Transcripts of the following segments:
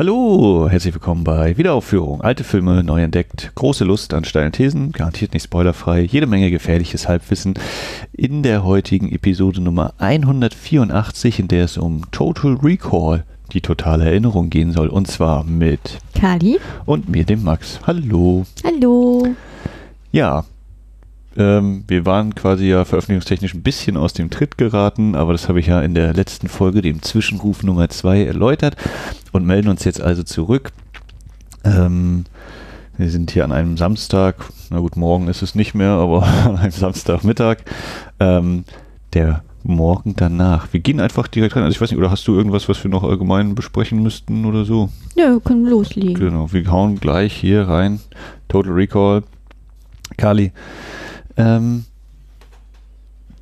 Hallo, herzlich willkommen bei Wiederaufführung. Alte Filme neu entdeckt, große Lust an steilen Thesen, garantiert nicht spoilerfrei, jede Menge gefährliches Halbwissen. In der heutigen Episode Nummer 184, in der es um Total Recall, die totale Erinnerung gehen soll. Und zwar mit Kali und mir, dem Max. Hallo. Hallo. Ja, ähm, wir waren quasi ja veröffentlichungstechnisch ein bisschen aus dem Tritt geraten, aber das habe ich ja in der letzten Folge, dem Zwischenruf Nummer 2, erläutert und melden uns jetzt also zurück. Ähm, wir sind hier an einem Samstag, na gut, morgen ist es nicht mehr, aber an einem Samstagmittag. Ähm, der Morgen danach. Wir gehen einfach direkt rein. Also ich weiß nicht, oder hast du irgendwas, was wir noch allgemein besprechen müssten oder so? Ja, wir können loslegen. Genau, wir hauen gleich hier rein. Total Recall. Kali, ähm,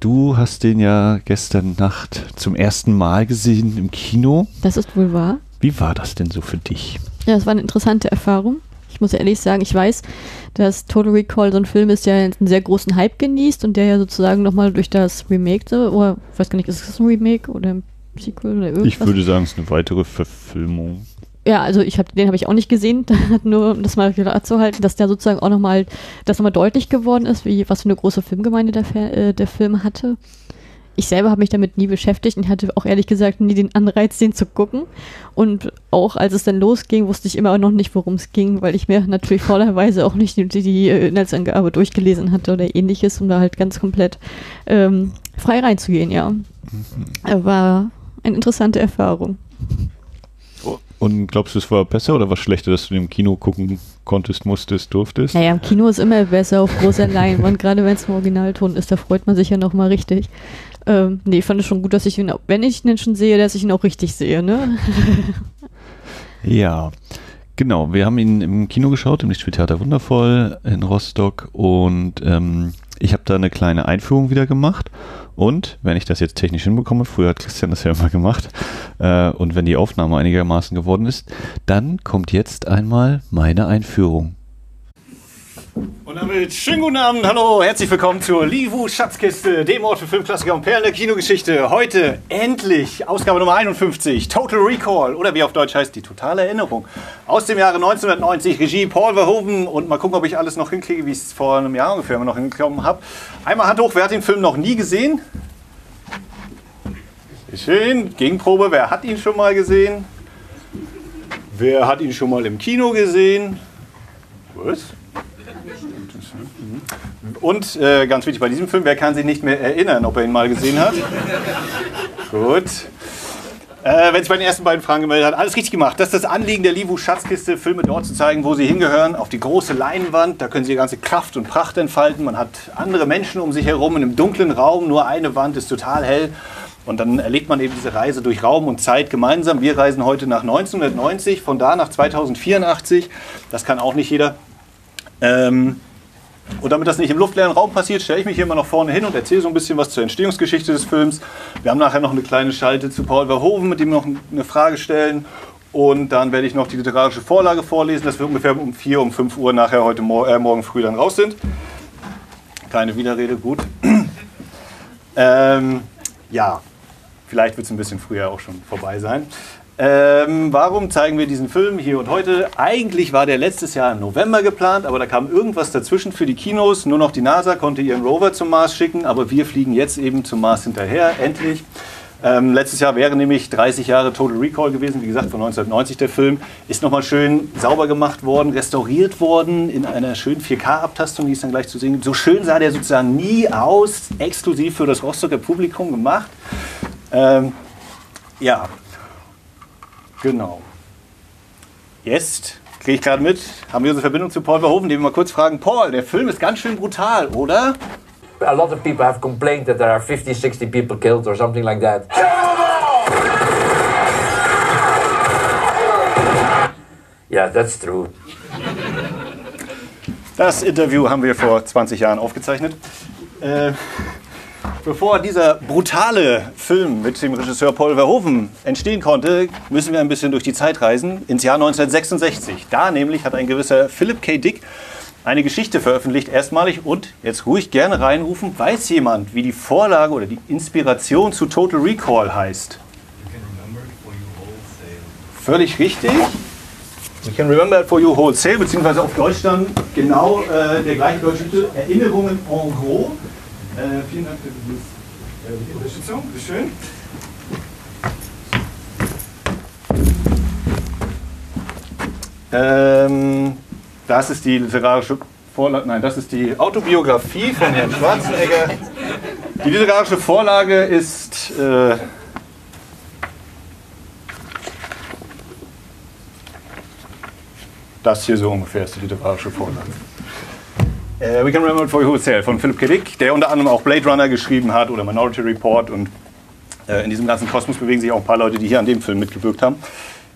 du hast den ja gestern Nacht zum ersten Mal gesehen im Kino. Das ist wohl wahr. Wie war das denn so für dich? Ja, es war eine interessante Erfahrung. Ich muss ehrlich sagen, ich weiß, dass Total Recall so ein Film ist, der einen sehr großen Hype genießt und der ja sozusagen nochmal durch das Remake, oder ich weiß gar nicht, ist es ein Remake oder ein Sequel oder irgendwas? Ich würde sagen, es ist eine weitere Verfilmung. Ja, also ich hab, den habe ich auch nicht gesehen, nur um das mal klar zu halten, dass der sozusagen auch nochmal, dass nochmal deutlich geworden ist, wie was für eine große Filmgemeinde der, äh, der Film hatte. Ich selber habe mich damit nie beschäftigt und hatte auch ehrlich gesagt nie den Anreiz, den zu gucken. Und auch als es dann losging, wusste ich immer noch nicht, worum es ging, weil ich mir natürlich vollerweise auch nicht die, die Inhaltsangabe durchgelesen hatte oder ähnliches, um da halt ganz komplett ähm, frei reinzugehen, ja. Mhm. War eine interessante Erfahrung. Und glaubst du, es war besser oder war schlechter, dass du im Kino gucken konntest, musstest, durftest? Naja, im Kino ist immer besser auf großer Leinwand, gerade wenn es im Originalton ist, da freut man sich ja nochmal richtig. Ähm, nee, ich fand es schon gut, dass ich ihn, wenn ich ihn schon sehe, dass ich ihn auch richtig sehe, ne? ja. Genau, wir haben ihn im Kino geschaut, im Lichtspieltheater Wundervoll in Rostock und ähm, ich habe da eine kleine Einführung wieder gemacht und wenn ich das jetzt technisch hinbekomme, früher hat Christian das ja immer gemacht, äh, und wenn die Aufnahme einigermaßen geworden ist, dann kommt jetzt einmal meine Einführung. Und damit schönen guten Abend, hallo, herzlich willkommen zur Livu Schatzkiste, dem Ort für Filmklassiker und Perlen der Kinogeschichte. Heute endlich Ausgabe Nummer 51, Total Recall oder wie auf Deutsch heißt, die totale Erinnerung. Aus dem Jahre 1990, Regie Paul Verhoeven und mal gucken, ob ich alles noch hinkriege, wie ich es vor einem Jahr ungefähr noch hingekommen habe. Einmal Hand hoch, wer hat den Film noch nie gesehen? Schön, Gegenprobe, wer hat ihn schon mal gesehen? Wer hat ihn schon mal im Kino gesehen? Was? Und äh, ganz wichtig bei diesem Film, wer kann sich nicht mehr erinnern, ob er ihn mal gesehen hat? Gut. Äh, wenn sich bei den ersten beiden Fragen gemeldet hat, alles richtig gemacht. Das ist das Anliegen der Livu Schatzkiste, Filme dort zu zeigen, wo sie hingehören, auf die große Leinwand. Da können sie die ganze Kraft und Pracht entfalten. Man hat andere Menschen um sich herum in einem dunklen Raum, nur eine Wand ist total hell. Und dann erlebt man eben diese Reise durch Raum und Zeit gemeinsam. Wir reisen heute nach 1990, von da nach 2084. Das kann auch nicht jeder. Ähm, und damit das nicht im luftleeren Raum passiert, stelle ich mich hier immer noch vorne hin und erzähle so ein bisschen was zur Entstehungsgeschichte des Films. Wir haben nachher noch eine kleine Schalte zu Paul Verhoeven, mit dem wir noch eine Frage stellen. Und dann werde ich noch die literarische Vorlage vorlesen, dass wir ungefähr um 4, um 5 Uhr nachher heute äh, morgen früh dann raus sind. Keine Widerrede, gut. ähm, ja, vielleicht wird es ein bisschen früher auch schon vorbei sein. Ähm, warum zeigen wir diesen Film hier und heute? Eigentlich war der letztes Jahr im November geplant, aber da kam irgendwas dazwischen für die Kinos. Nur noch die NASA konnte ihren Rover zum Mars schicken, aber wir fliegen jetzt eben zum Mars hinterher, endlich. Ähm, letztes Jahr wäre nämlich 30 Jahre Total Recall gewesen, wie gesagt von 1990 der Film. Ist nochmal schön sauber gemacht worden, restauriert worden in einer schönen 4K-Abtastung, die es dann gleich zu sehen gibt. So schön sah der sozusagen nie aus, exklusiv für das Rostocker Publikum gemacht. Ähm, ja, Genau. Jetzt kriege ich gerade mit, haben wir unsere Verbindung zu Paul Verhoeven, den wir mal kurz fragen. Paul, der Film ist ganz schön brutal, oder? A lot of people have complained that there are 50, 60 people killed or something like that. Yeah, that's true. Das Interview haben wir vor 20 Jahren aufgezeichnet. Äh, Bevor dieser brutale Film mit dem Regisseur Paul Verhoeven entstehen konnte, müssen wir ein bisschen durch die Zeit reisen, ins Jahr 1966. Da nämlich hat ein gewisser Philip K. Dick eine Geschichte veröffentlicht, erstmalig und jetzt ruhig gerne reinrufen, weiß jemand, wie die Vorlage oder die Inspiration zu Total Recall heißt? Völlig richtig. We can remember it for you wholesale, beziehungsweise auf Deutsch dann genau äh, der gleiche deutsche Titel, Erinnerungen en gros. Äh, vielen Dank für äh, die Unterstützung, bitteschön. Ähm, das ist die literarische Vorlage, nein, das ist die Autobiografie von Herrn Schwarzenegger. Die literarische Vorlage ist äh, das hier so ungefähr ist die literarische Vorlage. Äh, We Can Remember It For You Wholesale von Philip K. Dick, der unter anderem auch Blade Runner geschrieben hat oder Minority Report und äh, in diesem ganzen Kosmos bewegen sich auch ein paar Leute, die hier an dem Film mitgewirkt haben.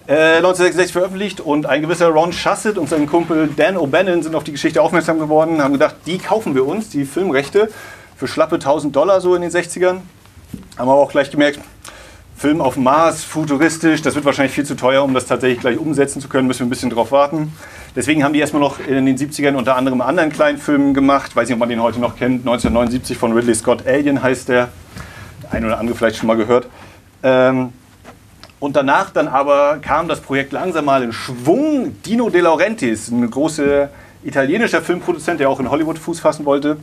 Äh, 1966 veröffentlicht und ein gewisser Ron Shusett und sein Kumpel Dan O'Bannon sind auf die Geschichte aufmerksam geworden, haben gedacht, die kaufen wir uns, die Filmrechte, für schlappe 1000 Dollar so in den 60ern. Haben aber auch gleich gemerkt, Film auf Mars, futuristisch, das wird wahrscheinlich viel zu teuer, um das tatsächlich gleich umsetzen zu können, müssen wir ein bisschen drauf warten. Deswegen haben die erstmal noch in den 70ern unter anderem anderen kleinen Film gemacht, weiß nicht, ob man den heute noch kennt, 1979 von Ridley Scott, Alien heißt der, der eine oder andere vielleicht schon mal gehört. Ähm, und danach dann aber kam das Projekt langsam mal in Schwung. Dino De Laurentiis, ein großer italienischer Filmproduzent, der auch in Hollywood Fuß fassen wollte,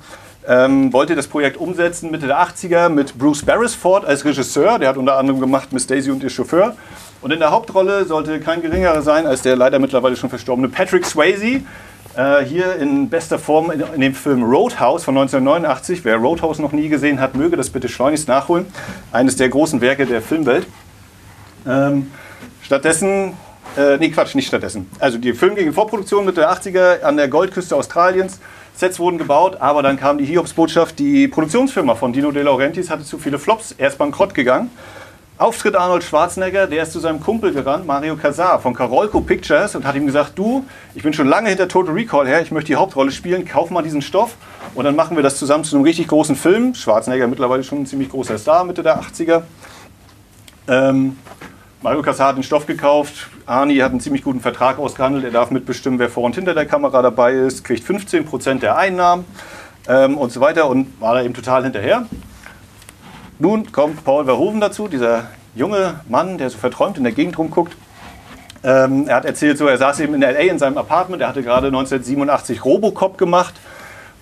ähm, wollte das Projekt umsetzen Mitte der 80er mit Bruce Beresford als Regisseur. Der hat unter anderem gemacht Miss Daisy und ihr Chauffeur. Und in der Hauptrolle sollte kein geringerer sein als der leider mittlerweile schon verstorbene Patrick Swayze. Äh, hier in bester Form in, dem Film Roadhouse von 1989. Wer Roadhouse noch nie gesehen hat, möge das bitte schleunigst nachholen. Eines der großen Werke der Filmwelt. Ähm, stattdessen, äh, nee Quatsch, nicht stattdessen. Also die Film ging in Vorproduktion Mitte der 80er an der Goldküste Australiens. Sets wurden gebaut, aber dann kam die Hiobsbotschaft, die Produktionsfirma von Dino De Laurentiis hatte zu viele Flops, er ist bankrott gegangen. Auftritt Arnold Schwarzenegger, der ist zu seinem Kumpel gerannt, Mario Casar von Carolco Pictures und hat ihm gesagt, du, ich bin schon lange hinter Total Recall her, ich möchte die Hauptrolle spielen, kauf mal diesen Stoff und dann machen wir das zusammen zu einem richtig großen Film. Schwarzenegger mittlerweile schon ein ziemlich großer Star, Mitte der 80er. Ähm, Mario Casar hat den Stoff gekauft, Arnie hat einen ziemlich guten Vertrag ausgehandelt, er darf mitbestimmen, wer vor und hinter der Kamera dabei ist, kriegt 15% der Einnahmen ähm, und so weiter und war da eben total hinterher. Nun kommt Paul Verhoeven dazu, dieser junge Mann, der so verträumt in der Gegend rumguckt. Ähm, er hat erzählt, so, er saß eben in L.A. in seinem Apartment, er hatte gerade 1987 Robocop gemacht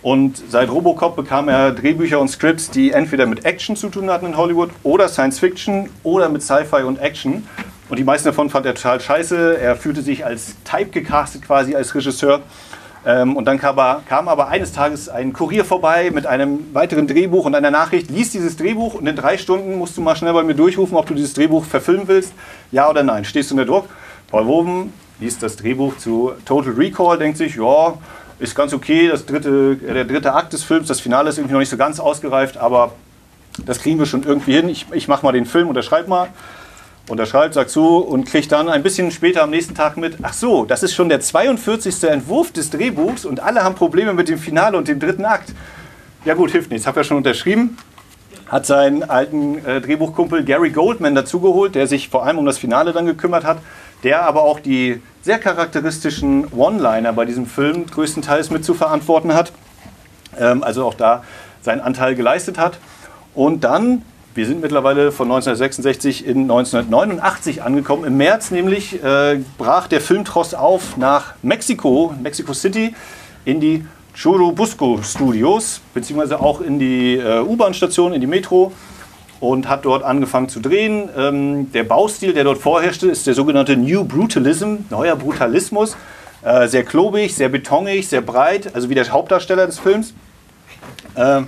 und seit Robocop bekam er Drehbücher und Scripts, die entweder mit Action zu tun hatten in Hollywood oder Science Fiction oder mit Sci-Fi und Action. Und die meisten davon fand er total scheiße. Er fühlte sich als Type gecastet quasi als Regisseur. Ähm, und dann kam aber, kam aber, eines Tages ein Kurier vorbei mit einem weiteren Drehbuch und einer Nachricht. Lies dieses Drehbuch und in drei Stunden musst du mal schnell bei mir durchrufen, ob du dieses Drehbuch verfilmen willst. Ja oder nein. Stehst du unter Druck? Paul Woven liest das Drehbuch zu Total Recall, denkt sich, ja, ist ganz okay. Das dritte, der dritte Akt des Films, das Finale ist irgendwie noch nicht so ganz ausgereift, aber das kriegen wir schon irgendwie hin. Ich, ich mache mal den Film, unterschreib mal. Unterschreibt, sagt zu und kriegt dann ein bisschen später am nächsten Tag mit, ach so, das ist schon der 42. Entwurf des Drehbuchs und alle haben Probleme mit dem Finale und dem dritten Akt. Ja gut, hilft nichts, habe ja schon unterschrieben. Hat seinen alten äh, Drehbuchkumpel Gary Goldman dazugeholt, der sich vor allem um das Finale dann gekümmert hat, der aber auch die sehr charakteristischen One-Liner bei diesem Film größtenteils mit zu verantworten hat. Ähm, also auch da seinen Anteil geleistet hat. Und dann wir sind mittlerweile von 1966 in 1989 angekommen. Im März nämlich äh, brach der Filmtross auf nach Mexiko, Mexico City, in die Churubusco Studios, beziehungsweise auch in die äh, U-Bahn-Station, in die Metro und hat dort angefangen zu drehen. Ähm, der Baustil, der dort vorherrschte, ist der sogenannte New Brutalism, neuer Brutalismus. Äh, sehr klobig, sehr betonig, sehr breit, also wie der Hauptdarsteller des Films. Ähm,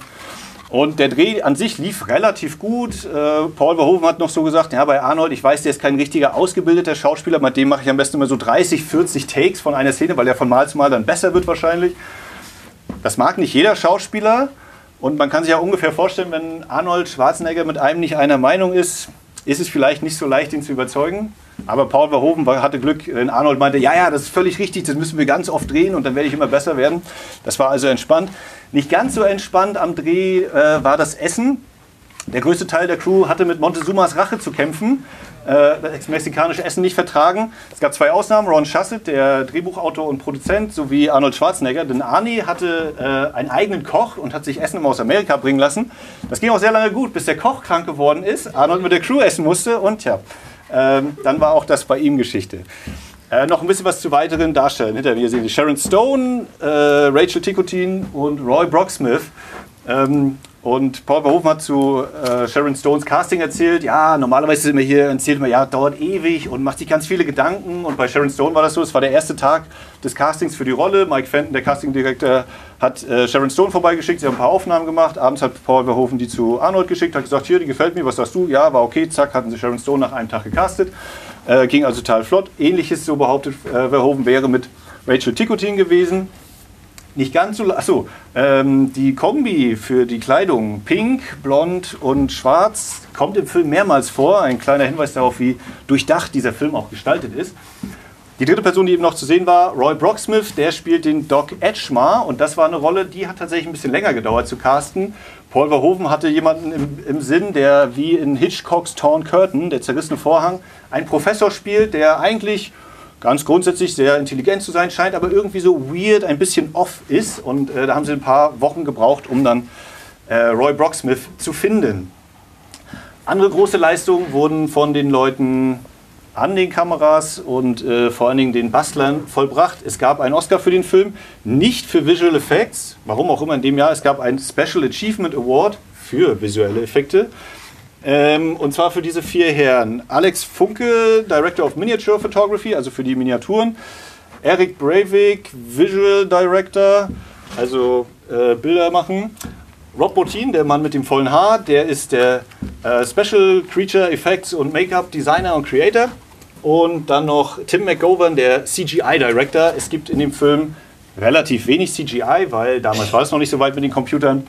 und der Dreh an sich lief relativ gut. Äh, Paul Verhoeven hat noch so gesagt, ja, bei Arnold, ich weiß, der ist kein richtiger ausgebildeter Schauspieler, mit dem mache ich am besten immer so 30, 40 Takes von einer Szene, weil der von Mal zu Mal dann besser wird wahrscheinlich. Das mag nicht jeder Schauspieler und man kann sich ja ungefähr vorstellen, wenn Arnold Schwarzenegger mit einem nicht einer Meinung ist, ist es vielleicht nicht so leicht, ihn zu überzeugen. Aber Paul Verhoeven hatte Glück, denn Arnold meinte, ja, ja, das ist völlig richtig, das müssen wir ganz oft drehen und dann werde ich immer besser werden. Das war also entspannt. Nicht ganz so entspannt am Dreh äh, war das Essen. Der größte Teil der Crew hatte mit Montezumas Rache zu kämpfen, das mexikanische Essen nicht vertragen. Es gab zwei Ausnahmen, Ron Shusett, der Drehbuchautor und Produzent, sowie Arnold Schwarzenegger. Denn Arnie hatte äh, einen eigenen Koch und hat sich Essen immer aus Amerika bringen lassen. Das ging auch sehr lange gut, bis der Koch krank geworden ist, Arnold mit der Crew essen musste und ja, ähm, dann war auch das bei ihm Geschichte. Äh, noch ein bisschen was zu weiteren Darstellern. Hinter mir sehen Sie Sharon Stone, äh, Rachel Ticotin und Roy Brocksmith. Ähm, und Paul Verhoeven hat zu äh, Sharon Stones Casting erzählt, ja, normalerweise sind wir hier, erzählt man, ja, dauert ewig und macht sich ganz viele Gedanken. Und bei Sharon Stone war das so, es war der erste Tag des Castings für die Rolle. Mike Fenton, der Castingdirektor, hat äh, Sharon Stone vorbeigeschickt, sie haben ein paar Aufnahmen gemacht. Abends hat Paul Verhoeven die zu Arnold geschickt, hat gesagt, hier, die gefällt mir, was sagst du? Ja, war okay, zack, hatten sie Sharon Stone nach einem Tag gecastet. Äh, ging also total flott. Ähnliches, so behauptet äh, Verhoeven, wäre mit Rachel Ticotin gewesen nicht ganz so. Achso, ähm, die Kombi für die Kleidung, pink, blond und schwarz, kommt im Film mehrmals vor. Ein kleiner Hinweis darauf, wie durchdacht dieser Film auch gestaltet ist. Die dritte Person, die eben noch zu sehen war, Roy Brocksmith, der spielt den Doc Edgemar und das war eine Rolle, die hat tatsächlich ein bisschen länger gedauert zu casten. Paul Verhoeven hatte jemanden im, im Sinn, der wie in Hitchcocks Torn Curtain, der zerrissene Vorhang, einen Professor spielt, der eigentlich ganz grundsätzlich sehr intelligent zu sein scheint, aber irgendwie so weird, ein bisschen off ist. Und äh, da haben sie ein paar Wochen gebraucht, um dann äh, Roy Brocksmith zu finden. Andere große Leistungen wurden von den Leuten an den Kameras und äh, vor allen Dingen den Bastlern vollbracht. Es gab einen Oscar für den Film, nicht für Visual Effects, warum auch immer in dem Jahr. Es gab einen Special Achievement Award für visuelle Effekte. Ähm, und zwar für diese vier Herren. Alex Funke, Director of Miniature Photography, also für die Miniaturen. Eric Breivik, Visual Director, also äh, Bilder machen. Rob Bottin, der Mann mit dem vollen Haar, der ist der äh, Special Creature Effects und Make-up Designer und Creator. Und dann noch Tim McGovern, der CGI Director. Es gibt in dem Film relativ wenig CGI, weil damals war es noch nicht so weit mit den Computern.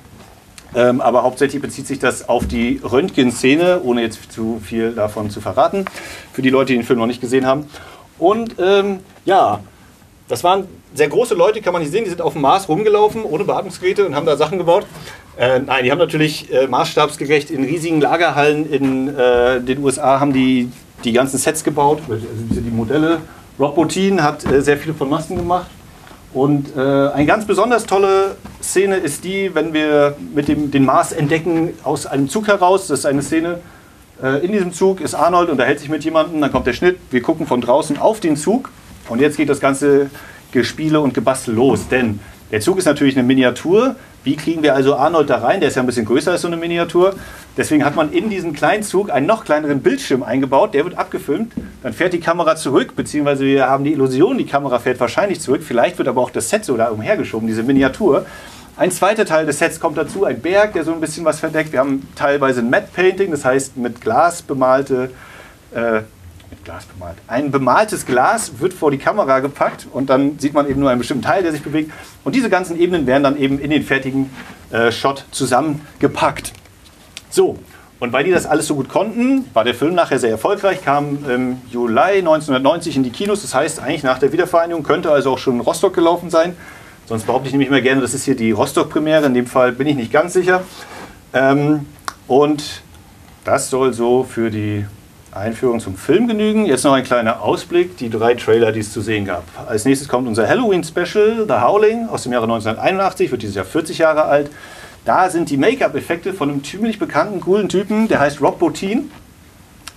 Ähm, aber hauptsächlich bezieht sich das auf die Röntgenszene, ohne jetzt zu viel davon zu verraten, für die Leute, die den Film noch nicht gesehen haben. Und ähm, ja, das waren sehr große Leute, kann man nicht sehen, die sind auf dem Mars rumgelaufen, ohne Beatmungsgeräte und haben da Sachen gebaut. Äh, nein, die haben natürlich äh, maßstabsgerecht in riesigen Lagerhallen in äh, den USA haben die die ganzen Sets gebaut, also die Modelle. Rob Bottin hat äh, sehr viele von Masken gemacht. Und äh, eine ganz besonders tolle Szene ist die, wenn wir mit dem, den Mars entdecken aus einem Zug heraus. Das ist eine Szene, äh, in diesem Zug ist Arnold, unterhält sich mit jemandem, dann kommt der Schnitt, wir gucken von draußen auf den Zug und jetzt geht das ganze Gespiele und Gebastel los. Denn der Zug ist natürlich eine Miniatur, wie kriegen wir also Arnold da rein? Der ist ja ein bisschen größer als so eine Miniatur. Deswegen hat man in diesen kleinen Zug einen noch kleineren Bildschirm eingebaut. Der wird abgefilmt. Dann fährt die Kamera zurück, beziehungsweise wir haben die Illusion, die Kamera fährt wahrscheinlich zurück. Vielleicht wird aber auch das Set so da umhergeschoben, diese Miniatur. Ein zweiter Teil des Sets kommt dazu, ein Berg, der so ein bisschen was verdeckt. Wir haben teilweise ein Matte Painting, das heißt mit Glas bemalte äh, mit Glas bemalt. Ein bemaltes Glas wird vor die Kamera gepackt und dann sieht man eben nur einen bestimmten Teil, der sich bewegt. Und diese ganzen Ebenen werden dann eben in den fertigen äh, Shot zusammengepackt. So, und weil die das alles so gut konnten, war der Film nachher sehr erfolgreich, kam im Juli 1990 in die Kinos. Das heißt, eigentlich nach der Wiedervereinigung könnte also auch schon in Rostock gelaufen sein. Sonst behaupte ich nämlich immer gerne, das ist hier die Rostock-Premiere. In dem Fall bin ich nicht ganz sicher. Ähm, und das soll so für die Einführung zum Film genügen. Jetzt noch ein kleiner Ausblick, die drei Trailer, die es zu sehen gab. Als nächstes kommt unser Halloween-Special, The Howling, aus dem Jahre 1981, wird dieses Jahr 40 Jahre alt. Da sind die Make-up-Effekte von einem ziemlich bekannten, coolen Typen, der heißt Rob Bottin.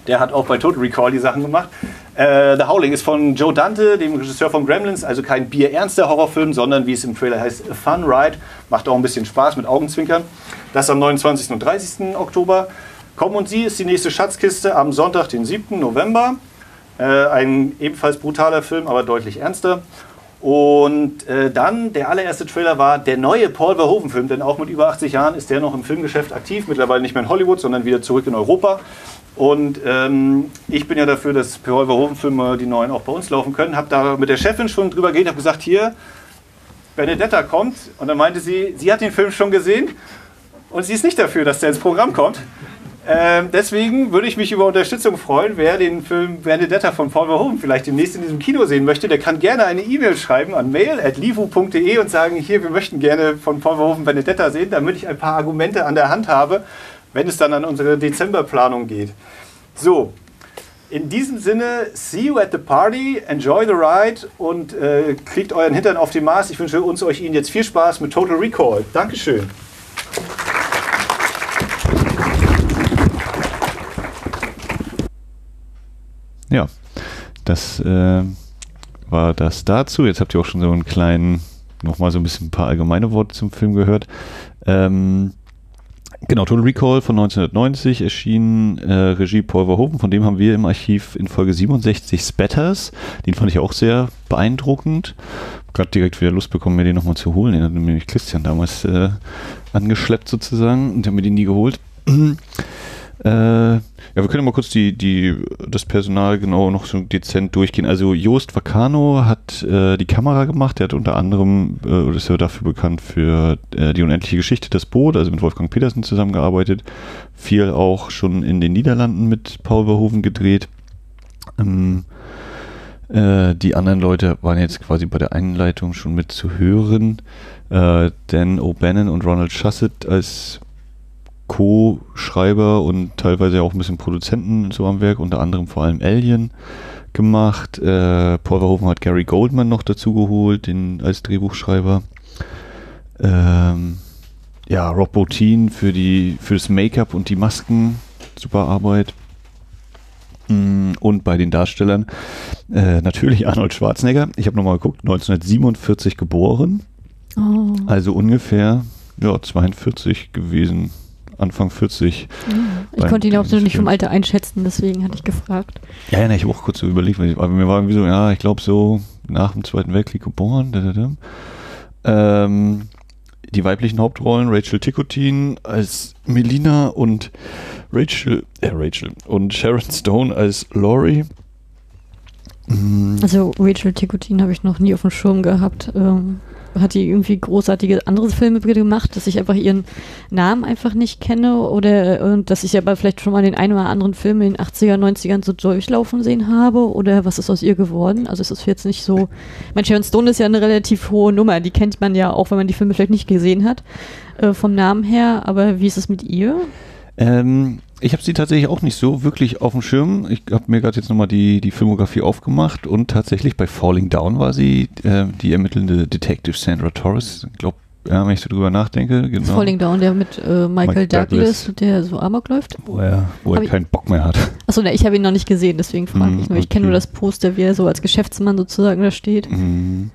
Der hat auch bei Total Recall die Sachen gemacht. Äh, The Howling ist von Joe Dante, dem Regisseur von Gremlins, also kein bierernster Horrorfilm, sondern wie es im Trailer heißt, a Fun Ride. Macht auch ein bisschen Spaß mit Augenzwinkern. Das am 29. und 30. Oktober. Komm und Sie ist die nächste Schatzkiste am Sonntag, den 7. November. Äh, ein ebenfalls brutaler Film, aber deutlich ernster. Und äh, dann, der allererste Trailer war der neue Paul Verhoeven-Film, denn auch mit über 80 Jahren ist der noch im Filmgeschäft aktiv, mittlerweile nicht mehr in Hollywood, sondern wieder zurück in Europa. Und ähm, ich bin ja dafür, dass Paul Verhoeven-Filme, die neuen, auch bei uns laufen können. Habe da mit der Chefin schon drüber geredet, habe gesagt, hier, Benedetta kommt. Und dann meinte sie, sie hat den Film schon gesehen und sie ist nicht dafür, dass der ins Programm kommt. Ähm, deswegen würde ich mich über Unterstützung freuen. Wer den Film Benedetta von Paul Verhoeven vielleicht demnächst in diesem Kino sehen möchte, der kann gerne eine E-Mail schreiben an mail.livu.de und sagen, hier, wir möchten gerne von Paul Verhoeven Benedetta sehen, damit ich ein paar Argumente an der Hand habe, wenn es dann an unsere Dezemberplanung geht. So, in diesem Sinne, see you at the party, enjoy the ride und äh, kriegt euren Hintern auf den Mars. Ich wünsche uns euch Ihnen jetzt viel Spaß mit Total Recall. Dankeschön. Ja, das äh, war das dazu. Jetzt habt ihr auch schon so einen kleinen, nochmal so ein bisschen ein paar allgemeine Worte zum Film gehört. Ähm, genau, Total Recall von 1990 erschien äh, Regie Paul Verhoeven, von dem haben wir im Archiv in Folge 67 Spatters. Den fand ich auch sehr beeindruckend. Gerade direkt wieder Lust bekommen, mir den nochmal zu holen. Den hat nämlich Christian damals äh, angeschleppt sozusagen und der mir den nie geholt. Äh, ja, wir können mal kurz die, die, das Personal genau noch so dezent durchgehen. Also Joost Vacano hat äh, die Kamera gemacht. Der hat unter anderem, äh, ist ja dafür bekannt für äh, die unendliche Geschichte, das Boot, also mit Wolfgang Petersen zusammengearbeitet. Viel auch schon in den Niederlanden mit Paul Verhoeven gedreht. Ähm, äh, die anderen Leute waren jetzt quasi bei der Einleitung schon mit zu hören. Äh, Dan O'Bannon und Ronald Shusett als Co-Schreiber und teilweise auch ein bisschen Produzenten so am Werk, unter anderem vor allem Alien gemacht. Äh, Paul Verhoeven hat Gary Goldman noch dazu geholt, den, als Drehbuchschreiber. Ähm, ja, Rob Bottin für, die, für das Make-up und die Masken. Super Arbeit. Mm, Und bei den Darstellern äh, natürlich Arnold Schwarzenegger. Ich habe nochmal geguckt, 1947 geboren. Oh. Also ungefähr ja, 42 gewesen. Anfang 40. Ich beim konnte ihn auch Dreh noch des nicht vom. Alter einschätzen, deswegen hatte ich gefragt. Ja, ja, ich habe auch kurz so überlegt, weil ich, aber mir war irgendwie so, ja, ich glaube so nach dem Zweiten Weltkrieg geboren. Da, da, da. Ähm, die weiblichen Hauptrollen Rachel Ticotin als Melina und Rachel, äh, Rachel und Sharon Stone als Laurie. Mm, Also Rachel Ticotin habe ich noch nie auf dem Schirm gehabt. Ähm, hat die irgendwie großartige andere Filme gemacht, dass ich einfach ihren Namen einfach nicht kenne oder und dass ich aber vielleicht schon mal den einen oder anderen Film in den 80er, 90ern so durchlaufen sehen habe oder was ist aus ihr geworden? Also es ist jetzt nicht so. Mein Sharon Stone ist ja eine relativ hohe Nummer, die kennt man ja auch, wenn man die Filme vielleicht nicht gesehen hat, äh, vom Namen her, aber wie ist es mit ihr? Ähm, ich habe sie tatsächlich auch nicht so wirklich auf dem Schirm. Ich habe mir gerade jetzt nochmal die, die Filmografie aufgemacht und tatsächlich bei Falling Down war sie äh, die ermittelnde Detective Sandra Torres. Ich glaube, ja, wenn ich so drüber nachdenke, genau. Falling Down, der mit äh, Michael Mike Douglas, Douglas. der so Amok läuft. Wo er, wo er ich- keinen Bock mehr hat. Achso, ne, ich habe ihn noch nicht gesehen, deswegen frage Hm, ich nur. Ich kenne okay. nur das Poster, wie er so als Geschäftsmann sozusagen da steht. Mhm.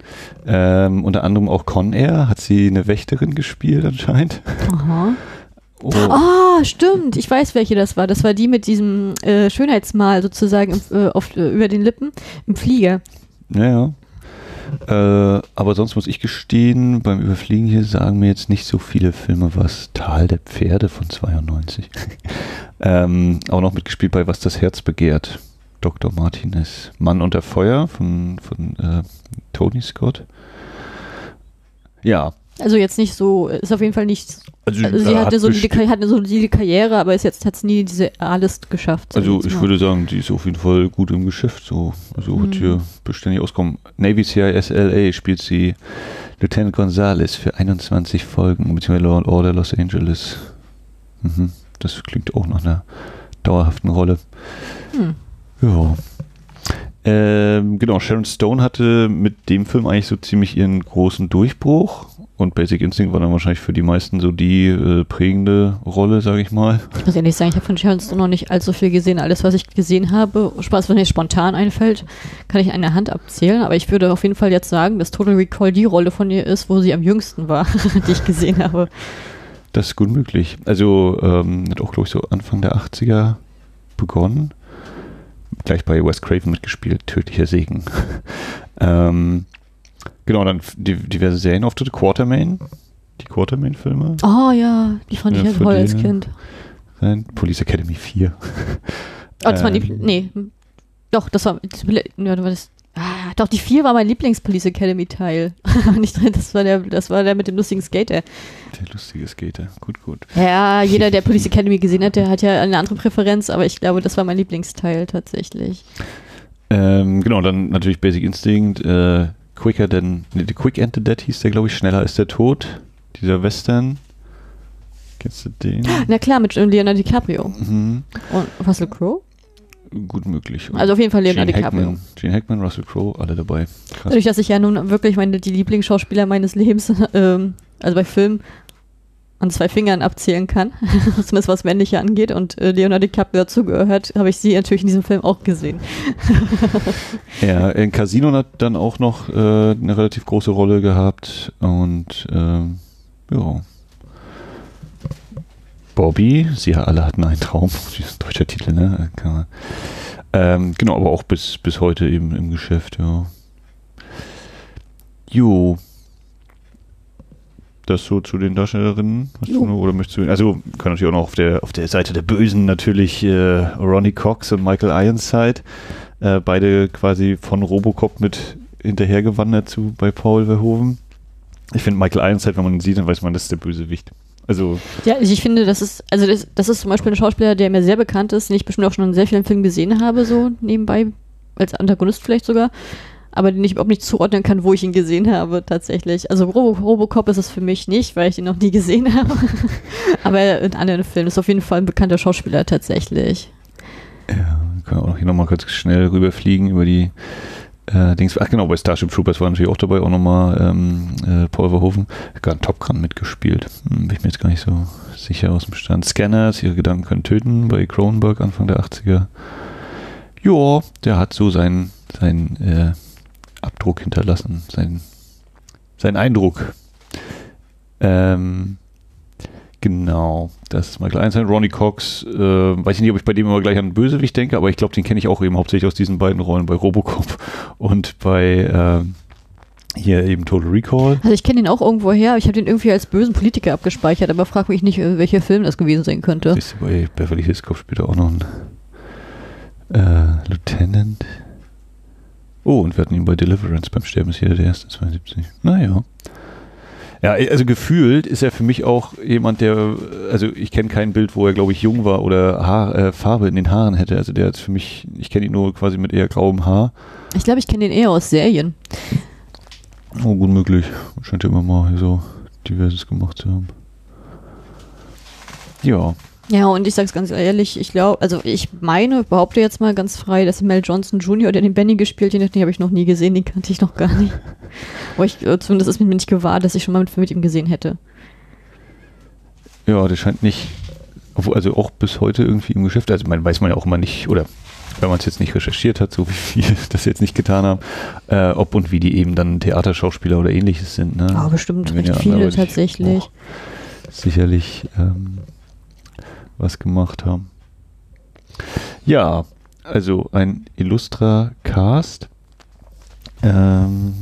Ähm, unter anderem auch Con Air hat sie eine Wächterin gespielt anscheinend. Aha. Oh, Ah, stimmt. Ich weiß, welche das war. Das war die mit diesem äh, Schönheitsmal sozusagen äh, auf, äh, über den Lippen im Flieger. ja, ja. Äh, aber sonst muss ich gestehen, beim Überfliegen hier sagen mir jetzt nicht so viele Filme was. Tal der Pferde von 92. ähm, auch noch mitgespielt bei Was das Herz begehrt. Dr. Martinez. Mann unter Feuer von, von äh, Tony Scott. Ja. Also jetzt nicht so, ist auf jeden Fall nicht. Also sie äh, hatte hat so, eine, hatte so eine solide Karriere, aber ist jetzt hat es nie diese alles geschafft. Also ich mal. würde sagen, die ist auf jeden Fall gut im Geschäft. So, also Mhm. wird hier beständig auskommen. Navy CIS LA spielt sie Lieutenant Gonzalez für 21 Folgen, beziehungsweise Law and Order Los Angeles. Mhm. Das klingt auch nach einer dauerhaften Rolle. Hm. Ja. Ähm, genau, Sharon Stone hatte mit dem Film eigentlich so ziemlich ihren großen Durchbruch. Und Basic Instinct war dann wahrscheinlich für die meisten so die äh, prägende Rolle, sage ich mal. Ich muss ehrlich sagen, ich habe von Sharon Stone noch nicht allzu viel gesehen. Alles, was ich gesehen habe, Spaß, was mir spontan einfällt, kann ich an der Hand abzählen. Aber ich würde auf jeden Fall jetzt sagen, dass Total Recall die Rolle von ihr ist, wo sie am jüngsten war, die ich gesehen habe. Das ist gut möglich. Also ähm, hat auch, glaube ich, so Anfang der 80er begonnen. Gleich bei Wes Craven mitgespielt, Tödlicher Segen. ähm, genau, dann diverse Serienauftritte, Quartermain, die Quartermain-Filme, Oh ja, die fand Ja, ich von toll als dir. Kind. Police Academy 4. Oh, das war Ähm. die, nee, doch, das war, das, ja, das war das, ah, doch, die 4 war mein Lieblings-Police Academy-Teil. Das war der, das war der mit dem lustigen Skater. Der lustige Skater, gut, gut. Ja, jeder, der Police Academy gesehen hat, der hat ja eine andere Präferenz, aber ich glaube, das war mein Lieblingsteil tatsächlich. Ähm, genau, dann natürlich Basic Instinct, äh, Quicker than, nee, The Quick and the Dead hieß der, glaube ich, Schneller als der Tod, dieser Western. Kennst du den? Na klar, mit Leonardo DiCaprio Mhm. und Russell Crowe. Gut möglich. Also auf jeden Fall Leonardo Gene DiCaprio. Hackman, Gene Hackman, Russell Crowe, alle dabei. Krass. Dadurch, dass ich ja nun wirklich meine, die Lieblingsschauspieler meines Lebens, ähm, also bei Filmen, an zwei Fingern abzählen kann, zumindest was männliche angeht. Und äh, Leonardo DiCaprio dazu gehört, habe ich sie natürlich in diesem Film auch gesehen. ja, in Casino hat dann auch noch äh, eine relativ große Rolle gehabt und ähm, ja. Bobby, sie alle hatten einen Traum, das deutscher Titel, ne? Ähm, genau, aber auch bis, bis heute eben im Geschäft, ja. Jo. Das so zu den Darstellerinnen? Hast du oder möchtest du, also kann natürlich auch noch auf der, auf der Seite der Bösen natürlich äh, Ronnie Cox und Michael Ironside, äh, beide quasi von Robocop mit hinterhergewandert zu bei Paul Verhoeven. Ich finde Michael Ironside, wenn man ihn sieht, dann weiß man, das ist der Bösewicht. Also ja, also ich finde, das ist, also das, das ist zum Beispiel ein Schauspieler, der mir sehr bekannt ist, den ich bestimmt auch schon in sehr vielen Filmen gesehen habe, so nebenbei, als Antagonist vielleicht sogar aber den ich überhaupt nicht zuordnen kann, wo ich ihn gesehen habe, tatsächlich. Also Robo Robocop ist es für mich nicht, weil ich ihn noch nie gesehen habe. aber in anderen Filmen ist auf jeden Fall ein bekannter Schauspieler tatsächlich. Ja, können wir auch hier nochmal kurz schnell rüberfliegen über die äh, Dings. Ach genau, bei Starship Troopers war natürlich auch dabei auch nochmal ähm, äh, Paul Verhoeven. Hat einen Top Gun mitgespielt. Hm, bin ich mir jetzt gar nicht so sicher aus dem Stand. Scanners, ihre Gedanken können töten, bei Cronenberg Anfang der 80er. Ja, der hat so sein, sein äh, Abdruck hinterlassen, sein, sein Eindruck. Ähm, genau, das ist Michael Einstein. Ronnie Cox, äh, weiß ich nicht, ob ich bei dem immer gleich an Bösewicht denke, aber ich glaube, den kenne ich auch eben hauptsächlich aus diesen beiden Rollen, bei Robocop und bei äh, hier eben Total Recall. Also ich kenne ihn auch irgendwo her, ich habe den irgendwie als bösen Politiker abgespeichert, aber frag mich nicht, welcher Film das gewesen sein könnte. Siehst du, bei Beverly Hills Cop später auch noch ein äh, Lieutenant. Oh, und wir hatten ihn bei Deliverance beim Sterben ist jeder der erste 72. Naja. Ja, also gefühlt ist er für mich auch jemand, der, also ich kenne kein Bild, wo er, glaube ich, jung war oder Haar, äh, Farbe in den Haaren hätte. Also der ist für mich, ich kenne ihn nur quasi mit eher grauem Haar. Ich glaube, ich kenne ihn eher aus Serien. Oh, gut möglich. Scheint ja immer mal so diverses gemacht zu haben. Ja. Ja, und ich sag's ganz ehrlich, ich glaube, also ich meine, behaupte jetzt mal ganz frei, dass Mel Johnson Jr., der den Benny gespielt hat, den habe ich noch nie gesehen, den kannte ich noch gar nicht. Aber ich, äh, zumindest ist mir nicht gewahr, dass ich schon mal mit, mit ihm gesehen hätte. Ja, der scheint nicht, also auch bis heute irgendwie im Geschäft, also man weiß man ja auch immer nicht, oder wenn man es jetzt nicht recherchiert hat, so wie wir das jetzt nicht getan haben, äh, ob und wie die eben dann Theaterschauspieler oder ähnliches sind. Ne? Ja, bestimmt recht viele tatsächlich. Sicherlich ähm, was gemacht haben. Ja, also ein illustrer Cast. Ähm,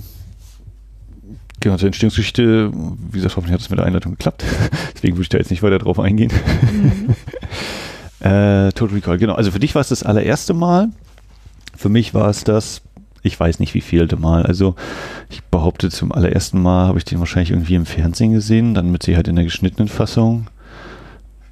genau, zur Entstehungsgeschichte, wie gesagt, hoffentlich hat es mit der Einleitung geklappt. Deswegen würde ich da jetzt nicht weiter drauf eingehen. Mhm. äh, Total Recall, genau. Also für dich war es das allererste Mal. Für mich war es das, ich weiß nicht wie vielte Mal. Also ich behaupte, zum allerersten Mal habe ich den wahrscheinlich irgendwie im Fernsehen gesehen, dann mit Sicherheit in der geschnittenen Fassung.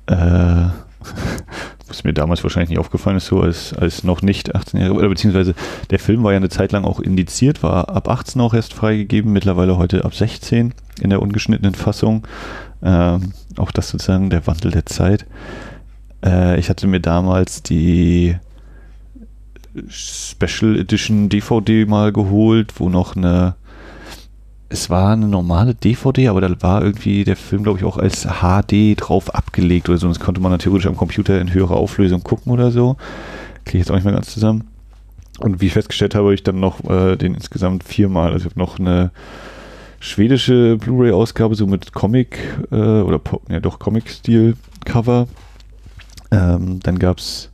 Äh, was mir damals wahrscheinlich nicht aufgefallen ist, so als, als noch nicht 18 Jahre, oder beziehungsweise der Film war ja eine Zeit lang auch indiziert, war ab 18 auch erst freigegeben, mittlerweile heute ab 16 in der ungeschnittenen Fassung. Ähm, auch das sozusagen der Wandel der Zeit. Äh, ich hatte mir damals die Special Edition DVD mal geholt, wo noch eine es war eine normale DVD, aber da war irgendwie der Film, glaube ich, auch als HD drauf abgelegt oder so. Das konnte man natürlich am Computer in höherer Auflösung gucken oder so. Kriege ich jetzt auch nicht mehr ganz zusammen. Und wie ich festgestellt habe, habe ich dann noch äh, den insgesamt viermal. Also ich habe noch eine schwedische Blu-ray-Ausgabe, so mit Comic äh, oder ja doch Comic-Stil-Cover. Ähm, dann gab es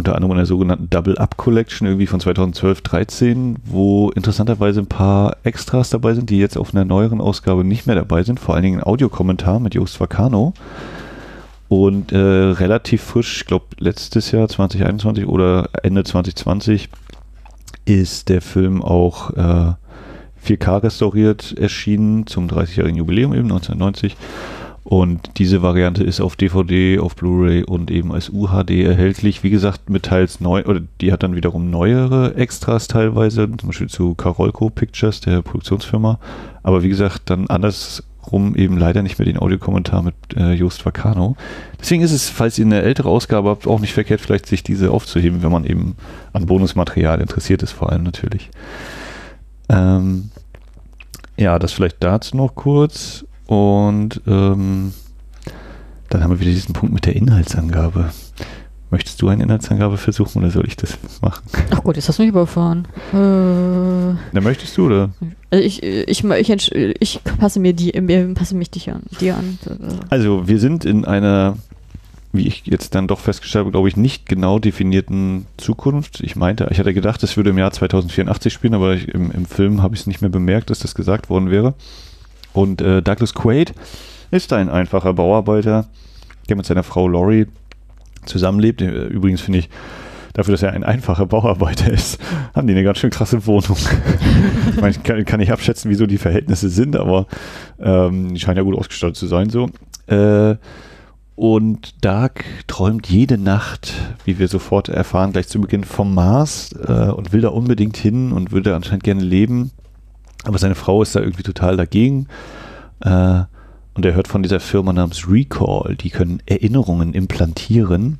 unter anderem in der sogenannten Double Up Collection irgendwie von 2012, 13, wo interessanterweise ein paar Extras dabei sind, die jetzt auf einer neueren Ausgabe nicht mehr dabei sind. Vor allen Dingen ein Audiokommentar mit Jost Vacano. Und äh, relativ frisch, ich glaube letztes Jahr 2021 oder Ende 2020 ist der Film auch äh, 4K restauriert erschienen zum 30-jährigen Jubiläum eben 1990 und diese Variante ist auf DVD, auf Blu-ray und eben als UHD erhältlich. Wie gesagt, mit teils neu, oder die hat dann wiederum neuere Extras teilweise, zum Beispiel zu Carolco Pictures, der Produktionsfirma. Aber wie gesagt, dann andersrum eben leider nicht mehr den Audiokommentar mit äh, Just Vacano. Deswegen ist es, falls ihr eine ältere Ausgabe habt, auch nicht verkehrt, vielleicht sich diese aufzuheben, wenn man eben an Bonusmaterial interessiert ist, vor allem natürlich. Ähm, ja, das vielleicht dazu noch kurz. Und ähm, dann haben wir wieder diesen Punkt mit der Inhaltsangabe. Möchtest du eine Inhaltsangabe versuchen oder soll ich das machen? Ach gut, jetzt hast du mich überfahren. Äh, Na, möchtest du oder? also ich, ich, ich, ich, passe mir die, passe mich dich an, dir an. Also, wir sind in einer, wie ich jetzt dann doch festgestellt habe, glaube ich, nicht genau definierten Zukunft. Ich meinte, ich hatte gedacht, es würde im Jahr 2084 spielen, aber ich, im, im Film habe ich es nicht mehr bemerkt, dass das gesagt worden wäre. Und äh, Douglas Quaid ist ein einfacher Bauarbeiter, der mit seiner Frau Laurie zusammenlebt. Äh, Übrigens finde ich, dafür, dass er ein einfacher Bauarbeiter ist, haben die eine ganz schön krasse Wohnung. ich meine, kann, kann nicht abschätzen, wieso die Verhältnisse sind, aber ähm, die scheinen ja gut ausgestattet zu sein so. Äh, und Dark träumt jede Nacht, wie wir sofort erfahren, gleich zu Beginn vom Mars äh, und will da unbedingt hin und würde anscheinend gerne leben. Aber seine Frau ist da irgendwie total dagegen. Äh, und er hört von dieser Firma namens Recall, die können Erinnerungen implantieren.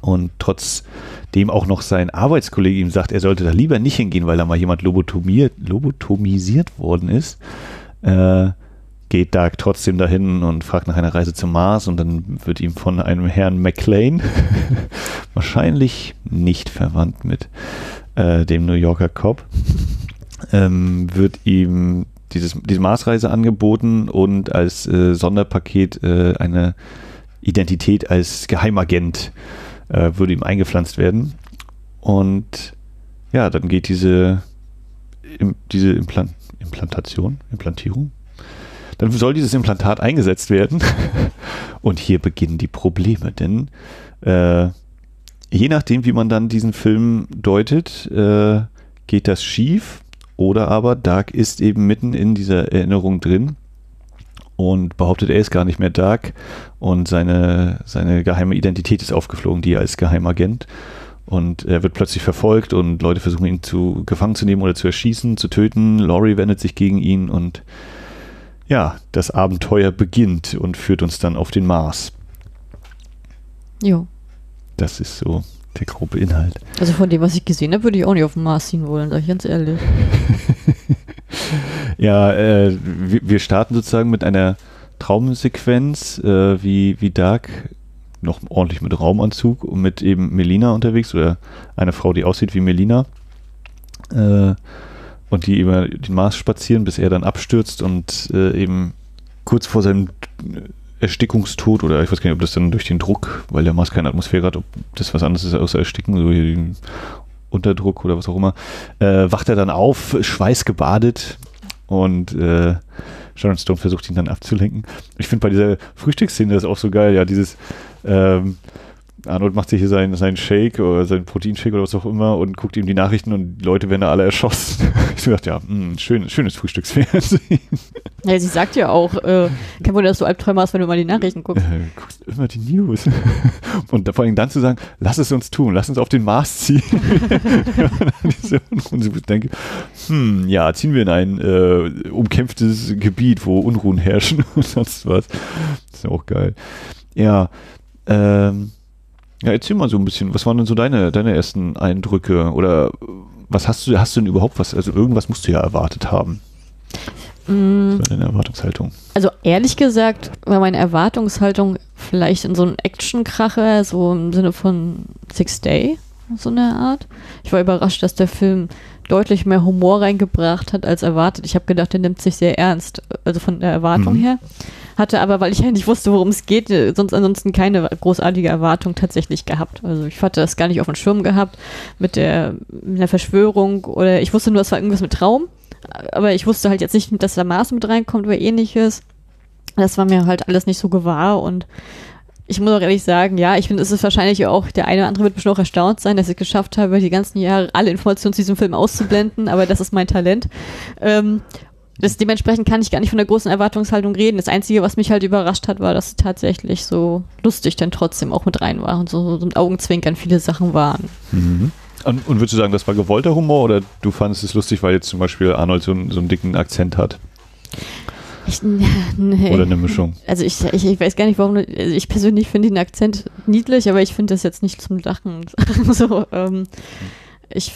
Und trotzdem auch noch sein Arbeitskollege ihm sagt, er sollte da lieber nicht hingehen, weil da mal jemand lobotomiert, lobotomisiert worden ist, äh, geht Dark trotzdem dahin und fragt nach einer Reise zum Mars und dann wird ihm von einem Herrn McLean, wahrscheinlich nicht verwandt mit äh, dem New Yorker Cop, ähm, wird ihm dieses, diese Marsreise angeboten und als äh, Sonderpaket äh, eine Identität als Geheimagent äh, würde ihm eingepflanzt werden. Und ja, dann geht diese, im, diese Implant, Implantation, Implantierung, dann soll dieses Implantat eingesetzt werden. Und hier beginnen die Probleme, denn äh, je nachdem, wie man dann diesen Film deutet, äh, geht das schief oder aber Dark ist eben mitten in dieser Erinnerung drin und behauptet, er ist gar nicht mehr Dark und seine, seine geheime Identität ist aufgeflogen, die er als Geheimagent. Und er wird plötzlich verfolgt und Leute versuchen ihn zu gefangen zu nehmen oder zu erschießen, zu töten. Laurie wendet sich gegen ihn und ja, das Abenteuer beginnt und führt uns dann auf den Mars. Jo. Das ist so der grobe Inhalt. Also von dem, was ich gesehen habe, würde ich auch nicht auf den Mars ziehen wollen, sag ich ganz ehrlich. Ja, äh, wir, wir starten sozusagen mit einer Traumsequenz, äh, wie, wie Dark noch ordentlich mit Raumanzug und mit eben Melina unterwegs oder eine Frau, die aussieht wie Melina. Äh, und die über den Mars spazieren, bis er dann abstürzt und äh, eben kurz vor seinem Erstickungstod oder ich weiß gar nicht, ob das dann durch den Druck, weil der Mars keine Atmosphäre hat, ob das was anderes ist außer Ersticken, so hier den Unterdruck oder was auch immer, äh, wacht er dann auf, schweißgebadet und äh, Sharon Stone versucht ihn dann abzulenken. Ich finde bei dieser Frühstücksszene das auch so geil, ja, dieses ähm, Arnold macht sich hier seinen, seinen Shake oder seinen Proteinshake oder was auch immer und guckt ihm die Nachrichten und die Leute werden da alle erschossen. Ich dachte, ja, mh, schön, schönes Frühstücksfernsehen. Ja, sie sagt ja auch, äh, kein Wunder, dass du Albträume hast, wenn du mal die Nachrichten guckst. Äh, guckst immer die News. Und vor allem dann zu sagen, lass es uns tun, lass uns auf den Mars ziehen. und ich denke, hm, ja, ziehen wir in ein äh, umkämpftes Gebiet, wo Unruhen herrschen und sonst was. Das ist ja auch geil. Ja, ähm, ja, erzähl mal so ein bisschen, was waren denn so deine, deine ersten Eindrücke oder was hast du, hast du denn überhaupt was, also irgendwas musst du ja erwartet haben. Mm, Was war deine Erwartungshaltung? Also ehrlich gesagt war meine Erwartungshaltung vielleicht in so einem Action-Kracher, so im Sinne von Six Day, so eine Art. Ich war überrascht, dass der Film deutlich mehr Humor reingebracht hat als erwartet. Ich habe gedacht, der nimmt sich sehr ernst, also von der Erwartung Mhm. her. Hatte aber, weil ich ja nicht wusste, worum es geht, äh, sonst ansonsten keine großartige Erwartung tatsächlich gehabt. Also ich hatte das gar nicht auf dem Schirm gehabt mit der, mit der Verschwörung oder ich wusste nur, es war irgendwas mit Traum. Aber ich wusste halt jetzt nicht, dass der Mars mit reinkommt oder ähnliches. Das war mir halt alles nicht so gewahr und ich muss auch ehrlich sagen, ja, ich finde, es ist wahrscheinlich auch, der eine oder andere wird bestimmt auch erstaunt sein, dass ich es geschafft habe, die ganzen Jahre alle Informationen zu diesem Film auszublenden, aber das ist mein Talent. Ähm, das, dementsprechend kann ich gar nicht von der großen Erwartungshaltung reden. Das Einzige, was mich halt überrascht hat, war, dass es tatsächlich so lustig dann trotzdem auch mit rein war und so, so mit Augenzwinkern viele Sachen waren. Mhm. Und, und würdest du sagen, das war gewollter Humor oder du fandest es lustig, weil jetzt zum Beispiel Arnold so, einen- so einen dicken Akzent hat? Ich, nee. Oder eine Mischung? Also ich, ich, ich weiß gar nicht, warum. Also ich persönlich finde den Akzent niedlich, aber ich finde das jetzt nicht zum Lachen. so, ähm, ich,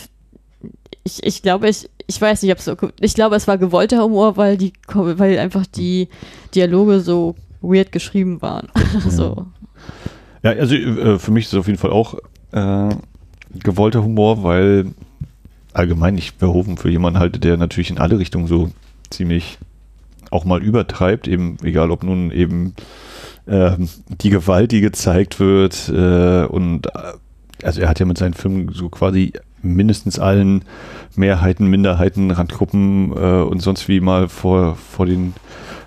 ich, ich glaube, ich, ich weiß nicht, ob so, ich glaube, es war gewollter Humor, weil die, weil einfach die Dialoge so weird geschrieben waren. so. Ja, also äh, für mich ist es auf jeden Fall auch äh, gewollter Humor, weil allgemein ich Verhoeven für jemanden halte, der natürlich in alle Richtungen so ziemlich auch mal übertreibt, eben egal ob nun eben äh, die Gewalt, die gezeigt wird äh, und äh, also er hat ja mit seinen Filmen so quasi mindestens allen Mehrheiten, Minderheiten, Randgruppen äh, und sonst wie mal vor, vor den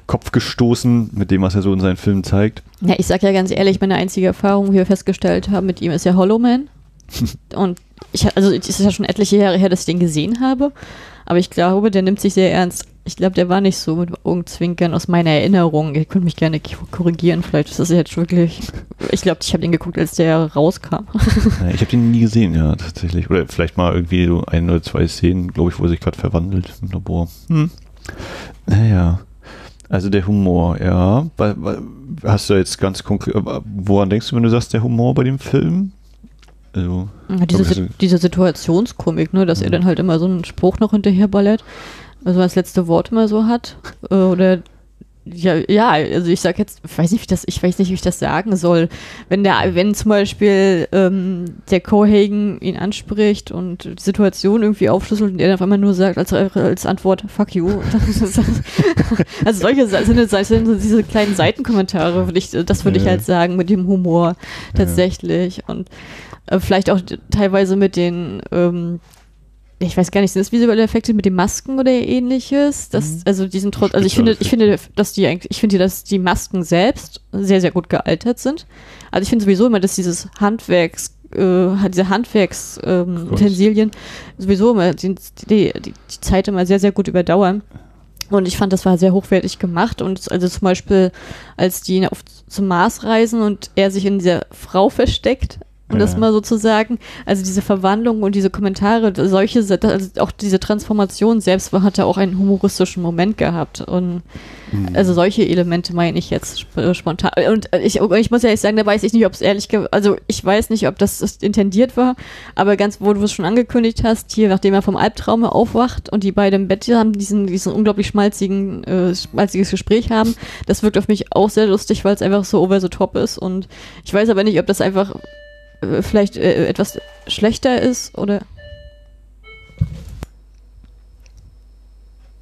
Kopf gestoßen mit dem, was er so in seinen Filmen zeigt. Ja, ich sag ja ganz ehrlich, meine einzige Erfahrung, wie wir festgestellt haben, mit ihm ist ja Hollow Man. und ich, also es ist ja schon etliche Jahre her, dass ich den gesehen habe, aber ich glaube, der nimmt sich sehr ernst. Ich glaube, der war nicht so mit Augenzwinkern aus meiner Erinnerung. Ihr könnt mich gerne korrigieren, vielleicht ist das jetzt wirklich. Ich glaube, ich habe den geguckt, als der rauskam. ich habe den nie gesehen, ja, tatsächlich. Oder vielleicht mal irgendwie so ein oder zwei Szenen, glaube ich, wo er sich gerade verwandelt im Labor. Hm. Naja. Also der Humor, ja. Hast du jetzt ganz konkret, woran denkst du, wenn du sagst, der Humor bei dem Film? Also, ja, diese, si diese Situationskomik, ne, dass ja. er dann halt immer so einen Spruch noch hinterherballert, also das letzte Wort immer so hat. Äh, oder ja, ja, also ich sag jetzt, ich weiß nicht, wie das, ich weiß nicht, wie ich das sagen soll. Wenn der, wenn zum Beispiel ähm, der Cohagen ihn anspricht und die Situation irgendwie aufschlüsselt und er dann auf einmal nur sagt als, als Antwort Fuck you. also solche sind, sind diese kleinen Seitenkommentare, würde ich, das würde ja. ich halt sagen mit dem Humor tatsächlich ja. und äh, vielleicht auch teilweise mit den ähm, ich weiß gar nicht, sind das visuelle Effekte mit den Masken oder ähnliches? Das, mhm. also die sind trotzdem, also ich finde, ich finde, dass die eigentlich, ich finde, dass die Masken selbst sehr, sehr gut gealtert sind. Also ich finde sowieso immer, dass dieses Handwerks, äh, diese Handwerksutensilien ähm, sowieso immer die, die, die, Zeit immer sehr, sehr gut überdauern. Und ich fand, das war sehr hochwertig gemacht. Und also zum Beispiel, als die auf, zum Mars reisen und er sich in dieser Frau versteckt, um ja. das mal so zu sagen. Also diese Verwandlung und diese Kommentare, solche, also auch diese Transformation selbst hatte auch einen humoristischen Moment gehabt. Und mhm. also solche Elemente meine ich jetzt äh, spontan. Und ich, ich muss ehrlich sagen, da weiß ich nicht, ob es ehrlich, also ich weiß nicht, ob das intendiert war, aber ganz, wo du es schon angekündigt hast, hier, nachdem er vom Albtraum aufwacht und die beiden im Bett haben, diesen, diesen unglaublich schmalzigen, äh, schmalziges Gespräch haben, das wirkt auf mich auch sehr lustig, weil es einfach so over the top ist und ich weiß aber nicht, ob das einfach äh, vielleicht äh, etwas schlechter ist oder.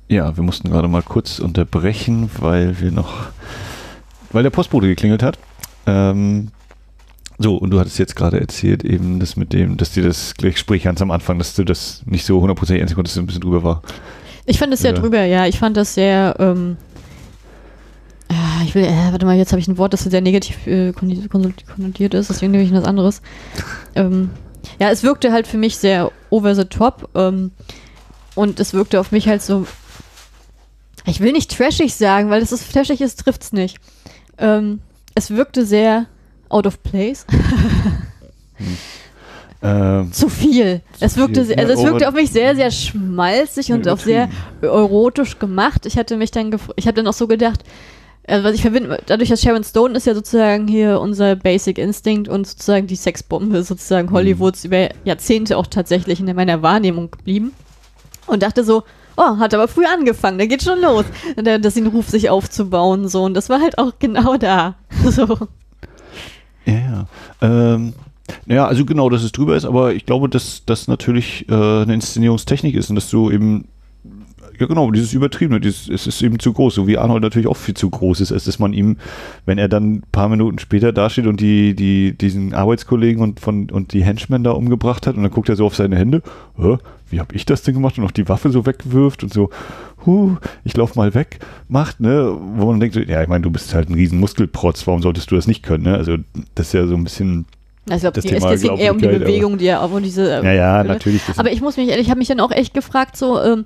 Ja, wir mussten gerade mal kurz unterbrechen, weil wir noch, weil der Postbote geklingelt hat. Ähm, so, und du hattest jetzt gerade erzählt, eben das mit dem, dass dir das Gespräch ganz am Anfang, dass du das nicht so hundertprozentig ernst konntest, ein bisschen drüber war. Ich fand es sehr drüber, ja. Ich fand das sehr, ähm, ich will, äh, warte mal, jetzt habe ich ein Wort, das sehr negativ äh, konnotiert ist, deswegen nehme ich was anderes. Ähm, ja, es wirkte halt für mich sehr over the top ähm, und es wirkte auf mich halt so, ich will nicht trashig sagen, weil das ist trashig ist, trifft es nicht. Ähm, es wirkte sehr out of place. hm. Ähm, zu viel. Zu es wirkte, viel. also es wirkte auf mich sehr, sehr schmalzig und auch sehr erotisch gemacht. Ich hatte mich dann, ich habe dann auch so gedacht, also was ich verbinde, dadurch, dass Sharon Stone ist ja sozusagen hier unser Basic Instinct und sozusagen die Sexbombe sozusagen mhm. Hollywoods über Jahrzehnte auch tatsächlich in meiner Wahrnehmung geblieben. Und dachte so, oh, hat aber früh angefangen, da geht schon los, dass den Ruf sich aufzubauen, so. Und das war halt auch genau da. So. Ja, ja. Ähm, naja, also genau, dass es drüber ist, aber ich glaube, dass das natürlich äh, eine Inszenierungstechnik ist und dass du eben ja, genau, dieses Übertriebene, dieses, es ist eben zu groß, so wie Arnold natürlich auch viel zu groß ist, als dass man ihm, wenn er dann ein paar Minuten später dasteht und die, die, diesen Arbeitskollegen und, von, und die Henchmen da umgebracht hat und dann guckt er so auf seine Hände, wie habe ich das denn gemacht und noch die Waffe so wegwirft und so, huh, ich lauf mal weg, macht, ne, wo man denkt, ja, ich meine, du bist halt ein riesen Muskelprotz, warum solltest du das nicht können, ne, also das ist ja so ein bisschen, also das Thema, es ging eher um die Bewegung, die er auch und diese. Ja, ja, natürlich. Aber ich muss mich ehrlich, ich habe mich dann auch echt gefragt, so, ähm,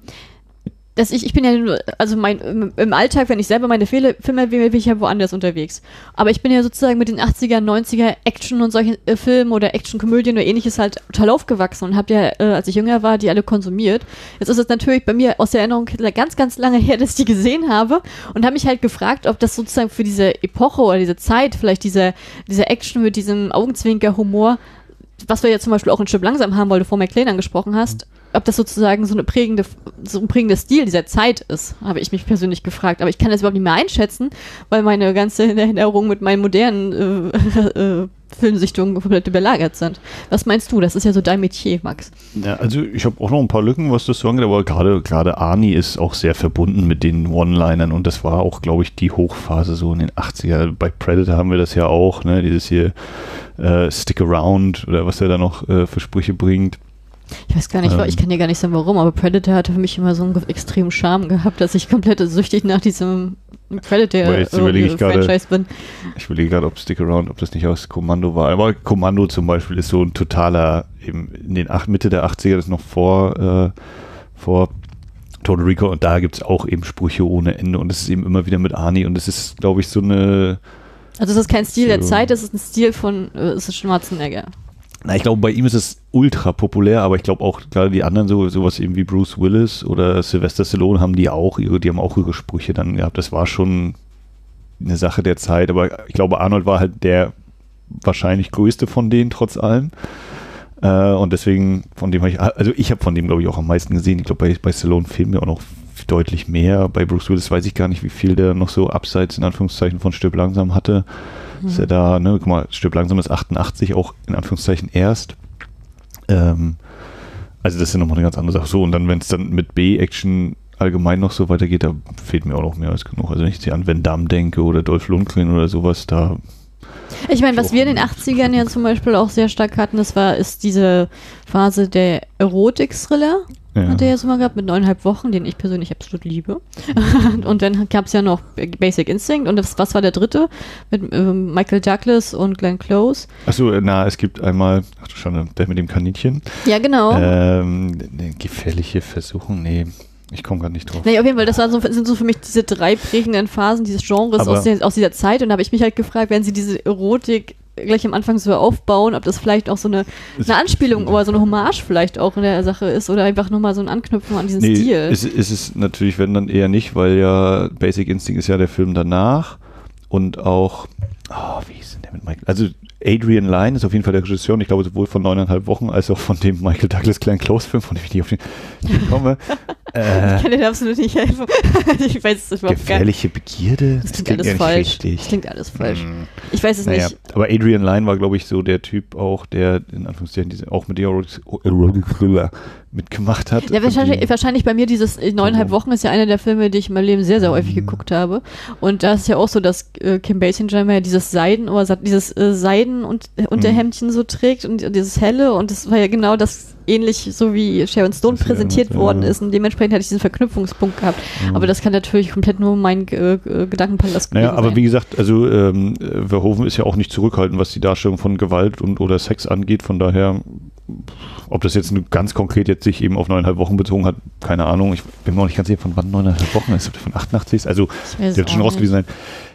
dass ich, ich bin ja nur, also mein, im, Alltag, wenn ich selber meine Filme, Filme wähle, bin ich ja woanders unterwegs. Aber ich bin ja sozusagen mit den 80er, 90er Action und solchen äh, Filmen oder Action-Komödien oder ähnliches halt total aufgewachsen und habe ja, äh, als ich jünger war, die alle konsumiert. Jetzt ist es natürlich bei mir aus der Erinnerung ganz, ganz lange her, dass ich die gesehen habe und habe mich halt gefragt, ob das sozusagen für diese Epoche oder diese Zeit, vielleicht diese, diese Action mit diesem Augenzwinker-Humor, was wir ja zum Beispiel auch in Stück langsam haben, weil du vor McLean angesprochen hast, ob das sozusagen so eine prägende, so ein prägender Stil dieser Zeit ist, habe ich mich persönlich gefragt. Aber ich kann das überhaupt nicht mehr einschätzen, weil meine ganze Erinnerung mit meinen modernen äh, äh, Filmsichtungen komplett überlagert sind. Was meinst du? Das ist ja so dein Metier, Max. Ja, also ich habe auch noch ein paar Lücken, was das so angeht, aber gerade gerade Arnie ist auch sehr verbunden mit den One-Linern und das war auch, glaube ich, die Hochphase so in den 80er. Bei Predator haben wir das ja auch, ne, dieses hier äh, Stick Around oder was er da noch äh, für Sprüche bringt. Ich weiß gar nicht, Ähm. ich kann dir gar nicht sagen, warum, aber Predator hatte für mich immer so einen extremen Charme gehabt, dass ich komplett süchtig nach diesem Predator Weil jetzt überlege ich äh, gerade- Franchise bin. Ich überlege gerade, ob Stick Around, ob das nicht aus Kommando war. Aber Kommando zum Beispiel ist so ein totaler, eben in den acht, Mitte der 80er, das ist noch vor, äh, vor Total Recall und da gibt es auch eben Sprüche ohne Ende und es ist eben immer wieder mit Arnie und es ist, glaube ich, so eine, Also es ist kein Stil der So. Zeit, es ist ein Stil von äh, es ist Schwarzenegger. Na, ich glaube, bei ihm ist es ultra populär, aber ich glaube auch gerade die anderen, so sowas eben wie Bruce Willis oder Sylvester Stallone haben die auch ihre, die haben auch ihre Sprüche dann gehabt. Das war schon eine Sache der Zeit, aber ich glaube, Arnold war halt der wahrscheinlich größte von denen trotz allem. Äh, und deswegen, von dem habe ich, also ich habe von dem, glaube ich, auch am meisten gesehen. Ich glaube, bei, bei Stallone fehlen mir auch noch deutlich mehr. Bei Bruce Willis weiß ich gar nicht, wie viel der noch so abseits in Anführungszeichen von Stirb langsam hatte. Ist er da, ne, guck mal, Stirb langsam ist 88 auch in Anführungszeichen erst. Ähm, also das ist ja nochmal eine ganz andere Sache. So, und dann, wenn es dann mit B-Action allgemein noch so weitergeht, da fehlt mir auch noch mehr als genug. Also wenn ich an Van Damme denke oder Dolph Lundgren oder sowas, da Ich meine, was wir in den nicht. 80ern ja zum Beispiel auch sehr stark hatten, das war, ist diese Phase der Erotik-Thriller. Ja. Hat er ja so mal gehabt mit neuneinhalb Wochen, den ich persönlich absolut liebe. und dann gab es ja noch Basic Instinct und das, was war der dritte? Mit ähm, Michael Douglas und Glenn Close. Achso, äh, na, es gibt einmal, ach du Schande, der mit dem Kaninchen. Ja, genau. Ähm, eine gefährliche Versuchung, nee, ich komme gerade nicht drauf. Nee, auf jeden Fall, das waren so, sind so für mich diese drei prägenden Phasen dieses Genres aus, der, aus dieser Zeit. Und da habe ich mich halt gefragt, wenn sie diese Erotik gleich am Anfang so aufbauen, ob das vielleicht auch so eine, eine Anspielung oder so eine Hommage vielleicht auch in der Sache ist oder einfach nochmal so ein Anknüpfen an diesen Nee, Stil. ist, ist es natürlich, wenn dann eher nicht, weil ja Basic Instinct ist ja der Film danach und auch, oh, wie hieß denn der mit Michael? Also Adrian Lyne ist auf jeden Fall der Regisseur und ich glaube sowohl von neuneinhalb Wochen als auch von dem Michael Douglas Klein Close Film, von dem ich nicht auf den komme. äh, ich kann dir absolut nicht helfen. ich weiß es überhaupt gar nicht. gefährliche Begierde? Das klingt alles ja nicht falsch. richtig. Das klingt alles falsch. Hm. Ich weiß es Naja, nicht. aber Adrian Lyne war, glaube ich, so der Typ auch, der in Anführungszeichen diese, auch mit Erotic Thriller mitgemacht hat. Ja, wahrscheinlich, wahrscheinlich bei mir dieses äh, neuneinhalb Warum? Wochen ist ja einer der Filme, die ich in meinem Leben sehr, sehr häufig geguckt habe. Und da ist ja auch so, dass äh, Kim Basinger ja dieses Seiden oder dieses äh, Seiden und äh, Unterhemdchen so trägt und, und dieses helle und das war ja genau das ähnlich so wie Sharon Stone Das präsentiert ja. worden ist und dementsprechend hatte ich diesen Verknüpfungspunkt gehabt. Aber das kann natürlich komplett nur mein äh, äh, Gedankenpalast Naja, aber sein. wie gesagt, also ähm, Verhoeven ist ja auch nicht zurückhaltend, was die Darstellung von Gewalt und oder Sex angeht. Von daher, ob das jetzt ganz konkret jetzt sich eben auf neuneinhalb Wochen bezogen hat, keine Ahnung. Ich bin mir auch nicht ganz sicher, von wann neuneinhalb Wochen ist. Ob das von 88 ist? Also, der wird schon auch raus gewesen sein.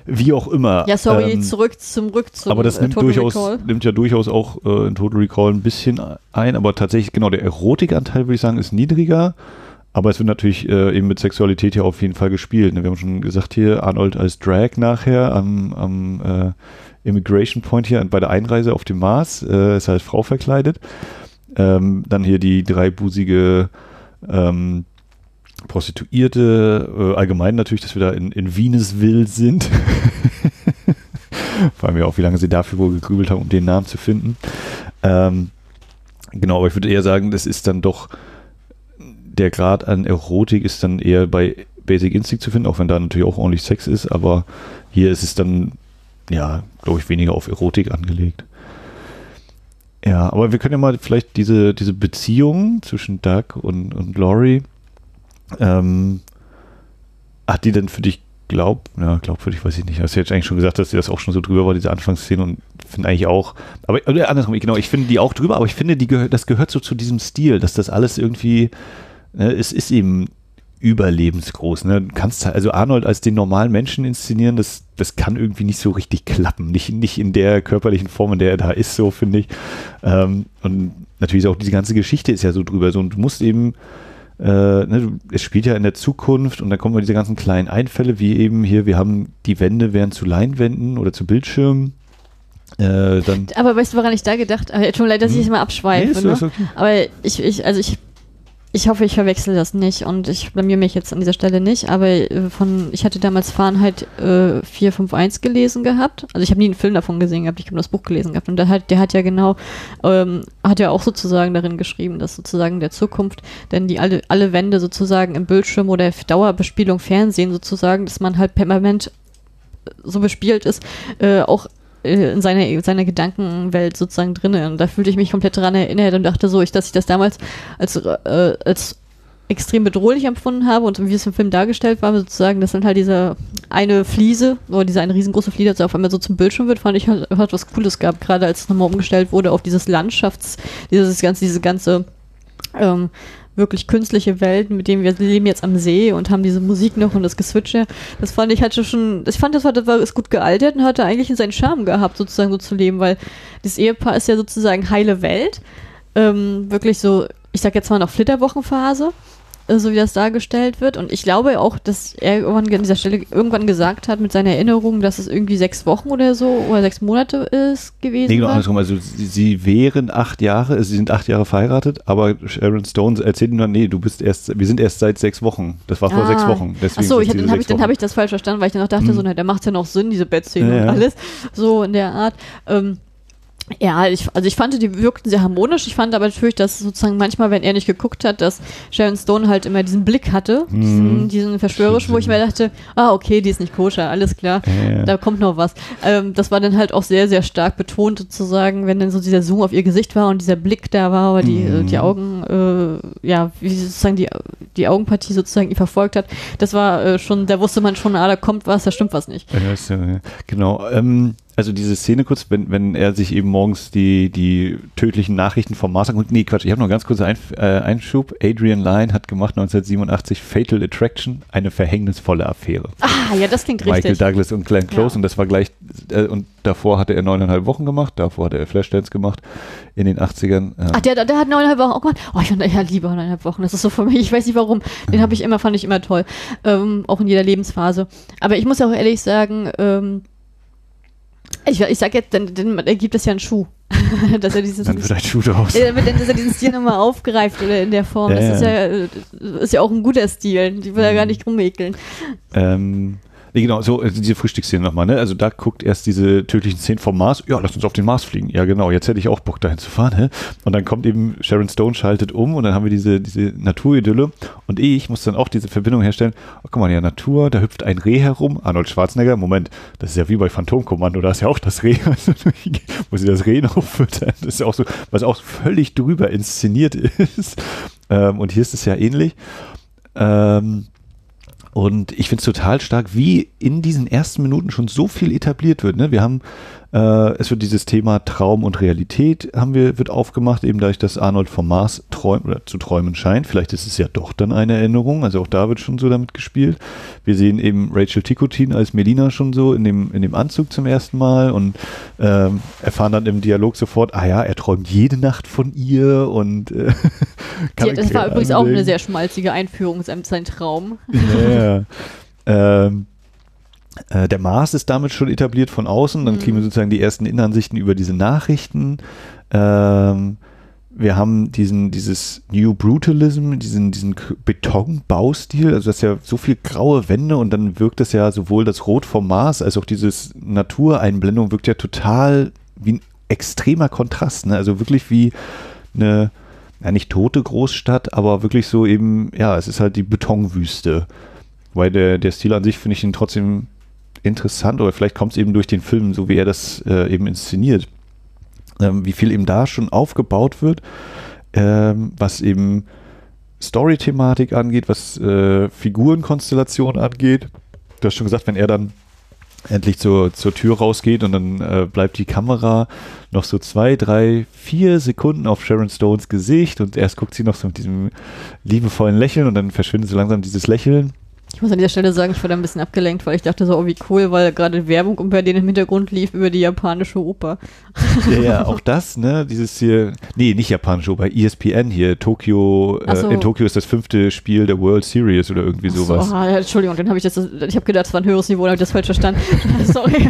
Wie auch immer. Ja, sorry, ähm, zurück zum Rück zum aber das äh, nimmt, Total durchaus, Recall. nimmt ja durchaus auch äh, in Total Recall ein bisschen ein, aber tatsächlich, genau, der Erotikanteil, würde ich sagen, ist niedriger. Aber es wird natürlich äh, eben mit Sexualität ja auf jeden Fall gespielt. Ne? Wir haben schon gesagt hier, Arnold als Drag nachher am, am äh, Immigration Point hier bei der Einreise auf dem Mars, äh, ist als Frau verkleidet. Ähm, dann hier die dreibusige ähm, Prostituierte, äh, allgemein natürlich, dass wir da in, in Venusville sind. Vor allem ja auch, wie lange sie dafür wohl gegrübelt haben, um den Namen zu finden. Ähm, genau, aber ich würde eher sagen, das ist dann doch, der Grad an Erotik ist dann eher bei Basic Instinct zu finden, auch wenn da natürlich auch ordentlich Sex ist, aber hier ist es dann, ja, glaube ich, weniger auf Erotik angelegt. Ja, aber wir können ja mal vielleicht diese, diese Beziehung zwischen Doug und, und Laurie, ähm, hat die denn für dich glaub, ja, glaubwürdig, weiß ich nicht. Hast du jetzt eigentlich schon gesagt, dass dir das auch schon so drüber war, diese Anfangsszene und finde eigentlich auch, aber oder andersrum, genau, ich finde die auch drüber, aber ich finde, die gehört, das gehört so zu diesem Stil, dass das alles irgendwie, ne, es ist eben überlebensgroß. Ne? Du kannst halt- also Arnold als den normalen Menschen inszenieren, das, das kann irgendwie nicht so richtig klappen. Nicht, nicht in der körperlichen Form, in der er da ist, so finde ich. Ähm, und natürlich ist auch diese ganze Geschichte ist ja so drüber. So, und du musst eben, äh, ne, es spielt ja in der Zukunft und dann kommen wir diese ganzen kleinen Einfälle, wie eben hier, wir haben die Wände werden zu Leinwänden oder zu Bildschirmen. Äh, dann Aber weißt du, woran ich da gedacht habe? Tut mir leid, dass ich Hm. jetzt mal abschweife. Nee, ne? okay. Aber ich, ich, also ich Ich hoffe, ich verwechsel das nicht und ich blamier mich jetzt an dieser Stelle nicht, aber äh, von, ich hatte damals Fahrenheit äh, 451 gelesen gehabt. Also ich habe nie einen Film davon gesehen gehabt, ich habe nur das Buch gelesen gehabt und der hat, der hat ja genau, ähm, hat ja auch sozusagen darin geschrieben, dass sozusagen der Zukunft, denn die alle, alle Wände sozusagen im Bildschirm oder Dauerbespielung Fernsehen sozusagen, dass man halt permanent so bespielt ist, äh, auch in seiner, seiner Gedankenwelt sozusagen drin. Und da fühlte ich mich komplett daran erinnert und dachte so, ich, dass ich das damals als, äh, als extrem bedrohlich empfunden habe und wie es im Film dargestellt war, sozusagen, dass dann halt diese eine Fliese oder diese eine riesengroße Fliese, also auf einmal so zum Bildschirm wird, fand ich halt, was Cooles gab, gerade als es nochmal umgestellt wurde auf dieses Landschafts, dieses ganze, diese ganze ähm, wirklich künstliche Welten, mit denen wir leben jetzt am See und haben diese Musik noch und das Geswitche. Das fand ich hatte schon, ich fand, das war, das war ist gut gealtert und hatte eigentlich seinen Charme gehabt, sozusagen so zu leben, weil das Ehepaar ist ja sozusagen heile Welt. Ähm, wirklich so, ich sag jetzt mal noch Flitterwochenphase so wie das dargestellt wird. Und ich glaube auch, dass er irgendwann an dieser Stelle irgendwann gesagt hat mit seiner Erinnerung, dass es irgendwie sechs Wochen oder so oder sechs Monate ist gewesen. Nee, genau andersrum. Also sie, sie wären acht Jahre, also sie sind acht Jahre verheiratet, aber Sharon Stone erzählt ihm dann, nee, du bist erst, wir sind erst seit sechs Wochen. Das war vor Ah. sechs Wochen. Deswegen Achso, sind ich, dann habe ich, dann hab ich das falsch verstanden, weil ich dann noch dachte, Hm. so, na, da macht ja noch Sinn, diese Bettszene Ja, und ja. alles. So in der Art. Ähm, ja, ich, also ich fand, die wirkten sehr harmonisch. Ich fand aber natürlich, dass sozusagen manchmal, wenn er nicht geguckt hat, dass Sharon Stone halt immer diesen Blick hatte, Mhm. diesen, diesen verschwörerischen, wo ich mir dachte, ah, okay, die ist nicht koscher, alles klar, Ja, da kommt noch was. Ähm, das war dann halt auch sehr, sehr stark betont sozusagen, wenn dann so dieser Zoom auf ihr Gesicht war und dieser Blick da war, oder die, Mhm. äh, die Augen, äh, ja, wie sozusagen die, die Augenpartie sozusagen ihn verfolgt hat. Das war äh, schon, da wusste man schon, ah, da kommt was, da stimmt was nicht. Ja, genau. Ähm, also diese Szene kurz, wenn, wenn er sich eben morgens die, die tödlichen Nachrichten vom Mars anguckt. Nee, Quatsch, ich habe noch ganz kurz einen äh, Einschub. Adrian Lyne hat gemacht 1987 Fatal Attraction, eine verhängnisvolle Affäre. Ah, ja, das klingt Michael richtig. Douglas und Glenn Close Ja. und das war gleich, äh, und davor hatte er neuneinhalb Wochen gemacht, davor hatte er Flashdance gemacht in den 80ern. Ja. Ach, der, der hat neuneinhalb Wochen auch gemacht. Oh, ich ja, lieber neuneinhalb Wochen. Das ist so für mich, ich weiß nicht warum. Den habe ich immer, fand ich immer toll. Ähm, auch in jeder Lebensphase. Aber ich muss auch ehrlich sagen, ähm, ich, ich sag jetzt, dann, dann ergibt es ja einen Schuh. dass er dieses, Dann wird ein Schuh draus. Ja, damit dass er diesen Stil nochmal aufgreift oder in der Form. Ja, das ist ja, ja. äh, ist ja auch ein guter Stil. Die will er gar nicht rummäkeln. Ähm, nee, genau, so also diese Frühstücksszene nochmal, ne? Also da guckt erst diese tödlichen Szenen vom Mars. Ja, lass uns auf den Mars fliegen. Ja, genau, jetzt hätte ich auch Bock dahin zu fahren, hä? Und dann kommt eben Sharon Stone, schaltet um und dann haben wir diese, diese Naturidylle. Und ich muss dann auch diese Verbindung herstellen. Oh, guck mal, ja, Natur, da hüpft ein Reh herum. Arnold Schwarzenegger, Moment, das ist ja wie bei Phantomkommando, da ist ja auch das Reh, also, wo sie das Reh noch füttern. Das ist ja auch so, was auch völlig drüber inszeniert ist. Ähm, und hier ist es ja ähnlich. Ähm, und ich finde es total stark, wie in diesen ersten Minuten schon so viel etabliert wird. Ne? Wir haben, es wird dieses Thema Traum und Realität haben wir, wird aufgemacht, eben dadurch, dass Arnold vom Mars träumt oder zu träumen scheint. Vielleicht ist es ja doch dann eine Erinnerung. Also auch da wird schon so damit gespielt. Wir sehen eben Rachel Ticotin als Melina schon so in dem, in dem Anzug zum ersten Mal und ähm, erfahren dann im Dialog sofort, ah ja, er träumt jede Nacht von ihr und äh, Die, das war übrigens auch eine sehr schmalzige Einführung, sein sein Traum. Ja. ähm, äh, der Mars ist damit schon etabliert von außen. Dann Mhm. kriegen wir sozusagen die ersten Innenansichten über diese Nachrichten. Ähm, wir haben diesen, dieses New Brutalism, diesen, diesen Betonbaustil, also das ist ja so viel graue Wände und dann wirkt es ja sowohl das Rot vom Mars als auch dieses Natureinblendung wirkt ja total wie ein extremer Kontrast, ne? Also wirklich wie eine, ja nicht tote Großstadt, aber wirklich so eben, ja, es ist halt die Betonwüste. Weil der, der Stil an sich finde ich ihn trotzdem interessant, oder vielleicht kommt es eben durch den Film, so wie er das äh, eben inszeniert. Ähm, wie viel eben da schon aufgebaut wird, ähm, was eben Story-Thematik angeht, was äh, Figurenkonstellation angeht. Du hast schon gesagt, wenn er dann endlich zur, zur Tür rausgeht und dann äh, bleibt die Kamera noch so zwei, drei, vier Sekunden auf Sharon Stones Gesicht und erst guckt sie noch so mit diesem liebevollen Lächeln und dann verschwindet so langsam dieses Lächeln. Ich muss an dieser Stelle sagen, ich war da ein bisschen abgelenkt, weil ich dachte so, oh wie cool, weil gerade Werbung um bei denen im Hintergrund lief über die japanische Oper. Ja, ja, auch das, ne, dieses hier, nee, nicht japanische Oper, ESPN hier, Tokio, Ach so. äh, in Tokio ist das fünfte Spiel der World Series oder irgendwie so, sowas. ah, ja, Entschuldigung, dann habe ich das, ich habe gedacht, das war ein höheres Niveau, dann habe ich das falsch verstanden. Sorry.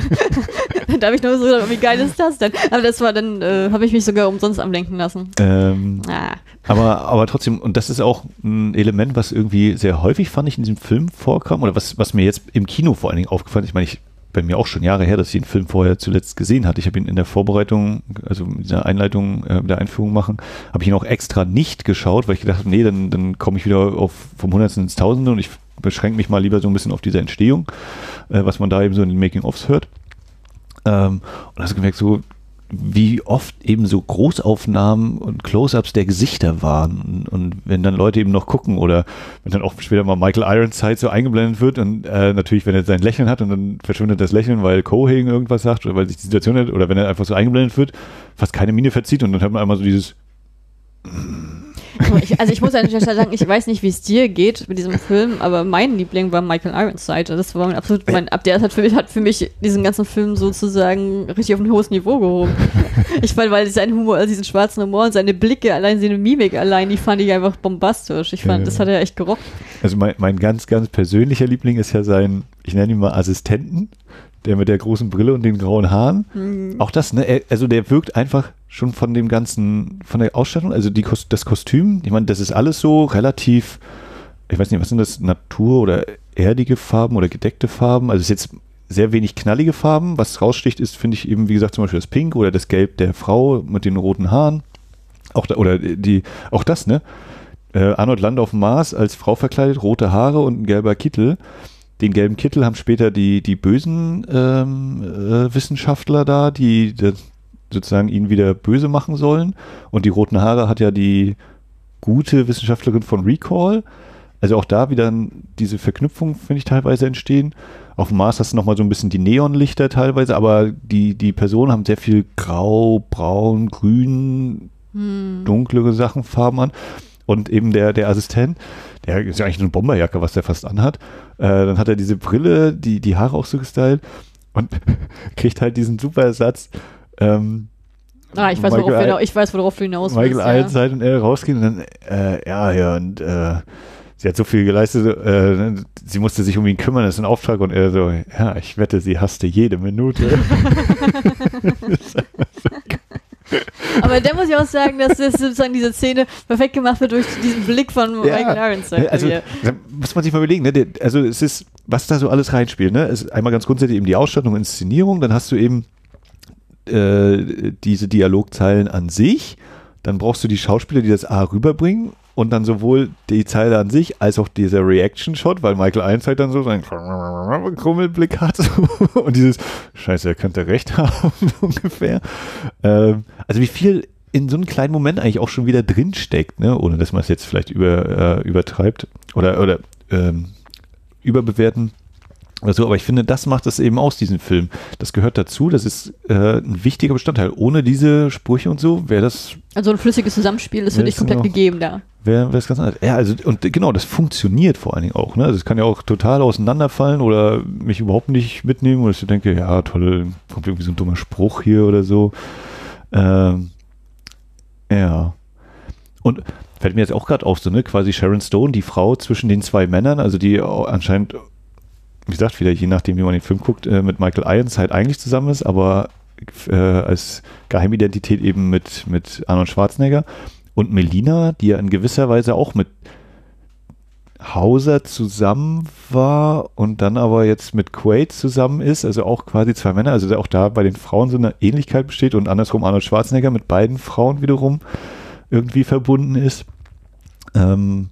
da habe ich nur so gedacht, wie geil ist das denn? Aber das war dann, äh, habe ich mich sogar umsonst ablenken lassen. Ähm, Ah. Aber, aber trotzdem, und das ist auch ein Element, was irgendwie sehr häufig, fand ich, in diesem Film vorkam, oder was, was mir jetzt im Kino vor allen Dingen aufgefallen ist. Ich meine, ich bei mir auch schon Jahre her, dass ich den Film vorher zuletzt gesehen hatte. Ich habe ihn in der Vorbereitung, also in dieser Einleitung, äh, der Einführung machen, habe ich ihn auch extra nicht geschaut, weil ich gedacht habe, nee, dann, dann komme ich wieder auf vom Hundertsten ins Tausende und ich beschränke mich mal lieber so ein bisschen auf diese Entstehung, äh, was man da eben so in den Making-ofs hört. Ähm, und hast gemerkt, so wie oft eben so Großaufnahmen und Close-ups der Gesichter waren. Und, und wenn dann Leute eben noch gucken oder wenn dann auch später mal Michael Ironside so eingeblendet wird und äh, natürlich, wenn er sein Lächeln hat und dann verschwindet das Lächeln, weil Cohagen irgendwas sagt oder weil sich die Situation hat oder wenn er einfach so eingeblendet wird, fast keine Miene verzieht und dann hat man einmal so dieses Aber Ich, also ich muss an dieser Stelle sagen, ich weiß nicht, wie es dir geht mit diesem Film, aber mein Liebling war Michael Ironside. Das war mein absolut, mein, ab der hat für mich, hat für mich diesen ganzen Film sozusagen richtig auf ein hohes Niveau gehoben. Ich fand, weil sein Humor, also diesen schwarzen Humor und seine Blicke, allein seine Mimik allein, die fand ich einfach bombastisch. Ich fand, Ja. das hat er echt gerockt. Also mein, mein ganz, ganz persönlicher Liebling ist ja sein, ich nenne ihn mal Assistenten, der mit der großen Brille und den grauen Haaren. Mhm. Auch das, ne? Also der wirkt einfach schon von dem ganzen, von der Ausstattung, also die, das Kostüm, ich meine, das ist alles so relativ, ich weiß nicht, was sind das, Natur- oder erdige Farben oder gedeckte Farben? Also es ist jetzt sehr wenig knallige Farben. Was raussticht, ist, finde ich eben, wie gesagt, zum Beispiel das Pink oder das Gelb der Frau mit den roten Haaren. Auch da, oder die, auch das, ne? Äh, Arnold Land auf dem Mars als Frau verkleidet, rote Haare und ein gelber Kittel. Den gelben Kittel haben später die, die bösen ähm, äh, Wissenschaftler da, die das, sozusagen ihn wieder böse machen sollen. Und die roten Haare hat ja die gute Wissenschaftlerin von Recall. Also auch da wieder diese Verknüpfung, finde ich, teilweise entstehen. Auf dem Mars hast du nochmal so ein bisschen die Neonlichter teilweise, aber die, die Personen haben sehr viel Grau, Braun, Grün, dunklere Sachen, Farben an. Und eben der, der Assistent, der ist ja eigentlich eine Bomberjacke, was der fast anhat. Äh, dann hat er diese Brille, die, die Haare auch so gestylt und kriegt halt diesen super Satz. Ähm, Ah, ich weiß, Michael worauf, hinaus- ich weiß, worauf du hinaus Michael willst. Ja. Ironside und er rausgehen und dann, äh, ja, ja, und äh, sie hat so viel geleistet, äh, sie musste sich um ihn kümmern, das ist ein Auftrag und er so, ja, ich wette, sie hasste jede Minute. Aber da muss ich auch sagen, dass das sozusagen diese Szene perfekt gemacht wird durch diesen Blick von Michael Ironside. Also, Ja. da muss man sich mal überlegen, ne? Also es ist, was da so alles reinspielt, ne? Es ist einmal ganz grundsätzlich eben die Ausstattung und Inszenierung, dann hast du eben äh, diese Dialogzeilen an sich, dann brauchst du die Schauspieler, die das A rüberbringen und dann sowohl die Zeile an sich als auch dieser Reaction-Shot, weil Michael Ironside dann so seinen Krummelblick hat und dieses Scheiße, er könnte recht haben, ungefähr. Ähm, also wie viel in so einem kleinen Moment eigentlich auch schon wieder drin steckt, ne? ohne dass man es jetzt vielleicht über, äh, übertreibt oder, oder ähm, überbewerten oder so, aber ich finde, das macht es eben aus, diesen Film. Das gehört dazu, das ist äh, ein wichtiger Bestandteil. Ohne diese Sprüche und so wäre das, Also ein flüssiges Zusammenspiel ist für dich komplett noch- gegeben da. wäre das ganz anders. Ja, also, und genau, das funktioniert vor allen Dingen auch. Ne? Das kann ja auch total auseinanderfallen oder mich überhaupt nicht mitnehmen, oder ich so denke, ja, toll, kommt irgendwie so ein dummer Spruch hier oder so. Ähm, ja. Und fällt mir jetzt auch gerade auf, so, ne, quasi Sharon Stone, die Frau zwischen den zwei Männern, also die anscheinend, wie gesagt, wieder je nachdem, wie man den Film guckt, äh, mit Michael Irons halt eigentlich zusammen ist, aber äh, als Geheimidentität eben mit, mit Arnold Schwarzenegger. Und Melina, die ja in gewisser Weise auch mit Hauser zusammen war und dann aber jetzt mit Quaid zusammen ist, also auch quasi zwei Männer, also auch da bei den Frauen so eine Ähnlichkeit besteht und andersrum Arnold Schwarzenegger mit beiden Frauen wiederum irgendwie verbunden ist. Ähm,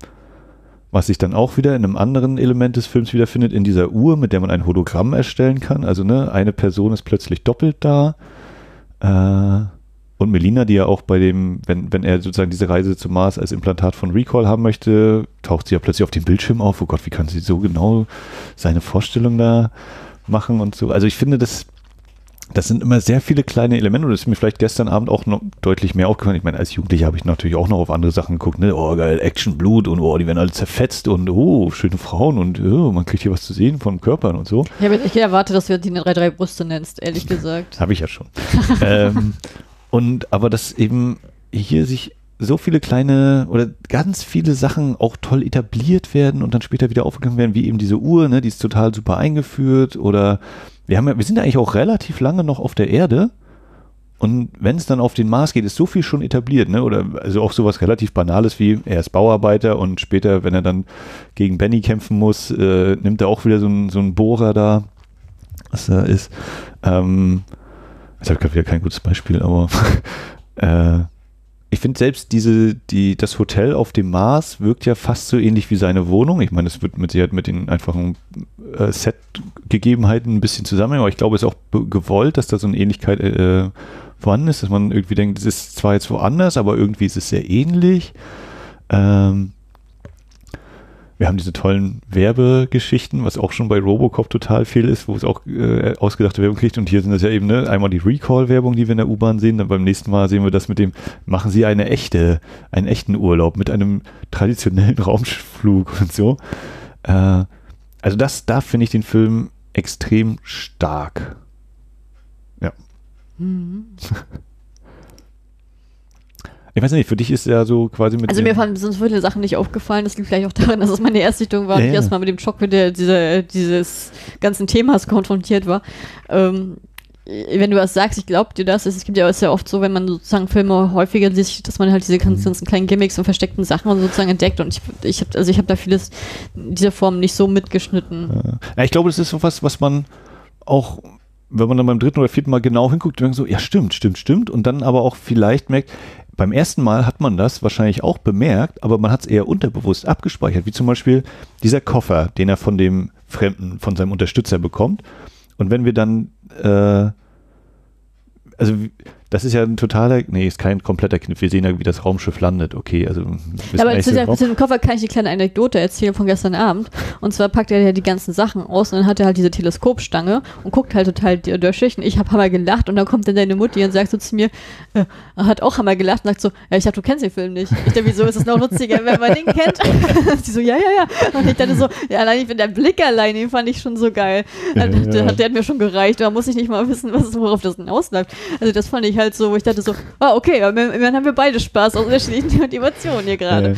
was sich dann auch wieder in einem anderen Element des Films wiederfindet, in dieser Uhr, mit der man ein Hologramm erstellen kann. Also ne, eine Person ist plötzlich doppelt da. Äh, und Melina, die ja auch bei dem, wenn, wenn er sozusagen diese Reise zum Mars als Implantat von Recall haben möchte, taucht sie ja plötzlich auf dem Bildschirm auf. Oh Gott, wie kann sie so genau seine Vorstellung da machen und so. Also ich finde, das, das sind immer sehr viele kleine Elemente und das ist mir vielleicht gestern Abend auch noch deutlich mehr aufgefallen. Ich meine, als Jugendlicher habe ich natürlich auch noch auf andere Sachen geguckt, ne? Oh, geil, Action, Blut und oh, die werden alle zerfetzt und oh, schöne Frauen und oh, man kriegt hier was zu sehen von Körpern und so. Ich, habe, ich erwarte, dass du die 3-3 Brüste nennst, ehrlich gesagt. Habe ich ja schon. ähm, und aber dass eben hier sich so viele kleine oder ganz viele Sachen auch toll etabliert werden und dann später wieder aufgegriffen werden, wie eben diese Uhr, ne, die ist total super eingeführt oder wir haben ja, wir sind eigentlich auch relativ lange noch auf der Erde. Und wenn es dann auf den Mars geht, ist so viel schon etabliert, ne? Oder also auch sowas relativ Banales wie er ist Bauarbeiter und später, wenn er dann gegen Benny kämpfen muss, äh, nimmt er auch wieder so einen so Bohrer da, was da ist. Ähm, ich habe gerade wieder kein gutes Beispiel, aber äh, ich finde selbst diese, die, das Hotel auf dem Mars wirkt ja fast so ähnlich wie seine Wohnung. Ich meine, es wird mit Sicherheit mit den einfachen äh, Set-Gegebenheiten ein bisschen zusammen, aber ich glaube, es ist auch gewollt, dass da so eine Ähnlichkeit äh, vorhanden ist, dass man irgendwie denkt, es ist zwar jetzt woanders, aber irgendwie ist es sehr ähnlich. Ähm, wir haben diese tollen Werbegeschichten, was auch schon bei Robocop total viel ist, wo es auch äh, ausgedachte Werbung kriegt. Und hier sind das ja eben ne, einmal die Recall-Werbung, die wir in der U-Bahn sehen. Dann beim nächsten Mal sehen wir das mit dem, machen Sie eine echte, einen echten Urlaub mit einem traditionellen Raumflug und so. Äh, also das, da finde ich den Film extrem stark. Ja. Mhm. Ich weiß nicht, für dich ist ja so quasi mit. Also mir fallen sonst viele Sachen nicht aufgefallen. Das liegt vielleicht auch daran, dass es meine Erstsichtung war ja, und ich ja. erstmal mit dem Schock mit der, dieser, dieses ganzen Themas konfrontiert war. Ähm, wenn du was sagst, ich glaube dir das. Es gibt ja ist ja oft so, wenn man sozusagen Filme häufiger sieht, dass man halt diese ganzen, mhm. kleinen Gimmicks und versteckten Sachen sozusagen entdeckt. Und ich, ich habe also ich habe da vieles in dieser Form nicht so mitgeschnitten. Ja, ich glaube, das ist so was, was man auch wenn man dann beim dritten oder vierten Mal genau hinguckt, denkt so, ja stimmt, stimmt, stimmt. Und dann aber auch vielleicht merkt, beim ersten Mal hat man das wahrscheinlich auch bemerkt, aber man hat es eher unterbewusst abgespeichert, wie zum Beispiel dieser Koffer, den er von dem Fremden, von seinem Unterstützer bekommt. Und wenn wir dann, äh, also das ist ja ein totaler, nee, ist kein kompletter Kniff. Wir sehen ja, wie das Raumschiff landet. Okay, also. Ja, aber zu, der, zu, dem Koffer kann ich eine kleine Anekdote erzählen von gestern Abend. Und zwar packt er ja die ganzen Sachen aus und dann hat er halt diese Teleskopstange und guckt halt total durchschicht. Und ich habe Hammer gelacht und dann kommt dann deine Mutti und sagt so zu mir, äh, hat auch Hammer gelacht und sagt so, ja, ich dachte, du kennst den Film nicht. Ich dachte, wieso ist es noch lustiger, wenn man den kennt? Sie so, ja, ja, ja. Und ich dachte so, ja, allein ich bin der Blick allein, den fand ich schon so geil. Ja, der, ja. der, hat mir schon gereicht. Da muss ich nicht mal wissen, was, worauf das hinausläuft. Also das fand ich halt so, wo ich dachte so, ah, okay, dann haben wir beide Spaß aus unterschiedlichen Motivationen hier gerade.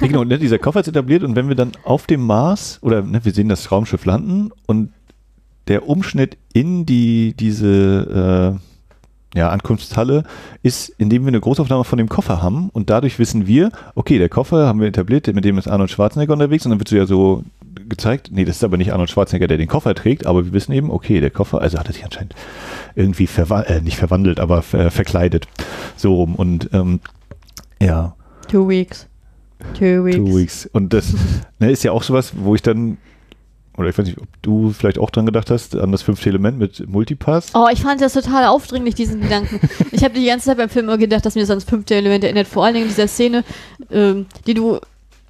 Ja, genau, ne, dieser Koffer ist etabliert und wenn wir dann auf dem Mars, oder ne, wir sehen das Raumschiff landen und der Umschnitt in die, diese äh, ja, Ankunftshalle ist, indem wir eine Großaufnahme von dem Koffer haben und dadurch wissen wir, okay, der Koffer haben wir etabliert, mit dem ist Arnold Schwarzenegger unterwegs und dann wird so ja so gezeigt, nee, das ist aber nicht Arnold Schwarzenegger, der den Koffer trägt, aber wir wissen eben, okay, der Koffer, also hat er sich anscheinend irgendwie verwa äh, nicht verwandelt, aber ver verkleidet. So rum. Und ähm, ja. Two weeks. Two weeks. Two weeks. Und das ne, ist ja auch sowas, wo ich dann oder ich weiß nicht, ob du vielleicht auch dran gedacht hast, an das fünfte Element mit Multipass. Oh, ich fand das total aufdringlich, diesen Gedanken. ich habe die ganze Zeit beim Film immer gedacht, dass mir das ans fünfte Element erinnert. Vor allen Dingen in dieser Szene, ähm, die du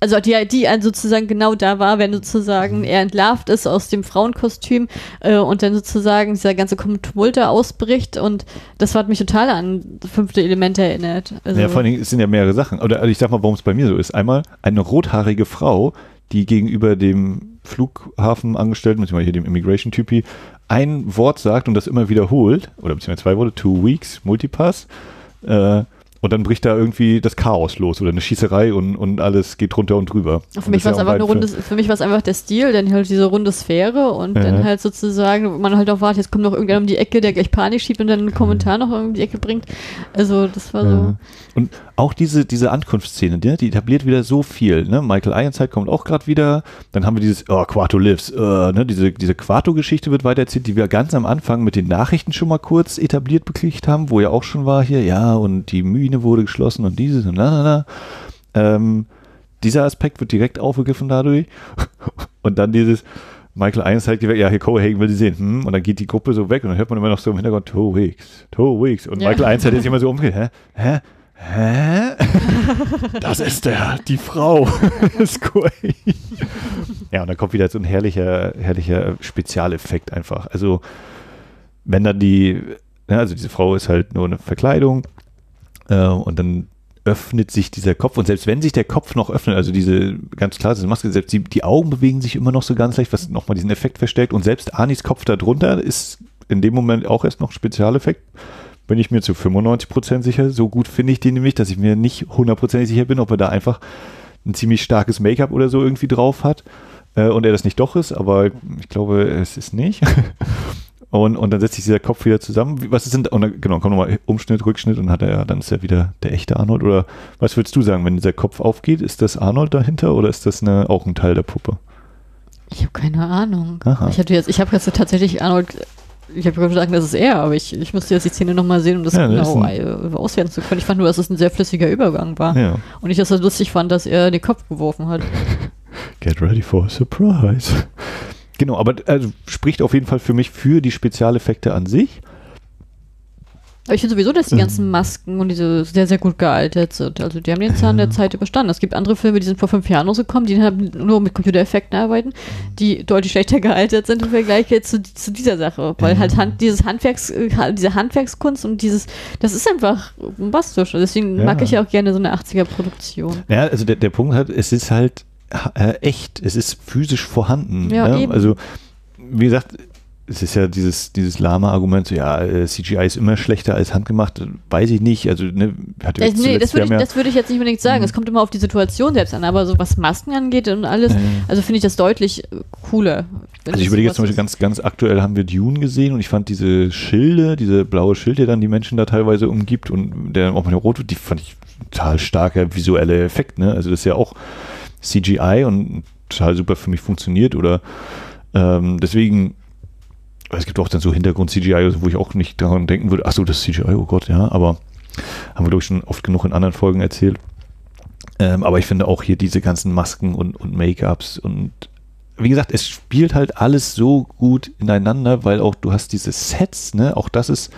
also die, die sozusagen genau da war, wenn sozusagen er entlarvt ist aus dem Frauenkostüm äh, und dann sozusagen dieser ganze Tumult ausbricht und das hat mich total an fünfte Elemente erinnert. Also ja, vor allen Dingen es sind ja mehrere Sachen. Oder also ich sag mal, warum es bei mir so ist. Einmal eine rothaarige Frau, die gegenüber dem Flughafenangestellten, beziehungsweise hier dem Immigration-Typi, ein Wort sagt und das immer wiederholt, oder beziehungsweise zwei Worte, two weeks, Multipass, äh, und dann bricht da irgendwie das Chaos los oder eine Schießerei und, und alles geht drunter und drüber. Für und mich war es einfach eine runde, für mich war es einfach der Stil, dann halt diese runde Sphäre und ja. dann halt sozusagen, man halt auch wartet, jetzt kommt noch irgendwer um die Ecke, der gleich Panik schiebt und dann einen Kommentar noch um die Ecke bringt. Also das war ja. so. Und auch diese, diese Ankunftsszene, die, die etabliert wieder so viel. Ne? Michael Ironside kommt auch gerade wieder. Dann haben wir dieses, oh, Quarto lives. Uh, ne? Diese, diese Quarto-Geschichte wird weiter erzählt, die wir ganz am Anfang mit den Nachrichten schon mal kurz etabliert bekriegt haben, wo ja auch schon war hier, ja, und die Mine wurde geschlossen und dieses und la, la, la. Ähm, dieser Aspekt wird direkt aufgegriffen dadurch. Und dann dieses, Michael Ironside weg, ja, hier Cohagen will sie sehen, hm, und dann geht die Gruppe so weg und dann hört man immer noch so im Hintergrund, two weeks, two weeks. Und ja. Michael Ironside ist immer so umgekehrt, hä, hä, Hä? Das ist der, die Frau. ja, und dann kommt wieder so ein herrlicher, herrlicher Spezialeffekt einfach. Also, wenn dann die, ja, also diese Frau ist halt nur eine Verkleidung äh, und dann öffnet sich dieser Kopf und selbst wenn sich der Kopf noch öffnet, also diese, ganz klar, diese Maske, selbst die, die Augen bewegen sich immer noch so ganz leicht, was nochmal diesen Effekt verstärkt und selbst Anis Kopf darunter ist in dem Moment auch erst noch Spezialeffekt. Bin ich mir zu 95% sicher. So gut finde ich den nämlich, dass ich mir nicht hundertprozentig sicher bin, ob er da einfach ein ziemlich starkes Make-up oder so irgendwie drauf hat äh, und er das nicht doch ist, aber ich glaube, es ist nicht. Und, und dann setzt sich dieser Kopf wieder zusammen. Was ist denn, und dann, genau, kommt nochmal Umschnitt, Rückschnitt und dann hat er, dann ist er wieder der echte Arnold. Oder was würdest du sagen, wenn dieser Kopf aufgeht, ist das Arnold dahinter oder ist das eine, auch ein Teil der Puppe? Ich habe keine Ahnung. Aha. Ich hatte jetzt, ich habe jetzt tatsächlich Arnold, ich habe gesagt, das ist er, aber ich, ich müsste jetzt die Szene nochmal sehen, um das Ja, genau ist äh, auswerten zu können. Ich fand nur, dass es ein sehr flüssiger Übergang war. Ja. Und ich das so lustig fand, dass er den Kopf geworfen hat. Get ready for a surprise. Genau, aber also spricht auf jeden Fall für mich für die Spezialeffekte an sich. Aber ich finde sowieso, dass die ganzen Masken und diese sehr, sehr gut gealtert sind. Also die haben den Zahn der Zeit überstanden. Es gibt andere Filme, die sind vor fünf Jahren rausgekommen, die haben nur mit Computereffekten arbeiten, die deutlich schlechter gealtert sind im Vergleich jetzt zu, zu dieser Sache. Weil halt Hand, dieses Handwerks, äh, diese Handwerkskunst und dieses, das ist einfach bombastisch. Deswegen Ja. mag ich ja auch gerne so eine 80er-Produktion. Ja, also der, der Punkt hat, es ist halt äh, echt, es ist physisch vorhanden. Ja, ne? Also, wie gesagt, es ist ja dieses, dieses lahme Argument, so, ja, äh, CGI ist immer schlechter als handgemacht, weiß ich nicht. Also, ne, hatte Äh, jetzt nee, das würde ich, ja- das würde ich jetzt nicht unbedingt sagen. Es kommt immer auf die Situation selbst an, aber so was Masken angeht und alles, Ja. also finde ich das deutlich äh, cooler. Also ich überlege jetzt zum Beispiel ganz, ganz aktuell haben wir Dune gesehen und ich fand diese Schilde, diese blaue Schild, der dann die Menschen da teilweise umgibt und der auch mal rot wird, die fand ich total starker visuelle Effekt, ne? Also das ist ja auch CGI und total super für mich funktioniert oder ähm, deswegen es gibt auch dann so Hintergrund-CGI, wo ich auch nicht daran denken würde, ach so, das CGI, oh Gott, ja, aber haben wir, glaube ich, schon oft genug in anderen Folgen erzählt. Ähm, aber ich finde auch hier diese ganzen Masken und, und Make-ups und wie gesagt, es spielt halt alles so gut ineinander, weil auch du hast diese Sets, ne? Auch das ist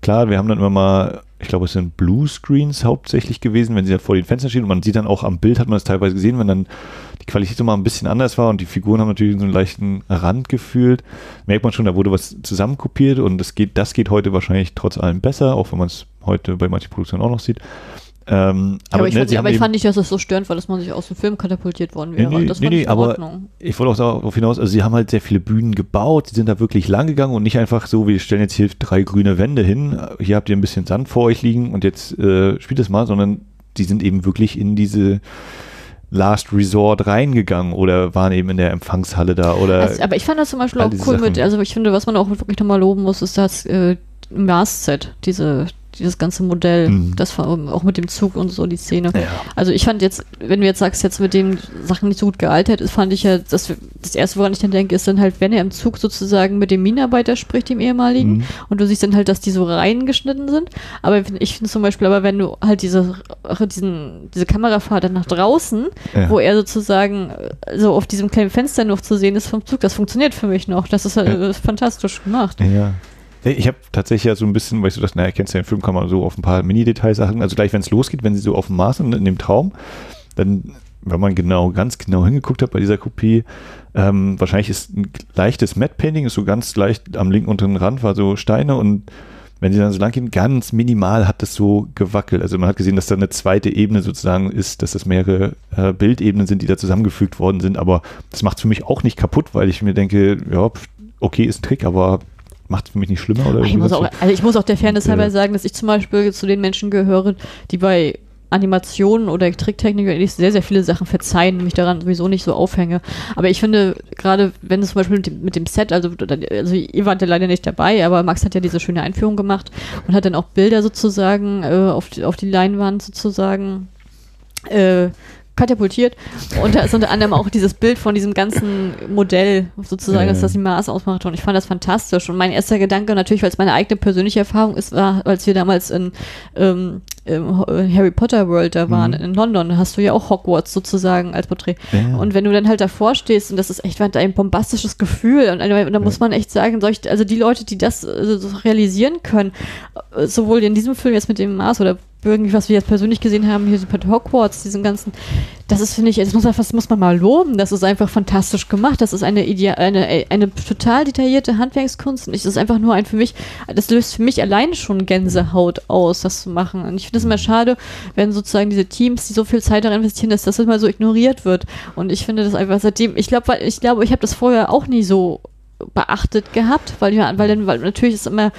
klar, wir haben dann immer mal, ich glaube, es sind Bluescreens hauptsächlich gewesen, wenn sie da vor den Fenstern stehen und man sieht dann auch am Bild, hat man es teilweise gesehen, wenn dann die Qualität immer ein bisschen anders war und die Figuren haben natürlich so einen leichten Rand gefühlt, merkt man schon, da wurde was zusammenkopiert und das geht, das geht heute wahrscheinlich trotz allem besser, auch wenn man es heute bei manchen Produktionen auch noch sieht. Ähm, Ja, aber, ich, ne, fand, aber ich fand nicht, dass es so störend war, dass man sich aus dem Film katapultiert worden wäre. Nee, nee, das nee, nee, ich in aber Ordnung. ich wollte auch darauf hinaus, also sie haben halt sehr viele Bühnen gebaut, sie sind da wirklich lang gegangen und nicht einfach so, wir stellen jetzt hier drei grüne Wände hin, hier habt ihr ein bisschen Sand vor euch liegen und jetzt äh, spielt es mal, sondern die sind eben wirklich in diese Last Resort reingegangen oder waren eben in der Empfangshalle da oder Also, aber ich fand das zum Beispiel auch cool mit, Sachen. also ich finde, was man auch wirklich nochmal loben muss, ist das äh, Mars-Set, diese, dieses ganze Modell, Mhm. das auch mit dem Zug und so die Szene. Ja. Also ich fand jetzt, wenn du jetzt sagst, jetzt mit den Sachen nicht so gut gealtert ist, fand ich ja, das, das erste, woran ich dann denke, ist dann halt, wenn er im Zug sozusagen mit dem Minenarbeiter spricht, dem ehemaligen, Mhm. und du siehst dann halt, dass die so reingeschnitten sind. Aber ich finde zum Beispiel, aber wenn du halt diese, diesen, diese Kamerafahrt dann nach draußen, Ja. wo er sozusagen äh, so auf diesem kleinen Fenster noch zu sehen ist vom Zug, das funktioniert für mich noch. Das ist halt Ja. fantastisch gemacht. Ja. Ich habe tatsächlich ja so ein bisschen, weil ich so dachte, naja, kennst du den Film, kann man so auf ein paar Mini-Details sagen. Also gleich, wenn es losgeht, wenn sie so auf dem Mars sind, in dem Traum, dann, wenn man genau, ganz genau hingeguckt hat bei dieser Kopie, ähm, wahrscheinlich ist ein leichtes Matte-Painting, ist so ganz leicht am linken unteren Rand, war so Steine und wenn sie dann so lang gehen, ganz minimal hat das so gewackelt. Also man hat gesehen, dass da eine zweite Ebene sozusagen ist, dass das mehrere äh, Bildebenen sind, die da zusammengefügt worden sind. Aber das macht für mich auch nicht kaputt, weil ich mir denke, ja, okay, ist ein Trick, aber macht es für mich nicht schlimmer oder ich muss, auch, so. also ich muss auch der Fairness halber sagen, dass ich zum Beispiel zu den Menschen gehöre, die bei Animationen oder Tricktechnik eigentlich sehr, sehr viele Sachen verzeihen, mich daran sowieso nicht so aufhänge. Aber ich finde, gerade wenn es zum Beispiel mit dem, mit dem Set, also, also ihr wart ja leider nicht dabei, aber Max hat ja diese schöne Einführung gemacht und hat dann auch Bilder sozusagen äh, auf, die, auf die Leinwand sozusagen äh, katapultiert. Und da ist unter anderem auch dieses Bild von diesem ganzen Modell sozusagen, dass das die Maß ausmacht. Und ich fand das fantastisch. Und mein erster Gedanke natürlich, weil es meine eigene persönliche Erfahrung ist, war, als wir damals in ähm, im Harry Potter World da waren, Mhm. in London, hast du ja auch Hogwarts sozusagen als Porträt. Ja. Und wenn du dann halt davor stehst und das ist echt ein bombastisches Gefühl und, und da muss man echt sagen, solch, also die Leute, die das äh, so realisieren können, äh, sowohl in diesem Film jetzt mit dem Mars oder irgendwie, was wir jetzt persönlich gesehen haben, hier bei Hogwarts, diesen ganzen, das ist, finde ich, das muss, einfach, das muss man mal loben, das ist einfach fantastisch gemacht, das ist eine, Idea, eine, eine total detaillierte Handwerkskunst und es ist einfach nur ein für mich, das löst für mich alleine schon Gänsehaut aus, das zu machen. Und ich finde es immer schade, wenn sozusagen diese Teams, die so viel Zeit darin investieren, dass das immer so ignoriert wird. Und ich finde das einfach seitdem, ich glaube, ich glaube, ich habe das vorher auch nie so beachtet gehabt, weil, ja, weil, dann, weil natürlich ist immer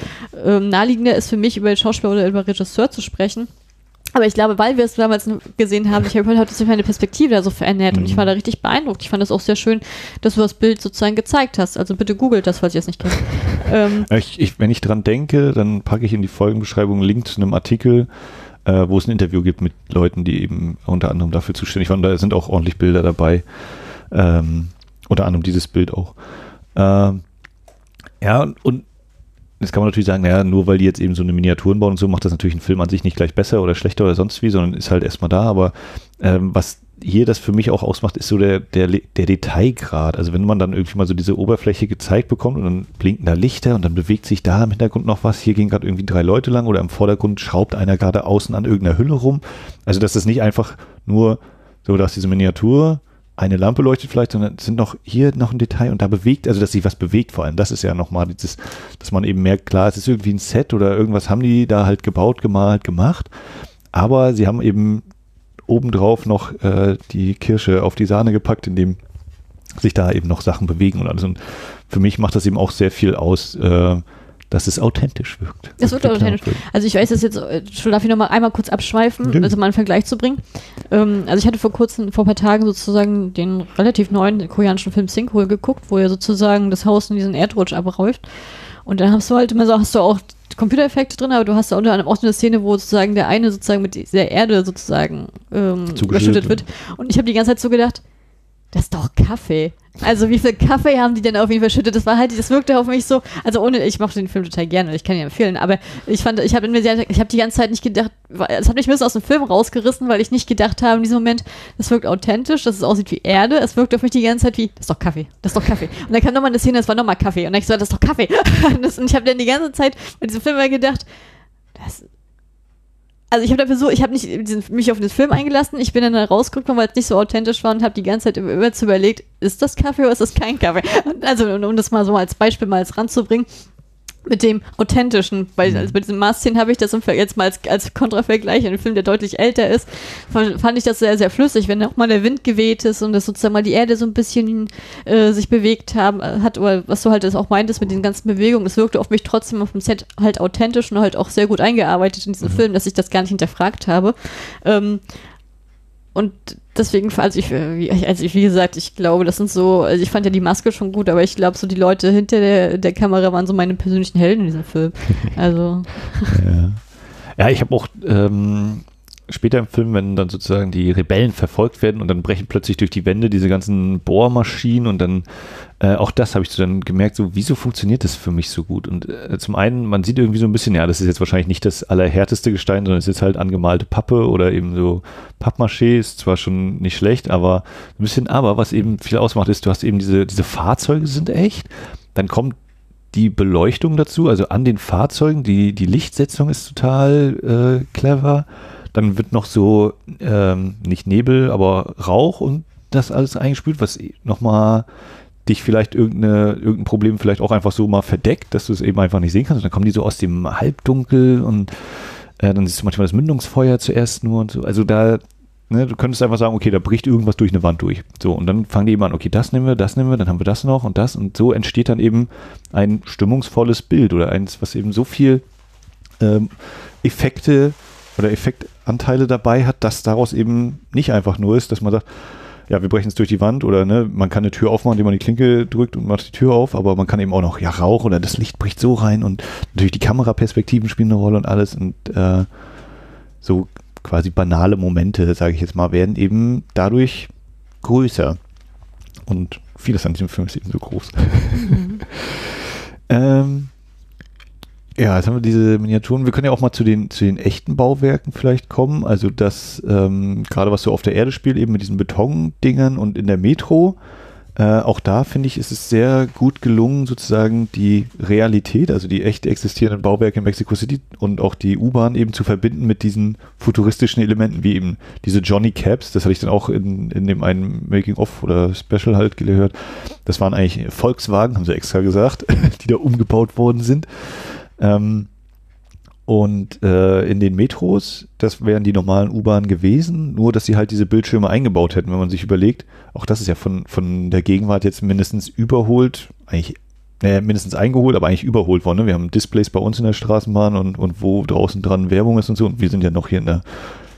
ähm, naheliegender ist für mich über den Schauspieler oder über Regisseur zu sprechen. Aber ich glaube, weil wir es damals gesehen haben, ich habe hat sich meine Perspektive da so verändert mhm. und ich war da richtig beeindruckt. Ich fand es auch sehr schön, dass du das Bild sozusagen gezeigt hast. Also bitte googelt das, falls ihr es nicht kennt. ähm, ich, ich, wenn ich dran denke, dann packe ich in die Folgenbeschreibung einen Link zu einem Artikel, äh, wo es ein Interview gibt mit Leuten, die eben unter anderem dafür zuständig waren. Da sind auch ordentlich Bilder dabei. Ähm, unter anderem dieses Bild auch. Ähm, ja, und Jetzt kann man natürlich sagen, naja, nur weil die jetzt eben so eine Miniaturen bauen und so, macht das natürlich einen Film an sich nicht gleich besser oder schlechter oder sonst wie, sondern ist halt erstmal da. Aber ähm, was hier das für mich auch ausmacht, ist so der, der, der Detailgrad. Also wenn man dann irgendwie mal so diese Oberfläche gezeigt bekommt und dann blinken da Lichter und dann bewegt sich da im Hintergrund noch was. Hier gehen gerade irgendwie drei Leute lang oder im Vordergrund schraubt einer gerade außen an irgendeiner Hülle rum. Also dass das nicht einfach nur so, dass diese Miniatur eine Lampe leuchtet vielleicht, sondern sind noch hier noch ein Detail und da bewegt, also dass sich was bewegt vor allem. Das ist ja nochmal dieses, dass man eben merkt, klar, es ist irgendwie ein Set oder irgendwas haben die da halt gebaut, gemalt, gemacht. Aber sie haben eben obendrauf noch äh, die Kirsche auf die Sahne gepackt, indem sich da eben noch Sachen bewegen und alles. Und für mich macht das eben auch sehr viel aus, äh, dass es authentisch wirkt. Das wirkt authentisch. Also ich weiß es jetzt, äh, schon darf ich noch mal einmal kurz abschweifen, ja. also mal einen Vergleich zu bringen. Ähm, also ich hatte vor kurzem, vor ein paar Tagen sozusagen den relativ neuen koreanischen Film Sinkhole geguckt, wo er sozusagen das Haus in diesen Erdrutsch abräuft. Und dann hast du halt immer so, hast du auch Computereffekte drin, aber du hast da unter anderem auch eine Szene, wo sozusagen der eine sozusagen mit der Erde sozusagen ähm, überschüttet wird. Und ich habe die ganze Zeit so gedacht, das ist doch Kaffee. Also wie viel Kaffee haben die denn auf ihn verschüttet? Das war halt, das wirkte auf mich so, also ohne, ich mochte den Film total gerne, ich kann ihn empfehlen, aber ich fand, ich habe mir die ganze Zeit nicht gedacht, es hat mich ein bisschen aus dem Film rausgerissen, weil ich nicht gedacht habe in diesem Moment, das wirkt authentisch, dass es aussieht wie Erde, es wirkt auf mich die ganze Zeit wie, das ist doch Kaffee, das ist doch Kaffee. Und dann kam nochmal eine Szene, das war nochmal Kaffee und dann ich so, das ist doch Kaffee. und ich habe dann die ganze Zeit bei diesem Film mal gedacht, das also ich habe dafür so, ich habe nicht mich auf den Film eingelassen, ich bin dann da rausgekommen, weil es nicht so authentisch war und habe die ganze Zeit immer, zu überlegt, ist das Kaffee oder ist das kein Kaffee? Also um das mal so als Beispiel mal als ranzubringen, mit dem authentischen, weil mhm. also bei diesem Mars-Szenen habe ich das jetzt mal als, als Kontravergleich in einem Film, der deutlich älter ist, fand ich das sehr, sehr flüssig, wenn auch mal der Wind geweht ist und das sozusagen mal die Erde so ein bisschen äh, sich bewegt haben, hat, oder was du halt das auch meintest mit den ganzen Bewegungen, es wirkte auf mich trotzdem auf dem Set halt authentisch und halt auch sehr gut eingearbeitet in diesen mhm. Film, dass ich das gar nicht hinterfragt habe. Ähm, und deswegen, also ich, also ich, wie gesagt, ich glaube, das sind so, also ich fand ja die Maske schon gut, aber ich glaube, so die Leute hinter der, der Kamera waren so meine persönlichen Helden in diesem Film. Also. ja. ja, ich habe auch ähm, später im Film, wenn dann sozusagen die Rebellen verfolgt werden und dann brechen plötzlich durch die Wände diese ganzen Bohrmaschinen und dann äh, auch das habe ich dann gemerkt, so wieso funktioniert das für mich so gut? Und äh, zum einen, man sieht irgendwie so ein bisschen, ja, das ist jetzt wahrscheinlich nicht das allerhärteste Gestein, sondern es ist halt angemalte Pappe oder eben so Pappmaché, ist zwar schon nicht schlecht, aber ein bisschen, aber was eben viel ausmacht, ist, du hast eben diese, diese Fahrzeuge sind echt, dann kommt die Beleuchtung dazu, also an den Fahrzeugen, die, die Lichtsetzung ist total äh, clever dann wird noch so, ähm, nicht Nebel, aber Rauch und das alles eingespült, was nochmal dich vielleicht irgendeine, irgendein Problem vielleicht auch einfach so mal verdeckt, dass du es eben einfach nicht sehen kannst. Und dann kommen die so aus dem Halbdunkel und äh, dann siehst du manchmal das Mündungsfeuer zuerst nur und so. Also da, ne, du könntest einfach sagen, okay, da bricht irgendwas durch eine Wand durch. So, und dann fangen die eben an, okay, das nehmen wir, das nehmen wir, dann haben wir das noch und das. Und so entsteht dann eben ein stimmungsvolles Bild oder eins, was eben so viel ähm, Effekte oder Effektanteile dabei hat, dass daraus eben nicht einfach nur ist, dass man sagt, ja, wir brechen es durch die Wand oder ne, man kann eine Tür aufmachen, indem man die Klinke drückt und macht die Tür auf, aber man kann eben auch noch ja Rauch oder das Licht bricht so rein und natürlich die Kameraperspektiven spielen eine Rolle und alles und äh, so quasi banale Momente, sage ich jetzt mal, werden eben dadurch größer und vieles an diesem Film ist eben so groß. Mhm. ähm, ja, jetzt haben wir diese Miniaturen. Wir können ja auch mal zu den, zu den echten Bauwerken vielleicht kommen. Also das, ähm, gerade was so auf der Erde spielt, eben mit diesen Betondingern und in der Metro. Äh, auch da finde ich, ist es sehr gut gelungen, sozusagen die Realität, also die echt existierenden Bauwerke in Mexico City und auch die U-Bahn eben zu verbinden mit diesen futuristischen Elementen, wie eben diese Johnny Cabs, das hatte ich dann auch in, in dem einen Making-of oder Special halt gehört. Das waren eigentlich Volkswagen, haben sie extra gesagt, die da umgebaut worden sind. Ähm, und äh, in den Metros, das wären die normalen U-Bahnen gewesen, nur dass sie halt diese Bildschirme eingebaut hätten, wenn man sich überlegt. Auch das ist ja von, von der Gegenwart jetzt mindestens überholt, eigentlich naja, mindestens eingeholt, aber eigentlich überholt worden. Ne? Wir haben Displays bei uns in der Straßenbahn und, und wo draußen dran Werbung ist und so. Und wir sind ja noch hier in der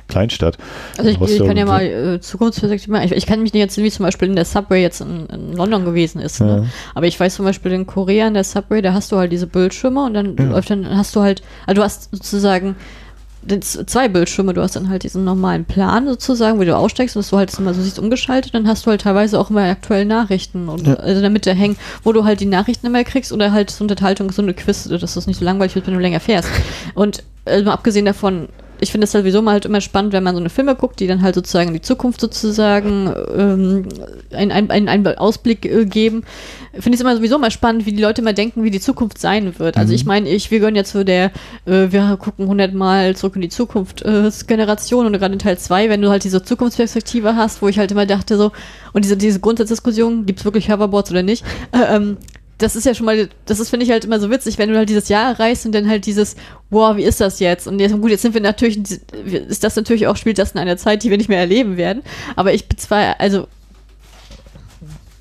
Kleinstadt. Also ich, ich kann ja mal äh, Zukunftsperspektive machen. Ich, ich, kann mich nicht erzählen, wie zum Beispiel in der Subway jetzt in, in London gewesen ist. Ne? Ja. Aber ich weiß zum Beispiel in Korea in der Subway, da hast du halt diese Bildschirme und dann, ja. dann hast du halt, also du hast sozusagen zwei Bildschirme. Du hast dann halt diesen normalen Plan sozusagen, wo du aussteigst und dass du halt immer so siehst umgeschaltet. Dann hast du halt teilweise auch immer aktuelle Nachrichten und ja. also damit der hängen, wo du halt die Nachrichten immer kriegst oder halt so Unterhaltung, so eine Quiz, dass das nicht so langweilig wird, wenn du länger fährst. Und also abgesehen davon, ich finde es sowieso mal halt immer spannend, wenn man so eine Filme guckt, die dann halt sozusagen in die Zukunft sozusagen ähm, einen, einen, einen Ausblick äh, geben. Finde ich es immer sowieso mal spannend, wie die Leute immer denken, wie die Zukunft sein wird. Also mhm. ich meine, ich, wir gehören jetzt zu der, äh, wir gucken hundertmal zurück in die Zukunft äh, Generation und gerade in Teil 2, wenn du halt diese Zukunftsperspektive hast, wo ich halt immer dachte so, und diese, diese Grundsatzdiskussion, gibt es wirklich Hoverboards oder nicht, äh, ähm, das ist ja schon mal, das ist, finde ich halt immer so witzig, wenn du halt dieses Jahr erreichst und dann halt dieses, wow, wie ist das jetzt? Und jetzt, gut, jetzt sind wir natürlich, ist das natürlich auch, spielt das in einer Zeit, die wir nicht mehr erleben werden. Aber ich zwar, also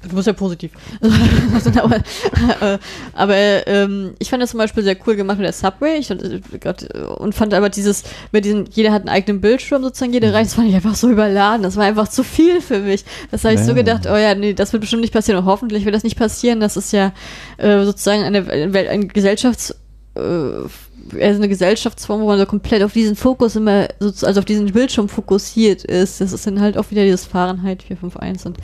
Du bist ja positiv. aber, äh, aber ähm, ich fand das zum Beispiel sehr cool gemacht mit der Subway. Ich, äh, Gott, und fand aber dieses, mit diesen, jeder hat einen eigenen Bildschirm sozusagen, jede mhm. Reihe, das fand ich einfach so überladen. Das war einfach zu viel für mich. Das habe ich naja. so gedacht, oh ja, nee, das wird bestimmt nicht passieren. Und hoffentlich wird das nicht passieren. Das ist ja äh, sozusagen eine, eine, eine Gesellschafts- äh, also eine Gesellschaftsform, wo man so komplett auf diesen Fokus immer, also auf diesen Bildschirm fokussiert ist. Das ist dann halt auch wieder dieses Fahrenheit 451 und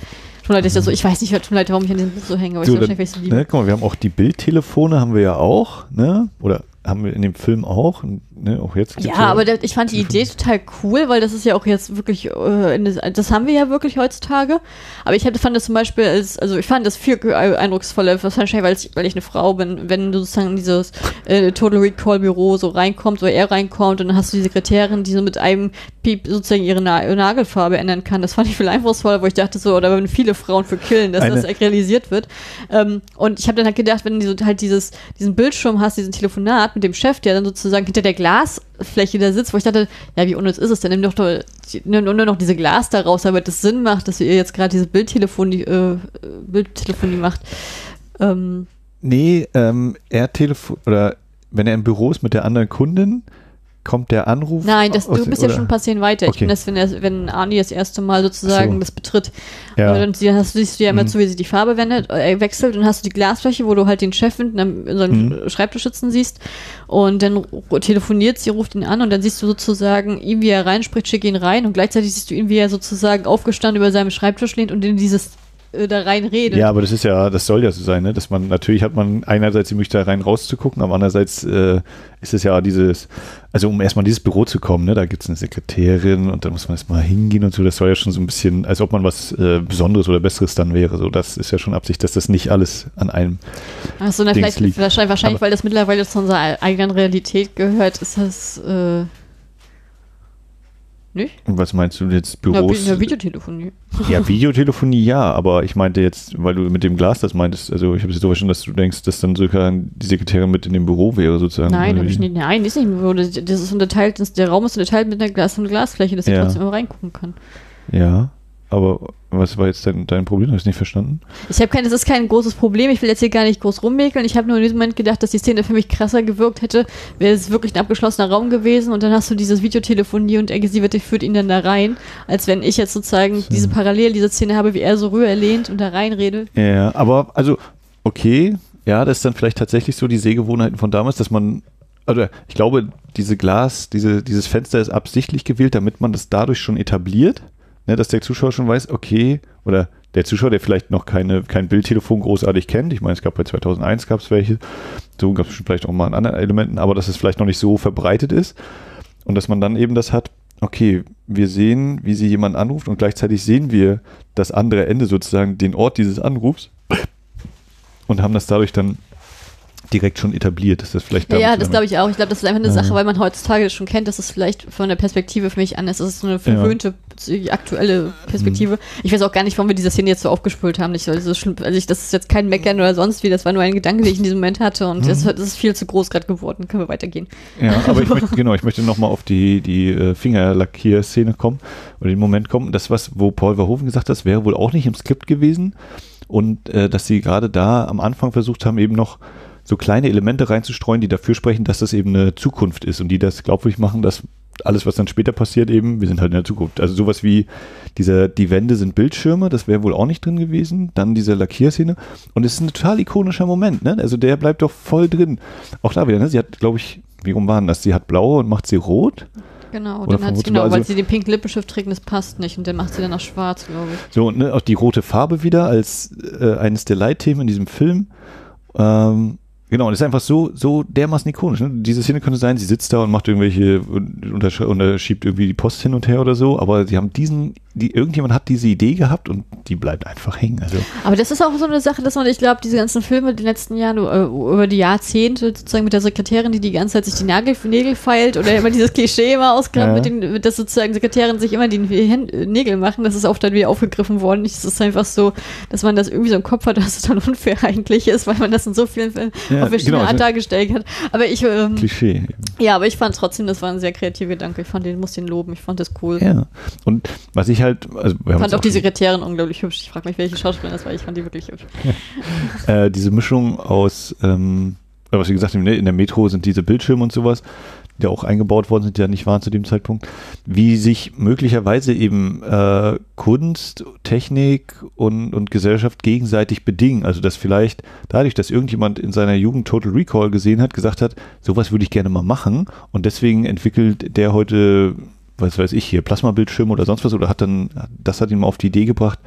Tut leid, so, ich weiß nicht, tut leid, warum ich an diesem Buch so hänge, aber so, ich wahrscheinlich so liebe. Ne, guck mal, wir haben auch die Bildtelefone haben wir ja auch, ne? Oder haben wir in dem Film auch, ne, auch jetzt. Ja, aber das, ich fand die Idee total cool, weil das ist ja auch jetzt wirklich, äh, das haben wir ja wirklich heutzutage. Aber ich hätte, fand das zum Beispiel, als, also ich fand das viel eindrucksvoller, wahrscheinlich, weil ich, weil ich eine Frau bin, wenn du sozusagen in dieses äh, Total Recall Büro so reinkommst oder er reinkommt und dann hast du die Sekretärin, die so mit einem Piep sozusagen ihre Na Nagelfarbe ändern kann. Das fand ich viel einfallsvoller, wo ich dachte so, oder wenn viele Frauen für killen, dass Eine. das realisiert wird. Ähm, und ich habe dann halt gedacht, wenn du so halt dieses, diesen Bildschirm hast, diesen Telefonat, mit dem Chef, der dann sozusagen hinter der Glasfläche da sitzt, wo ich dachte, ja, wie unnütz ist es denn? Nimm doch nimm nur noch diese Glas da raus, damit es Sinn macht, dass ihr jetzt gerade diese Bildtelefonie, äh, Bildtelefonie macht. Ähm. Nee, ähm, er telefon oder wenn er im Büro ist mit der anderen Kundin, kommt der Anruf? Nein, das, du bist oder? ja schon passieren weiter. Okay. Ich finde das, wenn, wenn Arnie das erste Mal sozusagen so. das betritt, ja. dann siehst, siehst du ja immer mhm. zu, wie sie die Farbe wendet, äh, wechselt und hast du die Glasfläche, wo du halt den Chef in, in seinem mhm. Schreibtisch sitzen siehst und dann telefoniert sie, ruft ihn an und dann siehst du sozusagen ihn, wie er reinspricht, schick ihn rein und gleichzeitig siehst du ihn, wie er sozusagen aufgestanden über seinem Schreibtisch lehnt und in dieses äh, da rein redet. Ja, aber das ist ja, das soll ja so sein, ne? dass man, natürlich hat man einerseits die Möglichkeit rein rauszugucken, aber andererseits äh, ist es ja dieses, also um erstmal in dieses Büro zu kommen, ne, da gibt es eine Sekretärin und da muss man erstmal hingehen und so, das soll ja schon so ein bisschen, als ob man was äh, Besonderes oder Besseres dann wäre, so, das ist ja schon Absicht, dass das nicht alles an einem Achso, vielleicht, liegt. wahrscheinlich, wahrscheinlich weil das mittlerweile zu unserer eigenen Realität gehört, ist das, äh nicht? Und was meinst du jetzt Büros? Ja, Videotelefonie. Ja, Videotelefonie ja, aber ich meinte jetzt, weil du mit dem Glas das meintest, also ich habe es so verstanden, dass du denkst, dass dann sogar die Sekretärin mit in dem Büro wäre sozusagen. Nein, habe ich nicht. Nein, ist nicht im Büro. Das ist unterteilt, der Raum ist unterteilt mit einer Glas und Glasfläche, dass ich ja. trotzdem immer reingucken kann. Ja. Aber was war jetzt dein, dein Problem? Hast du nicht verstanden? Ich habe kein, das ist kein großes Problem. Ich will jetzt hier gar nicht groß rummäkeln. Ich habe nur in diesem Moment gedacht, dass die Szene für mich krasser gewirkt hätte. Wäre es wirklich ein abgeschlossener Raum gewesen und dann hast du dieses Videotelefonie und er, sie wird, führt ihn dann da rein, als wenn ich jetzt sozusagen so. diese Parallel, diese Szene habe, wie er so rühr erlehnt und da reinrede. Ja, aber also, okay, ja, das ist dann vielleicht tatsächlich so die Sehgewohnheiten von damals, dass man also ich glaube, diese Glas, diese, dieses Fenster ist absichtlich gewählt, damit man das dadurch schon etabliert ne, dass der Zuschauer schon weiß, okay, oder der Zuschauer, der vielleicht noch keine, kein Bildtelefon großartig kennt, ich meine, es gab bei 2001 gab es welche, so gab es vielleicht auch mal an anderen Elementen, aber dass es vielleicht noch nicht so verbreitet ist und dass man dann eben das hat okay, wir sehen, wie sie jemanden anruft und gleichzeitig sehen wir das andere Ende sozusagen, den Ort dieses Anrufs und haben das dadurch dann direkt schon etabliert. Ist das vielleicht Ja, ja das glaube ich auch. Ich glaube, das ist einfach eine Ja. Sache, weil man heutzutage schon kennt, dass es vielleicht von der Perspektive für mich anders ist. Es ist so eine verwöhnte, aktuelle Perspektive. Mhm. Ich weiß auch gar nicht, warum wir diese Szene jetzt so aufgespult haben. Ich, also, also ich, das ist jetzt kein Meckern oder sonst wie, das war nur ein Gedanke, den ich in diesem Moment hatte und Mhm. das, das ist viel zu groß gerade geworden. Können wir weitergehen. Ja, aber ich möchte, genau, ich möchte nochmal auf die, die äh, Fingerlackier-Szene kommen oder den Moment kommen. Das, was, wo Paul Verhoeven gesagt hat, das wäre wohl auch nicht im Skript gewesen. Und äh, dass sie gerade da am Anfang versucht haben, eben noch so kleine Elemente reinzustreuen, die dafür sprechen, dass das eben eine Zukunft ist und die das glaubwürdig machen, dass alles, was dann später passiert, eben, wir sind halt in der Zukunft. Also sowas wie dieser, die Wände sind Bildschirme, das wäre wohl auch nicht drin gewesen. Dann diese Lackierszene. Und es ist ein total ikonischer Moment, ne? Also der bleibt doch voll drin. Auch da wieder, ne? Sie hat, glaube ich, wie rum waren das? Sie hat blaue und macht sie rot. Genau, Oder dann hat sie, genau, also- weil sie den pinken Lippenstift trägt das passt nicht und dann macht sie dann auch schwarz, glaube ich. So, und ne, auch die rote Farbe wieder als äh, eines der Leitthemen in diesem Film. Ähm, genau, und es ist einfach so, so dermaßen ikonisch. Ne? Diese Szene könnte sein, sie sitzt da und macht irgendwelche, und, untersch- und äh, schiebt irgendwie die Post hin und her oder so, aber sie haben diesen, die, irgendjemand hat diese Idee gehabt und die bleibt einfach hängen. Also, Aber das ist auch so eine Sache, dass man, ich glaube, diese ganzen Filme in den letzten Jahren, äh, über die Jahrzehnte sozusagen mit der Sekretärin, die die ganze Zeit sich die Nagel, Nägel feilt oder immer dieses Klischee immer ausgraben, Ja. mit den, mit, dass sozusagen Sekretärinnen sich immer die Nägel machen, das ist oft dann wieder aufgegriffen worden. Es ist einfach so, dass man das irgendwie so im Kopf hat, dass es dann unfair eigentlich ist, weil man das in so vielen Filmen Ja, auf verschiedene genau, Art also- dargestellt hat. Aber ich, ähm, Klischee. Ja, aber ich fand trotzdem, das war ein sehr kreativer Gedanke. Ich fand den, muss den loben. Ich fand das cool. Ja. Und was ich halt, also Ich fand uns auch die Sekretärin unglaublich hübsch. Ich frage mich, welche Schauspielerin das war. Ich fand die wirklich hübsch. äh, diese Mischung aus, ähm, äh, was wir gesagt haben, ne, in der Metro sind diese Bildschirme und sowas, die auch eingebaut worden sind, die ja nicht waren zu dem Zeitpunkt, wie sich möglicherweise eben äh, Kunst, Technik und, und Gesellschaft gegenseitig bedingen. Also dass vielleicht dadurch, dass irgendjemand in seiner Jugend Total Recall gesehen hat, gesagt hat, sowas würde ich gerne mal machen und deswegen entwickelt der heute was weiß ich hier, Plasmabildschirm oder sonst was, oder hat dann, das hat ihn mal auf die Idee gebracht,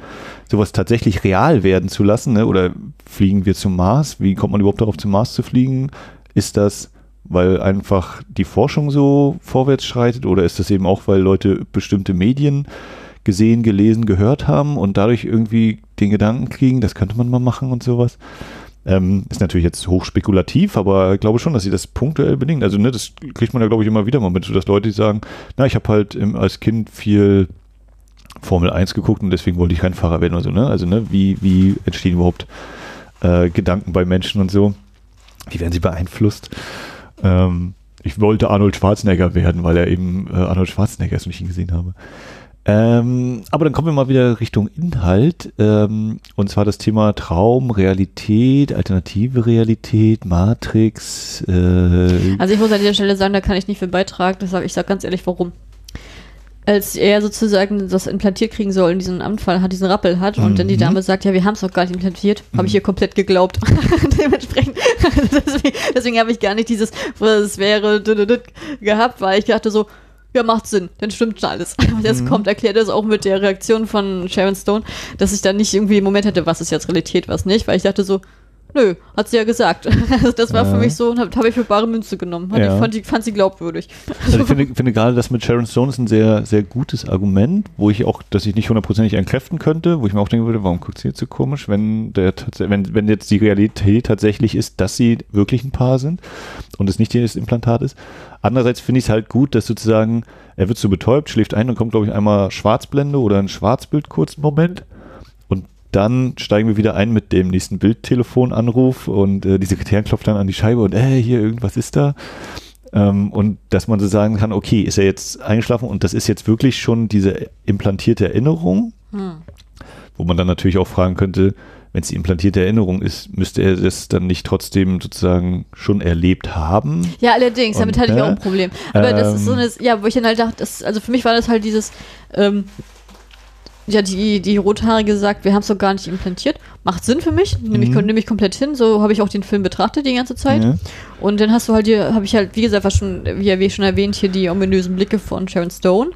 sowas tatsächlich real werden zu lassen, ne? oder fliegen wir zum Mars? Wie kommt man überhaupt darauf, zum Mars zu fliegen? Ist das, weil einfach die Forschung so vorwärts schreitet, oder ist das eben auch, weil Leute bestimmte Medien gesehen, gelesen, gehört haben und dadurch irgendwie den Gedanken kriegen, das könnte man mal machen und sowas? Ähm, ist natürlich jetzt hochspekulativ, aber ich glaube schon, dass sie das punktuell bedingt. Also, ne, das kriegt man ja, glaube ich, immer wieder mal mit, dass Leute sagen, na, ich habe halt im, als Kind viel Formel 1 geguckt und deswegen wollte ich Rennfahrer werden oder so, ne? Also, ne, wie, wie entstehen überhaupt äh, Gedanken bei Menschen und so? Wie werden sie beeinflusst? Ähm, ich wollte Arnold Schwarzenegger werden, weil er eben äh, Arnold Schwarzenegger ist und ich ihn gesehen habe. Ähm, aber dann kommen wir mal wieder Richtung Inhalt. Ähm, und zwar das Thema Traum, Realität, alternative Realität, Matrix. Äh, Also ich muss an dieser Stelle sagen, da kann ich nicht viel beitragen. Deshalb, ich sag ganz ehrlich, warum. Als er sozusagen das implantiert kriegen soll in diesem Anfall hat, diesen Rappel hat und dann die Mhm. Dame sagt, ja, wir haben es doch gar nicht implantiert, habe ich ihr komplett geglaubt. Dementsprechend, deswegen, deswegen habe ich gar nicht dieses, was wäre, gehabt, weil ich dachte so, ja, macht Sinn, dann stimmt schon alles. Das kommt, erklärt das auch mit der Reaktion von Sharon Stone, dass ich dann nicht irgendwie im Moment hatte, was ist jetzt Realität, was nicht, weil ich dachte so, nö, hat sie ja gesagt. Also das war für Ja. mich so, habe hab ich für bare Münze genommen. Ja. ich, fand, die, fand sie glaubwürdig. Also ich finde, finde gerade das mit Sharon Stone ist ein sehr, sehr gutes Argument, wo ich auch, dass ich nicht hundertprozentig entkräften könnte, wo ich mir auch denken würde, warum guckt sie jetzt so komisch, wenn der wenn, wenn jetzt die Realität tatsächlich ist, dass sie wirklich ein Paar sind und es nicht das Implantat ist. Andererseits finde ich es halt gut, dass sozusagen, er wird so betäubt, schläft ein und kommt, glaube ich, einmal Schwarzblende oder ein Schwarzbild kurz einen Moment. Dann steigen wir wieder ein mit dem nächsten Bildtelefonanruf und äh, die Sekretärin klopft dann an die Scheibe und äh, hier irgendwas ist da. Ähm, und dass man so sagen kann, okay, ist er jetzt eingeschlafen und das ist jetzt wirklich schon diese implantierte Erinnerung, Hm. wo man dann natürlich auch fragen könnte, wenn es die implantierte Erinnerung ist, müsste er das dann nicht trotzdem sozusagen schon erlebt haben? Ja, allerdings, damit Und, hatte ich auch äh, ein Problem. Aber das ist so ähm, eine, ja, wo ich dann halt dachte, das, also für mich war das halt dieses, ähm, ja, die, die Rothaarige sagt, wir haben es doch gar nicht implantiert. Macht Sinn für mich, nehme ich, Mhm. nehme ich komplett hin. So habe ich auch den Film betrachtet die ganze Zeit. Ja. Und dann hast du halt hier, habe ich halt, wie gesagt, was schon, wie, wie schon erwähnt, hier die ominösen Blicke von Sharon Stone.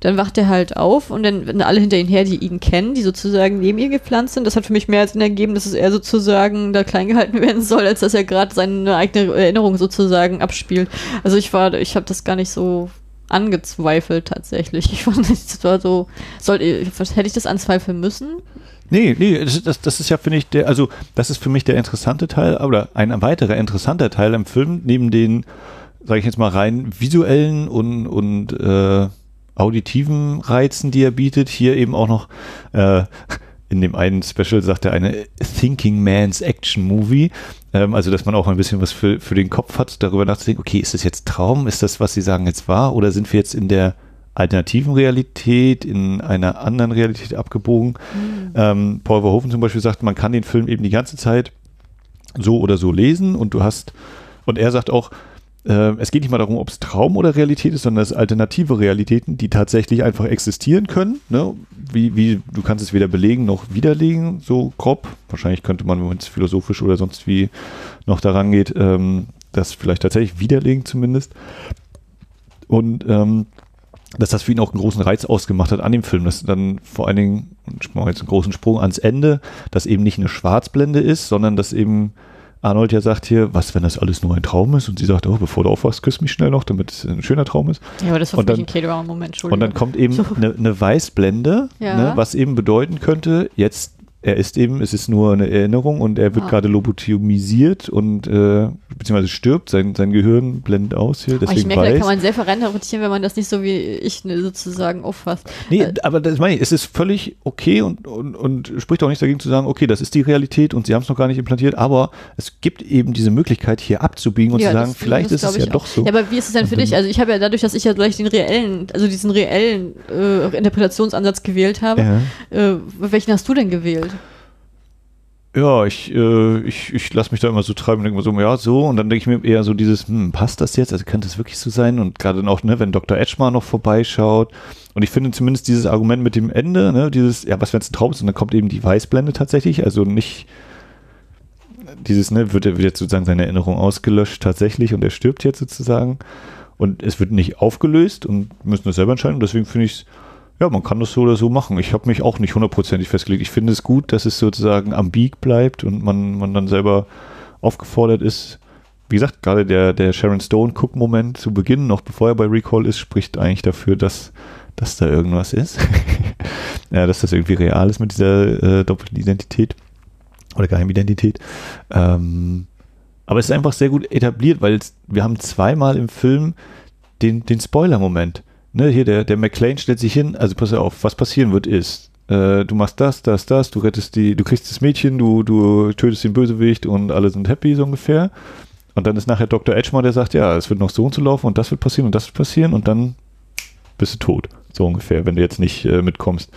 Dann wacht er halt auf und dann werden alle hinter ihn her, die ihn kennen, die sozusagen neben ihr gepflanzt sind. Das hat für mich mehr Sinn ergeben, dass es eher sozusagen da klein gehalten werden soll, als dass er gerade seine eigene Erinnerung sozusagen abspielt. Also ich war, ich habe das gar nicht so angezweifelt tatsächlich. Ich fand, das war so, soll, hätte ich das anzweifeln müssen? Nee, nee, das, das, das ist ja, finde ich, der, also das ist für mich der interessante Teil, oder ein weiterer interessanter Teil im Film, neben den, sage ich jetzt mal, rein visuellen und, und äh, auditiven Reizen, die er bietet, hier eben auch noch äh, in dem einen Special sagt er eine Thinking Man's Action Movie. Ähm, also, dass man auch ein bisschen was für, für den Kopf hat, darüber nachzudenken, okay, ist das jetzt Traum? Ist das, was Sie sagen, jetzt wahr? Oder sind wir jetzt in der alternativen Realität, in einer anderen Realität abgebogen? Mhm. Ähm, Paul Verhoeven zum Beispiel sagt, man kann den Film eben die ganze Zeit so oder so lesen und du hast, und er sagt auch, äh, es geht nicht mal darum, ob es Traum oder Realität ist, sondern es alternative Realitäten, die tatsächlich einfach existieren können. Ne? Wie, wie, du kannst es weder belegen noch widerlegen, so grob. Wahrscheinlich könnte man, wenn es philosophisch oder sonst wie noch daran geht, ähm, das vielleicht tatsächlich widerlegen zumindest. Und ähm, dass das für ihn auch einen großen Reiz ausgemacht hat an dem Film, dass dann vor allen Dingen, ich mache jetzt einen großen Sprung ans Ende, dass eben nicht eine Schwarzblende ist, sondern dass eben Arnold ja sagt hier, was, wenn das alles nur ein Traum ist? Und sie sagt, oh, bevor du aufwachst, küss mich schnell noch, damit es ein schöner Traum ist. Ja, aber das war dann, ein K-Drama-Moment, Und dann kommt eben eine so. ne Weißblende, ja. ne, was eben bedeuten könnte, jetzt er ist eben, es ist nur eine Erinnerung und er wird ah. gerade lobotomisiert und äh, beziehungsweise stirbt, sein, sein Gehirn blendet aus hier. Deswegen ich merke, weiß. da kann man sehr verrentieren, wenn man das nicht so wie ich ne, sozusagen auffasst. Nee, äh, aber das meine ich, es ist völlig okay und, und, und spricht auch nicht dagegen zu sagen, okay, das ist die Realität und sie haben es noch gar nicht implantiert, aber es gibt eben diese Möglichkeit, hier abzubiegen und ja, zu sagen, vielleicht ist es ja auch. doch so. Ja, aber wie ist es denn für dich? Also ich habe ja dadurch, dass ich ja gleich den reellen, also diesen reellen äh, Interpretationsansatz gewählt habe, ja. äh, welchen hast du denn gewählt? Ja, ich, äh, ich, ich lasse mich da immer so treiben und denke mir so, ja, so. Und dann denke ich mir eher so dieses, hm, passt das jetzt? Also könnte es wirklich so sein? Und gerade auch, ne, wenn Dr. Edgemar noch vorbeischaut. Und ich finde zumindest dieses Argument mit dem Ende, ne, dieses, ja, was wenn es ein Traum ist? Und dann kommt eben die Weißblende tatsächlich. Also nicht dieses, ne, wird, wird jetzt sozusagen seine Erinnerung ausgelöscht tatsächlich und er stirbt jetzt sozusagen. Und es wird nicht aufgelöst und müssen das selber entscheiden. Und deswegen finde ich es ja, man kann das so oder so machen. Ich habe mich auch nicht hundertprozentig festgelegt. Ich finde es gut, dass es sozusagen am Beak bleibt und man, man dann selber aufgefordert ist. Wie gesagt, gerade der, der Sharon Stone-Cook-Moment zu Beginn, noch bevor er bei Recall ist, spricht eigentlich dafür, dass, dass da irgendwas ist. ja, dass das irgendwie real ist mit dieser äh, Doppelidentität oder Geheimidentität. Ähm, aber es ist einfach sehr gut etabliert, weil wir haben zweimal im Film den, den Spoiler-Moment ne, hier der, der McLean stellt sich hin, also pass auf, was passieren wird ist, äh, du machst das, das, das, du rettest die, du kriegst das Mädchen, du, du tötest den Bösewicht und alle sind happy, so ungefähr. Und dann ist nachher Dr. Edgemar, der sagt, ja, es wird noch so und so laufen und das wird passieren und das wird passieren und dann bist du tot, so ungefähr, wenn du jetzt nicht äh, mitkommst.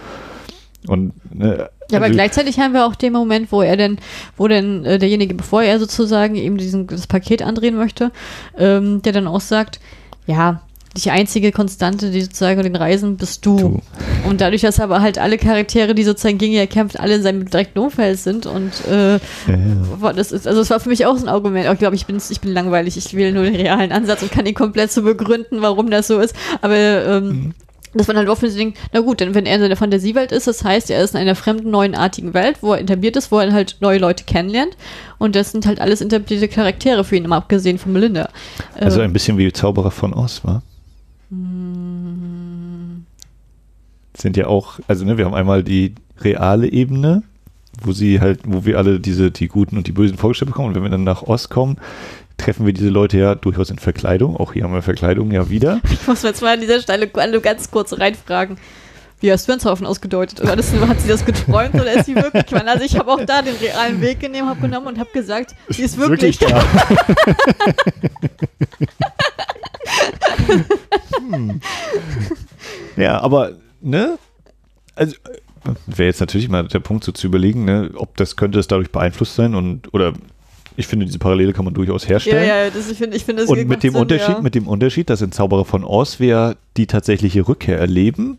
Und, ne, ja, aber also gleichzeitig haben wir auch den Moment, wo er denn, wo denn äh, derjenige, bevor er sozusagen eben diesen, das Paket andrehen möchte, ähm, der dann auch sagt, ja, die einzige Konstante, die sozusagen den Reisen bist du. du. Und dadurch, dass aber halt alle Charaktere, die sozusagen gegen ihn erkämpft, alle in seinem direkten Umfeld sind und äh, ja, ja. das ist, also es war für mich auch so ein Argument. Ich glaube, ich bin, ich bin langweilig, ich wähle nur den realen Ansatz und kann ihn komplett so begründen, warum das so ist. Aber ähm, mhm. Das man halt offen denkt, na gut, denn wenn er in seiner Fantasiewelt ist, das heißt, er ist in einer fremden, neuenartigen Welt, wo er etabliert ist, wo er halt neue Leute kennenlernt. Und das sind halt alles etablierte Charaktere für ihn, immer abgesehen von Melinda. Also ein bisschen wie Zauberer von Oz, war? Sind ja auch, also ne, wir haben einmal die reale Ebene, wo sie halt, wo wir alle diese, die Guten und die Bösen vorgestellt bekommen. Und wenn wir dann nach Ost kommen, treffen wir diese Leute ja durchaus in Verkleidung. Auch hier haben wir Verkleidung ja wieder. Ich muss jetzt mal an dieser Stelle ganz kurz reinfragen. Wie hast du Haufen ausgedeutet? Oder das, hat sie das geträumt oder ist sie wirklich? Ich meine, also ich habe auch da den realen Weg genommen, hab genommen und habe gesagt, sie ist wirklich, wirklich da. hm. Ja, aber, ne? Also, wäre jetzt natürlich mal der Punkt, so zu überlegen, ne, ob das könnte es dadurch beeinflusst sein und, oder ich finde, diese Parallele kann man durchaus herstellen. Ja, ja, das, ich finde, ich finde, das Und mit dem Sinn, Unterschied, ja. mit dem Unterschied, dass in Zauberer von Oz wir die tatsächliche Rückkehr erleben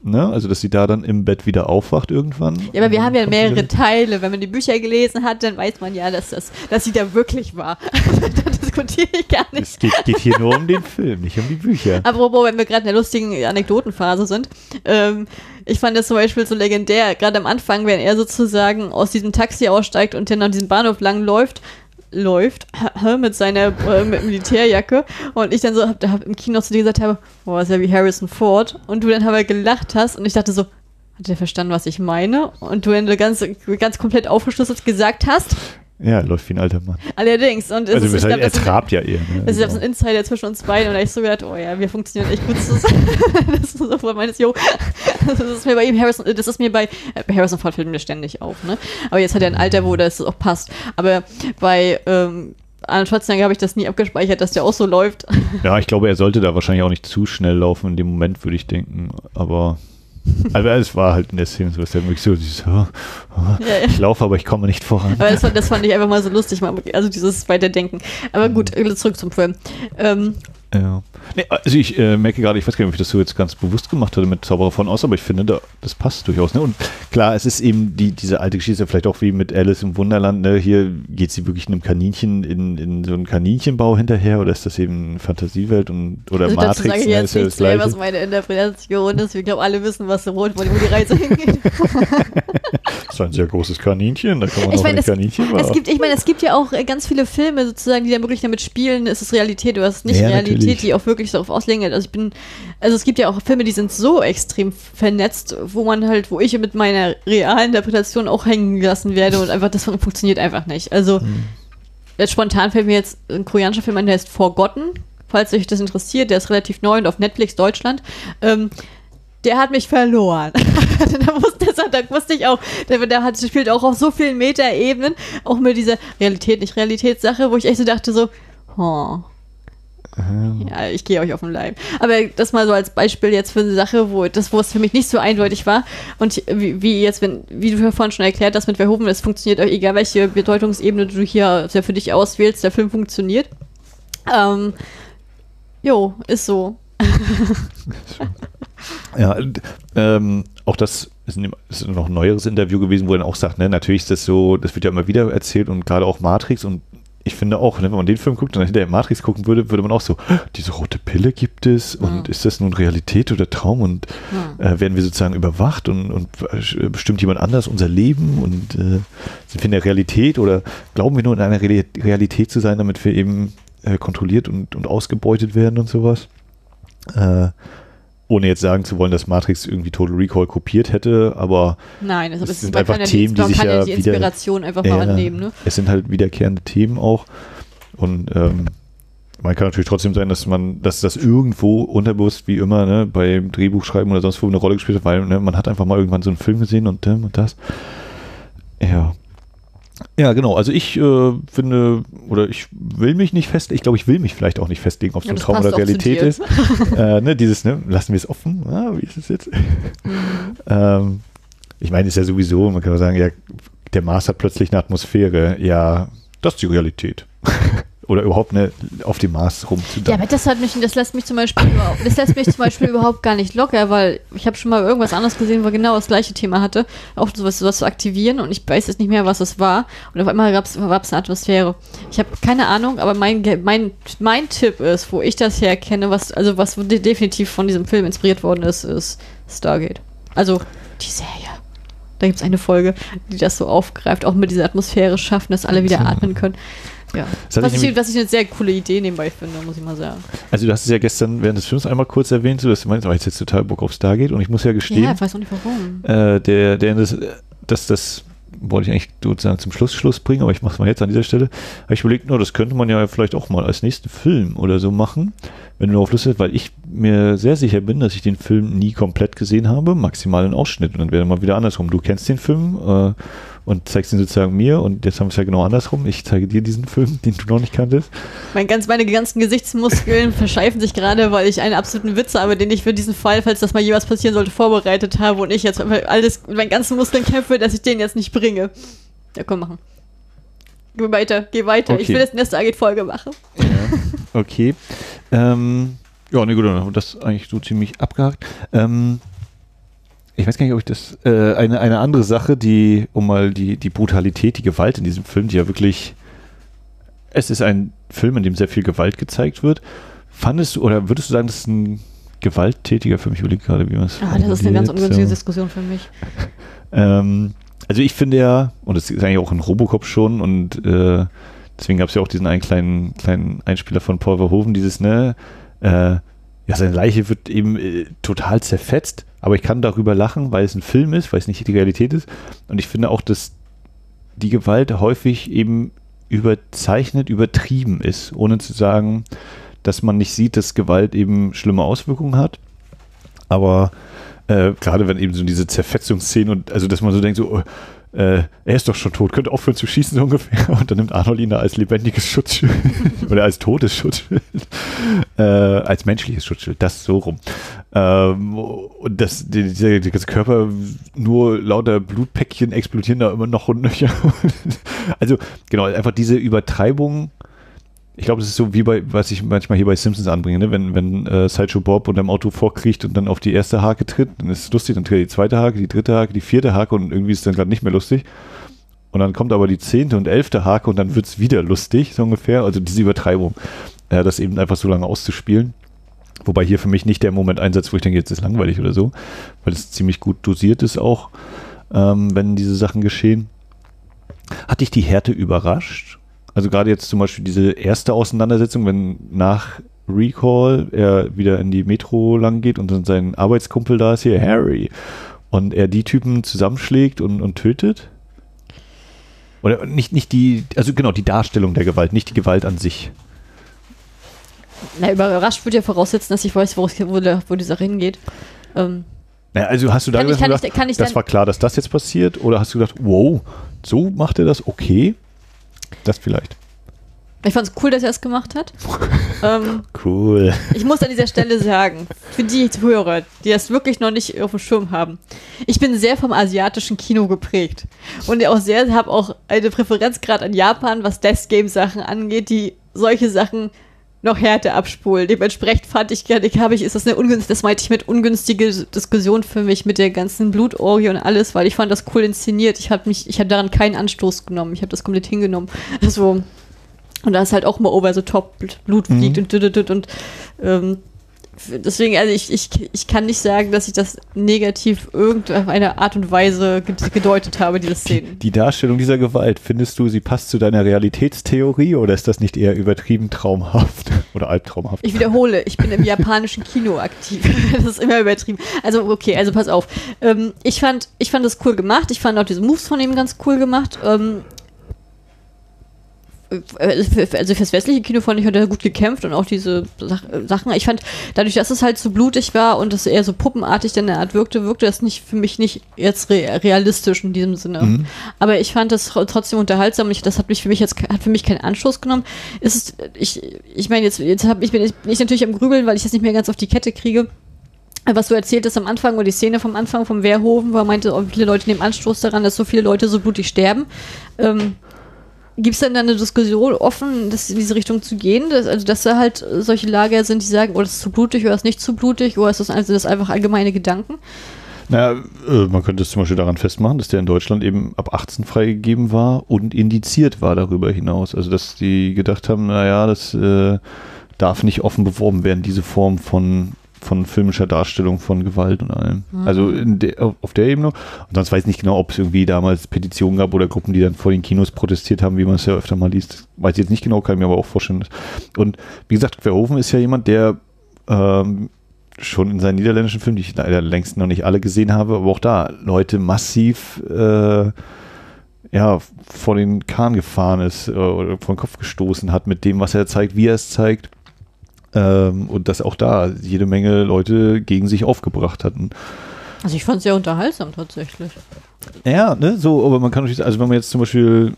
Ne? Also, dass sie da dann im Bett wieder aufwacht irgendwann. Ja, aber wir haben ja mehrere Teile. Wenn man die Bücher gelesen hat, dann weiß man ja, dass, das, dass sie da wirklich war. da diskutiere ich gar nicht. Es geht, geht, hier nur um den Film, nicht um die Bücher. Apropos, wenn wir gerade in der lustigen Anekdotenphase sind. Ähm, ich fand das zum Beispiel so legendär, gerade am Anfang, wenn er sozusagen aus diesem Taxi aussteigt und dann an diesem Bahnhof lang läuft, läuft mit seiner äh, mit Militärjacke und ich dann so hab, hab im Kino zu dir gesagt habe, boah, ist ja wie Harrison Ford und du dann aber gelacht hast und ich dachte so, hat er verstanden, was ich meine? Und du dann ganz, ganz komplett aufgeschlüsselt gesagt hast, Ja, läuft wie ein alter Mann. allerdings. Und es Also ist, ich er, glaub, er trabt ja eher. Ne? das ist ja so ein Insider zwischen uns beiden und da hab ich so gedacht, oh ja, wir funktionieren echt gut zusammen. das ist so voll meines, jo, das ist mir bei ihm Harrison, das ist mir bei, äh, bei Harrison Ford fällt mir ständig auf, ne? Aber jetzt hat er ein Alter, wo das auch passt. Aber bei, ähm, Arnold Schwarzenegger habe ich das nie abgespeichert, dass der auch so läuft. Ja, ich glaube, er sollte da wahrscheinlich auch nicht zu schnell laufen in dem Moment, würde ich denken. Aber also es war halt in der Szene so, dass er wirklich so, dieses, oh, oh, Ja, ja. ich laufe, aber ich komme nicht voran. Aber das, fand- das fand ich einfach mal so lustig, also dieses Weiterdenken. Aber gut, Mhm. zurück zum Film. Ähm, Ja. Nee, also ich äh, merke gerade, ich weiß gar nicht, ob ich das so jetzt ganz bewusst gemacht hatte mit Zauberer von Oz, aber ich finde, da, das passt durchaus. Ne? Und klar, es ist eben die, diese alte Geschichte, vielleicht auch wie mit Alice im Wunderland. Ne? Hier geht sie wirklich einem Kaninchen in, in so einen Kaninchenbau hinterher oder ist das eben Fantasiewelt und, oder also dazu Matrix? sage ich ne? jetzt nichts mehr, was meine Interpretation ist. Wir glauben, alle wissen, was wo, wo die Reise hingeht. Das ist ein sehr großes Kaninchen, da kann man Ich auch ein es, Kaninchen es machen. gibt, ich meine, es gibt ja auch äh, ganz viele Filme sozusagen, die dann wirklich damit spielen, ist es Realität oder ist es nicht Ja, Realität, natürlich. die auch wirklich darauf auslegen. Also ich bin, also es gibt ja auch Filme, die sind so extrem vernetzt, wo man halt, wo ich mit meiner realen Interpretation auch hängen gelassen werde und einfach, das funktioniert einfach nicht. Also Mhm. jetzt spontan fällt mir jetzt ein koreanischer Film ein, der ist Forgotten, falls euch das interessiert, der ist relativ neu und auf Netflix Deutschland. Ähm, der hat mich verloren. da, wusste, da wusste ich auch, der, der hat, spielt auch auf so vielen Metaebenen, auch mit dieser Realität, nicht Realitätssache, wo ich echt so dachte so, oh, ja, ich gehe euch auf den Leib. Aber das mal so als Beispiel jetzt für eine Sache, wo das, wo es für mich nicht so eindeutig war. Und wie, wie jetzt, wenn, wie du vorhin schon erklärt hast mit Verhoeven, es funktioniert, auch egal welche Bedeutungsebene du hier für dich auswählst, der Film funktioniert. Ähm, jo, ist so. Ja, ähm, auch das ist, ein, ist noch ein neueres Interview gewesen, wo er dann auch sagt, ne, natürlich ist das so, das wird ja immer wieder erzählt und gerade auch Matrix und ich finde auch, ne, wenn man den Film guckt und dann hinterher Matrix gucken würde, würde man auch so, diese rote Pille gibt es und Ja. ist das nun Realität oder Traum und Ja. äh, werden wir sozusagen überwacht und, und äh, bestimmt jemand anders unser Leben und äh, sind wir in der Realität oder glauben wir nur in einer Reali- Realität zu sein, damit wir eben äh, kontrolliert und, und ausgebeutet werden und sowas. Äh, ohne jetzt sagen zu wollen, dass Matrix irgendwie Total Recall kopiert hätte, aber Nein, also Es sind einfach ja Themen, die man sich kann ja ja die wieder- Inspiration einfach Ja, mal annehmen, ne? es sind halt wiederkehrende Themen auch. Und ähm, man kann natürlich trotzdem sein, dass man, dass das irgendwo unterbewusst, wie immer, ne, beim Drehbuchschreiben oder sonst wo eine Rolle gespielt hat, weil ne, man hat einfach mal irgendwann so einen Film gesehen und dem und das. Ja. Ja, genau. Also ich äh, finde, oder ich will mich nicht fest, ich glaube, ich will mich vielleicht auch nicht festlegen, ob es Ja, ein Traum oder Realität ist. äh, ne, dieses, ne, lassen wir es offen. Ah, wie ist es jetzt? Mhm. ähm, ich meine, ist ja sowieso, man kann sagen, ja, der Mars hat plötzlich eine Atmosphäre. Ja, das ist die Realität. Oder überhaupt ne, auf dem Mars Ja, rumzudampfen. aber das hat mich, das lässt mich zum Beispiel, überhaupt- das lässt mich zum Beispiel überhaupt gar nicht locker, weil ich habe schon mal irgendwas anderes gesehen, wo genau das gleiche Thema hatte, auch sowas, sowas zu aktivieren und ich weiß jetzt nicht mehr, was es war und auf einmal gab es eine Atmosphäre. Ich habe keine Ahnung, aber mein, mein, mein Tipp ist, wo ich das herkenne, was, also was de definitiv von diesem Film inspiriert worden ist, ist Stargate. Also die Serie. Da gibt es eine Folge, die das so aufgreift, auch mit dieser Atmosphäre schaffen, dass alle wieder atmen können. Ja. Was ich ich, nämlich- was ich eine sehr coole Idee nebenbei finde, muss ich mal sagen. Also du hast es ja gestern während des Films einmal kurz erwähnt, so dass du meinst, oh, jetzt jetzt total Bock auf Stargate und ich muss ja gestehen, Ja, ich weiß auch nicht warum. äh, der, der das, das, das wollte ich eigentlich sozusagen zum Schluss Schluss bringen, aber ich mache es mal jetzt an dieser Stelle. Habe ich überlegt, no, das könnte man ja vielleicht auch mal als nächsten Film oder so machen, wenn du darauf Lust hast, weil ich mir sehr sicher bin, dass ich den Film nie komplett gesehen habe, maximal einen Ausschnitt und dann wäre mal wieder andersrum. Du kennst den Film äh, und zeigst ihn sozusagen mir und jetzt haben wir es ja genau andersrum. Ich zeige dir diesen Film, den du noch nicht kanntest. Mein ganz, meine ganzen Gesichtsmuskeln verscheifen sich gerade, weil ich einen absoluten Witz habe, den ich für diesen Fall, falls das mal jemals passieren sollte, vorbereitet habe und ich jetzt alles mit meinen ganzen Muskeln kämpfe, dass ich den jetzt nicht bringe. Ja, komm, machen. Geh weiter, geh weiter. Ich Okay. will jetzt eine Stargate-Folge machen. Okay. Ähm, ja, ne, gut, dann haben wir das eigentlich so ziemlich abgehakt. Ähm, ich weiß gar nicht, ob ich das. Äh, eine, eine andere Sache, die, um mal die, die Brutalität, die Gewalt in diesem Film, die ja wirklich. Es ist ein Film, in dem sehr viel Gewalt gezeigt wird. Fandest du, oder würdest du sagen, das ist ein gewalttätiger Film? Ich überlege gerade, wie man es. Ah, das ist eine ganz ungünstige So. Diskussion für mich. Ähm, also ich finde ja, und das ist eigentlich auch in Robocop schon, und äh, deswegen gab es ja auch diesen einen kleinen, kleinen Einspieler von Paul Verhoeven, dieses, ne, äh, ja, seine Leiche wird eben äh, total zerfetzt, aber ich kann darüber lachen, weil es ein Film ist, weil es nicht die Realität ist. Und ich finde auch, dass die Gewalt häufig eben überzeichnet, übertrieben ist, ohne zu sagen, dass man nicht sieht, dass Gewalt eben schlimme Auswirkungen hat. Aber äh, gerade wenn eben so diese Zerfetzungsszenen und also dass man so denkt, so, oh, äh, er ist doch schon tot, könnte aufhören zu schießen so ungefähr. Und dann nimmt Arnold ihn da als lebendiges Schutzschild oder als totes Schutzschild, äh, als menschliches Schutzschild, das so rum. Ähm, und das, die, dieser, ganze Körper, nur lauter Blutpäckchen explodieren da immer noch und nöcher. also genau, einfach diese Übertreibung ich glaube, das ist so wie bei, was ich manchmal hier bei Simpsons anbringe, ne? wenn, wenn äh, Sideshow Bob unter dem Auto vorkriecht und dann auf die erste Hake tritt, dann ist es lustig, dann tritt er die zweite Hake, die dritte Hake, die vierte Hake und irgendwie ist es dann gerade nicht mehr lustig. Und dann kommt aber die zehnte und elfte Hake und dann wird es wieder lustig, so ungefähr. Also diese Übertreibung, äh, das eben einfach so lange auszuspielen. Wobei hier für mich nicht der Moment einsetzt, wo ich denke, jetzt ist langweilig oder so, weil es ziemlich gut dosiert ist auch, ähm, wenn diese Sachen geschehen. Hat dich die Härte überrascht? Also gerade jetzt zum Beispiel diese erste Auseinandersetzung, wenn nach Recall er wieder in die Metro lang geht und dann sein Arbeitskumpel da ist hier, Harry, und er die Typen zusammenschlägt und, und tötet. Oder nicht, nicht die, also genau, die Darstellung der Gewalt, nicht die Gewalt an sich. Na, überrascht würde ja voraussetzen, dass ich weiß, wo, wo, der, wo die Sache hingeht. Ähm, naja, also hast du da gedacht, ich- ich das war klar, dass das jetzt passiert? Oder hast du gedacht, wow, so macht er das? Okay. Das vielleicht. ich fand es cool, dass er es gemacht hat. ähm, Cool. Ich muss an dieser Stelle sagen, für die Hörer, die das wirklich noch nicht auf dem Schirm haben, ich bin sehr vom asiatischen Kino geprägt und auch sehr, habe auch eine Präferenz gerade an Japan, was Death Game Sachen angeht, die solche Sachen noch härter abspulen. Dementsprechend fand ich gerne, habe ich, ist das eine ungünstige, das meinte ich mit ungünstige Diskussion für mich mit der ganzen Blutorgie und alles, weil ich fand das cool inszeniert. Ich habe mich, ich habe daran keinen Anstoß genommen. Ich habe das komplett hingenommen. So. Und da ist halt auch mal over the top Blut fliegt Mhm. und düdüdüd und ähm, deswegen, also ich, ich, ich kann nicht sagen, dass ich das negativ irgendeine Art und Weise ge- gedeutet habe, diese Szenen. Die Darstellung dieser Gewalt, findest du, sie passt zu deiner Realitätstheorie oder ist das nicht eher übertrieben traumhaft oder albtraumhaft? Ich wiederhole, ich bin im japanischen Kino aktiv. Das ist immer übertrieben. Also, okay, also pass auf. Ähm, ich, fand, ich fand das cool gemacht. Ich fand auch diese Moves von ihm ganz cool gemacht. Also fürs westliche Kino fand ich, hat er gut gekämpft und auch diese Sach Sachen. Ich fand, dadurch, dass es halt so blutig war und es eher so puppenartig in der Art wirkte, wirkte das nicht für mich nicht jetzt re realistisch in diesem Sinne. Mhm. Aber ich fand das tr- trotzdem unterhaltsam. Ich, das hat mich für mich jetzt hat für mich keinen Anstoß genommen. Es ist, ich, ich meine, jetzt, jetzt hab ich, bin ich, bin ich natürlich am Grübeln, weil ich das nicht mehr ganz auf die Kette kriege. Was du erzählt hast am Anfang oder die Szene vom Anfang vom Wehrhofen, wo er meinte, oh, viele Leute nehmen Anstoß daran, dass so viele Leute so blutig sterben. Ähm, Gibt es denn da eine Diskussion offen, das in diese Richtung zu gehen? Dass, also, dass da halt solche Lager sind, die sagen, oh, das ist zu blutig oder das ist nicht zu blutig oder ist das, also das einfach allgemeine Gedanken? Naja, äh, man könnte es zum Beispiel daran festmachen, dass der in Deutschland eben ab 18 freigegeben war und indiziert war darüber hinaus. Also, dass die gedacht haben, naja, das äh, darf nicht offen beworben werden, diese Form von, von filmischer Darstellung von Gewalt und allem. Also in der, auf- auf der Ebene. Und sonst weiß ich nicht genau, ob es irgendwie damals Petitionen gab oder Gruppen, die dann vor den Kinos protestiert haben, wie man es ja öfter mal liest. Das weiß ich jetzt nicht genau, kann ich mir aber auch vorstellen. Und wie gesagt, Verhoeven ist ja jemand, der ähm, schon in seinen niederländischen Filmen, die ich leider längst noch nicht alle gesehen habe, aber auch da Leute massiv äh, ja, vor den Kahn gefahren ist äh, oder vor den Kopf gestoßen hat mit dem, was er zeigt, wie er es zeigt. Ähm, und dass auch da jede Menge Leute gegen sich aufgebracht hatten. Also ich fand es sehr unterhaltsam tatsächlich. Ja, ne, so, aber man kann natürlich, also wenn man jetzt zum Beispiel,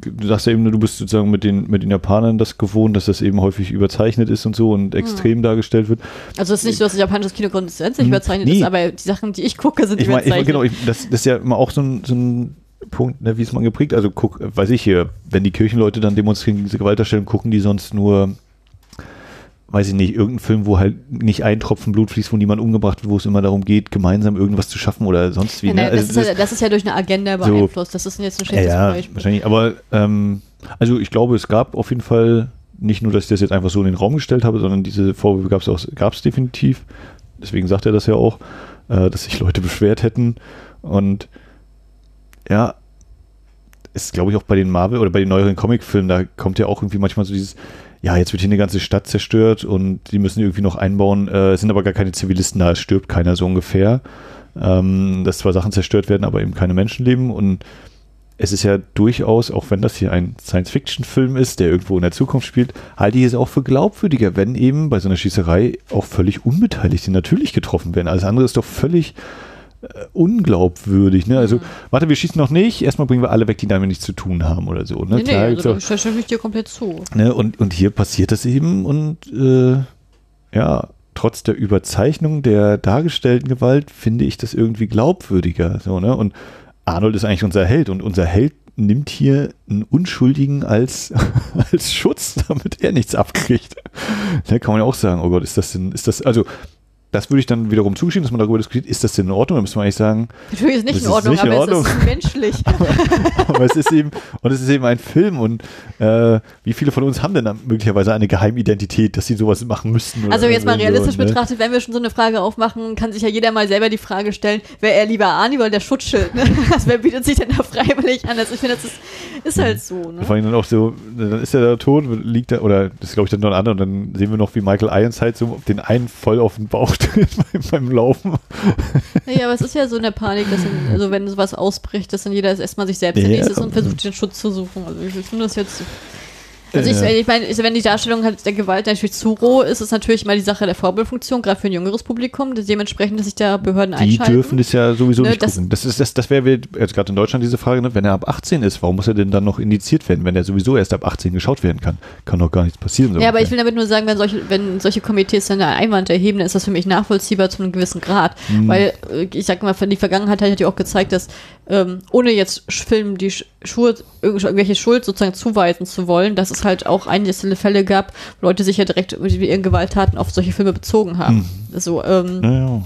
du sagst ja eben, du bist sozusagen mit den, mit den Japanern das gewohnt, dass das eben häufig überzeichnet ist und so und extrem dargestellt wird. Also es ist nicht so, dass das japanische Kino grundsätzlich Hm, überzeichnet nee. ist, aber die Sachen, die ich gucke, sind Ich ich mein, überzeichnet. genau, ich, das, das ist ja immer auch so ein, so ein Punkt, ne, wie ist man geprägt? Also guck, weiß ich hier, wenn die Kirchenleute dann demonstrieren gegen diese Gewaltdarstellung, gucken die sonst nur, weiß ich nicht, irgendeinen Film, wo halt nicht ein Tropfen Blut fließt, wo niemand umgebracht wird, wo es immer darum geht, gemeinsam irgendwas zu schaffen oder sonst wie. Ja, Ne? nein, das, Also ist ja, das ist ja durch eine Agenda beeinflusst. Das ist jetzt ein schlechtes ja, Beispiel. wahrscheinlich. Aber ähm, also ich glaube, es gab auf jeden Fall nicht nur, dass ich das jetzt einfach so in den Raum gestellt habe, sondern diese Vorwürfe gab es auch, gab es definitiv. Deswegen sagt er das ja auch, äh, dass sich Leute beschwert hätten. Und ja, ist, glaube ich, auch bei den Marvel oder bei den neueren Comicfilmen, da kommt ja auch irgendwie manchmal so dieses, ja, jetzt wird hier eine ganze Stadt zerstört und die müssen irgendwie noch einbauen, äh, es sind aber gar keine Zivilisten da, es stirbt keiner so ungefähr. Ähm, dass zwar Sachen zerstört werden, aber eben keine Menschen leben und es ist ja durchaus, auch wenn das hier ein Science-Fiction-Film ist, der irgendwo in der Zukunft spielt, halte ich es auch für glaubwürdiger, wenn eben bei so einer Schießerei auch völlig Unbeteiligte natürlich getroffen werden. Alles andere ist doch völlig unglaubwürdig. Ne? Also, warte, wir schießen noch nicht, erstmal bringen wir alle weg, die damit nichts zu tun haben oder so. Ne? Nee, nee, Klar, also, gibt's da stimme ich dir komplett zu. ne? und, und hier passiert das eben und äh, ja, trotz der Überzeichnung der dargestellten Gewalt finde ich das irgendwie glaubwürdiger. So, ne? Und Arnold ist eigentlich unser Held und unser Held nimmt hier einen Unschuldigen als, als Schutz, damit er nichts abkriegt. Da kann man ja auch sagen, oh Gott, ist das denn, ist das, also das würde ich dann wiederum zuschieben, dass man darüber diskutiert, ist das denn in Ordnung? Da müssen wir eigentlich sagen, Natürlich ist nicht in ist Ordnung, nicht in aber Ordnung. es ist menschlich. aber es ist eben, und es ist eben ein Film und äh, wie viele von uns haben denn möglicherweise eine Geheimidentität, dass sie sowas machen müssten? Also jetzt mal realistisch so, ne? betrachtet, wenn wir schon so eine Frage aufmachen, kann sich ja jeder mal selber die Frage stellen, wäre er lieber Arnie oder der Schutzschild? Ne? Also wer bietet sich denn da freiwillig an? Also ich finde, das ist, ist halt so. Ne? Vor allem dann auch so, dann ist er da tot, liegt da, oder das ist glaube ich dann noch ein anderer, und dann sehen wir noch, wie Michael Ironside so den einen voll auf den Bauch beim, Laufen. Ja, aber es ist ja so eine Panik, dass dann, also wenn sowas ausbricht, dass dann jeder erstmal sich selbst Ja. der Nächste ist und versucht, den Schutz zu suchen. Also ich finde das jetzt. Also ich, ich meine, ich- wenn die Darstellung halt der Gewalt natürlich zu roh ist, ist natürlich mal die Sache der Vorbildfunktion, gerade für ein jüngeres Publikum, das dementsprechend, dass sich da Behörden Die einschalten. dürfen das ja sowieso Ne, nicht das- gucken. Das ist das, das wäre jetzt gerade in Deutschland diese Frage, ne? wenn er ab 18 ist, warum muss er denn dann noch indiziert werden, wenn er sowieso erst ab 18 geschaut werden kann? Kann doch gar nichts passieren. so Ja, aber ich will damit nur sagen, wenn solche, wenn solche Komitees dann einen Einwand erheben, dann ist das für mich nachvollziehbar zu einem gewissen Grad. Mhm. Weil, äh, ich sag mal, die Vergangenheit hat ja auch gezeigt, dass ähm, ohne jetzt Filmen die Sch- Schuld, irgendw- irgendwelche Schuld sozusagen zuweisen zu wollen, dass es halt auch einzelne Fälle gab, wo Leute sich ja direkt mit ihren Gewalttaten auf solche Filme bezogen haben. So, ähm, Ja, ja.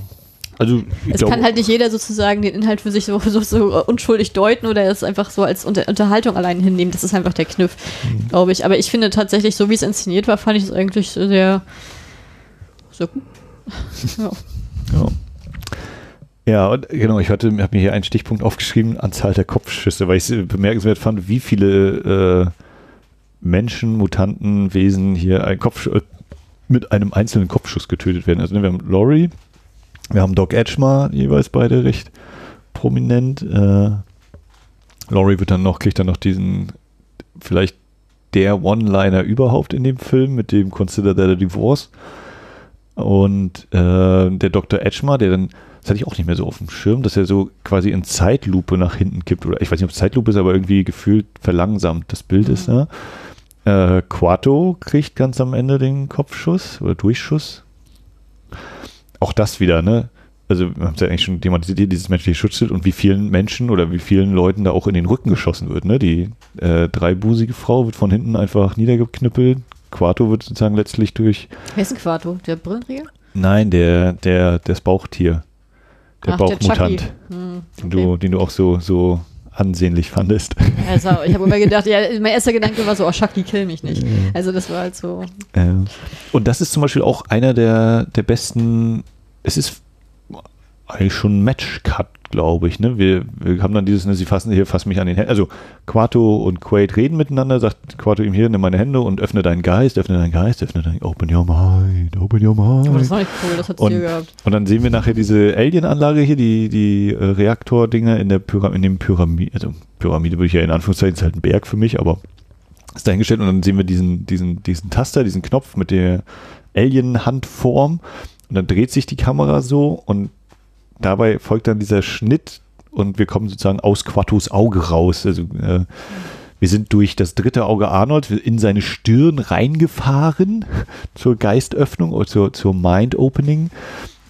Also, es glaube, kann halt nicht jeder sozusagen den Inhalt für sich so, so, so unschuldig deuten oder es einfach so als Unter Unterhaltung allein hinnehmen. Das ist einfach der Kniff, Mhm. glaube ich. Aber ich finde tatsächlich, so wie es inszeniert war, fand ich es eigentlich sehr, sehr gut. ja. Ja. Ja, und genau, ich habe mir hier einen Stichpunkt aufgeschrieben, Anzahl der Kopfschüsse, weil ich es bemerkenswert fand, wie viele äh, Menschen, Mutanten, Wesen hier ein Kopf, äh, mit einem einzelnen Kopfschuss getötet werden. Also ne, wir haben Laurie, wir haben Doc Edgemar, jeweils beide recht prominent. Äh, Laurie wird dann noch, kriegt dann noch diesen, vielleicht der One-Liner überhaupt in dem Film mit dem Consider that a Divorce. Und äh, der Dr. Edgemar, der dann, das hatte ich auch nicht mehr so auf dem Schirm, dass er so quasi in Zeitlupe nach hinten kippt. Oder ich weiß nicht, ob es Zeitlupe ist, aber irgendwie gefühlt verlangsamt das Bild ist. Ne? Äh, Quato kriegt ganz am Ende den Kopfschuss oder Durchschuss. Auch das wieder, ne? Also, wir haben es ja eigentlich schon thematisiert, dieses menschliche Schutzschild und wie vielen Menschen oder wie vielen Leuten da auch in den Rücken geschossen wird, ne? Die äh, dreibusige Frau wird von hinten einfach niedergeknüppelt. Quato wird sozusagen letztlich durch Wer ist ein Quato? Der Brillenträger? Nein, der, der, das Bauchtier. Der Ach, Bauchmutant. Hm, den, okay. du, den du auch so, so ansehnlich fandest. Also, ich habe immer gedacht, ja, mein erster Gedanke war so, oh, Chucky, kill mich nicht. Also, das war halt so. Und das ist zum Beispiel auch einer der, der besten, es ist eigentlich schon ein Match-Cut, glaube ich. Ne? Wir, wir haben dann dieses, ne, sie fassen hier, fassen mich an den Händen. Also Quato und Quaid reden miteinander, sagt Quato ihm hier, nimm meine Hände und öffne deinen Geist, öffne deinen Geist, öffne deinen, open your mind, open your mind. Aber das war nicht cool, das hat sie Und, gehabt. und dann sehen wir nachher diese Alien-Anlage hier, die, die äh, Reaktordinger in der Pyra in dem Pyramide, also Pyramide würde ich ja in Anführungszeichen, ist halt ein Berg für mich, aber ist dahingestellt und dann sehen wir diesen, diesen, diesen Taster, diesen Knopf mit der Alien-Handform und dann dreht sich die Kamera so und dabei folgt dann dieser Schnitt und wir kommen sozusagen aus Quatos Auge raus. Also äh, wir sind durch das dritte Auge Arnold in seine Stirn reingefahren zur Geistöffnung oder zur, zur Mind-Opening.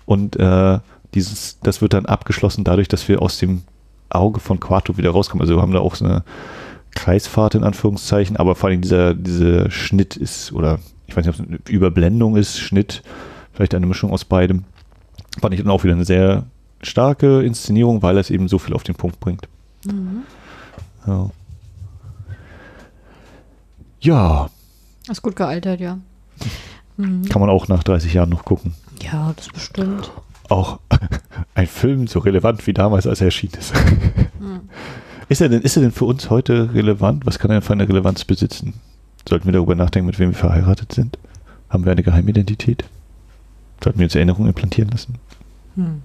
Und äh, dieses, das wird dann abgeschlossen dadurch, dass wir aus dem Auge von Quato wieder rauskommen. Also wir haben da auch so eine Kreisfahrt in Anführungszeichen, aber vor allem dieser, dieser Schnitt ist, oder ich weiß nicht, ob es eine Überblendung ist, Schnitt, vielleicht eine Mischung aus beidem. Fand ich dann auch wieder eine sehr starke Inszenierung, weil es eben so viel auf den Punkt bringt. Ja. ja, Ist gut gealtert, ja. Mhm. kann man auch nach 30 Jahren noch gucken. Ja, das bestimmt. Auch ein Film so relevant wie damals, als er erschienen ist. Ist er, denn, ist er denn für uns heute relevant? Was kann er für eine Relevanz besitzen? Sollten wir darüber nachdenken, mit wem wir verheiratet sind? Haben wir eine Geheimidentität? Sollten wir uns Erinnerungen implantieren lassen? Hm.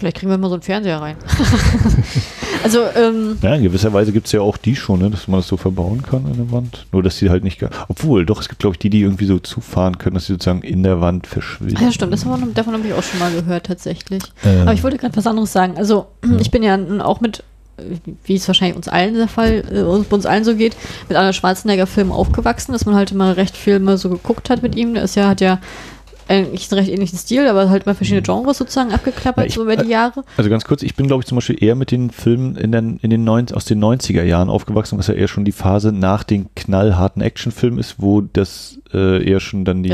Vielleicht kriegen wir mal so einen Fernseher rein. also, ähm, Ja, in gewisser Weise gibt es ja auch die schon, ne, dass man das so verbauen kann an der Wand. Nur, dass die halt nicht. Obwohl, doch, es gibt, glaube ich, die, die irgendwie so zufahren können, dass sie sozusagen in der Wand verschwinden. ah ja, stimmt, das haben wir, davon habe ich auch schon mal gehört, tatsächlich. Ähm, Aber ich wollte gerade was anderes sagen. Also, ich bin ja auch mit, äh, wie es wahrscheinlich uns allen der Fall, äh, uns- bei uns allen so geht, mit einer Schwarzenegger-Filmen aufgewachsen, dass man halt immer recht viel mal so geguckt hat mit ihm. Der ist ja, hat ja eigentlich einen recht ähnlichen Stil, aber halt mal verschiedene Genres sozusagen abgeklappert, Ja, ich- so über die Jahre. Also ganz kurz, ich bin, glaube ich, zum Beispiel eher mit den Filmen in den, in den neun, aus den 90er Jahren aufgewachsen, was ja eher schon die Phase nach den knallharten Actionfilmen ist, wo das äh, eher schon dann die.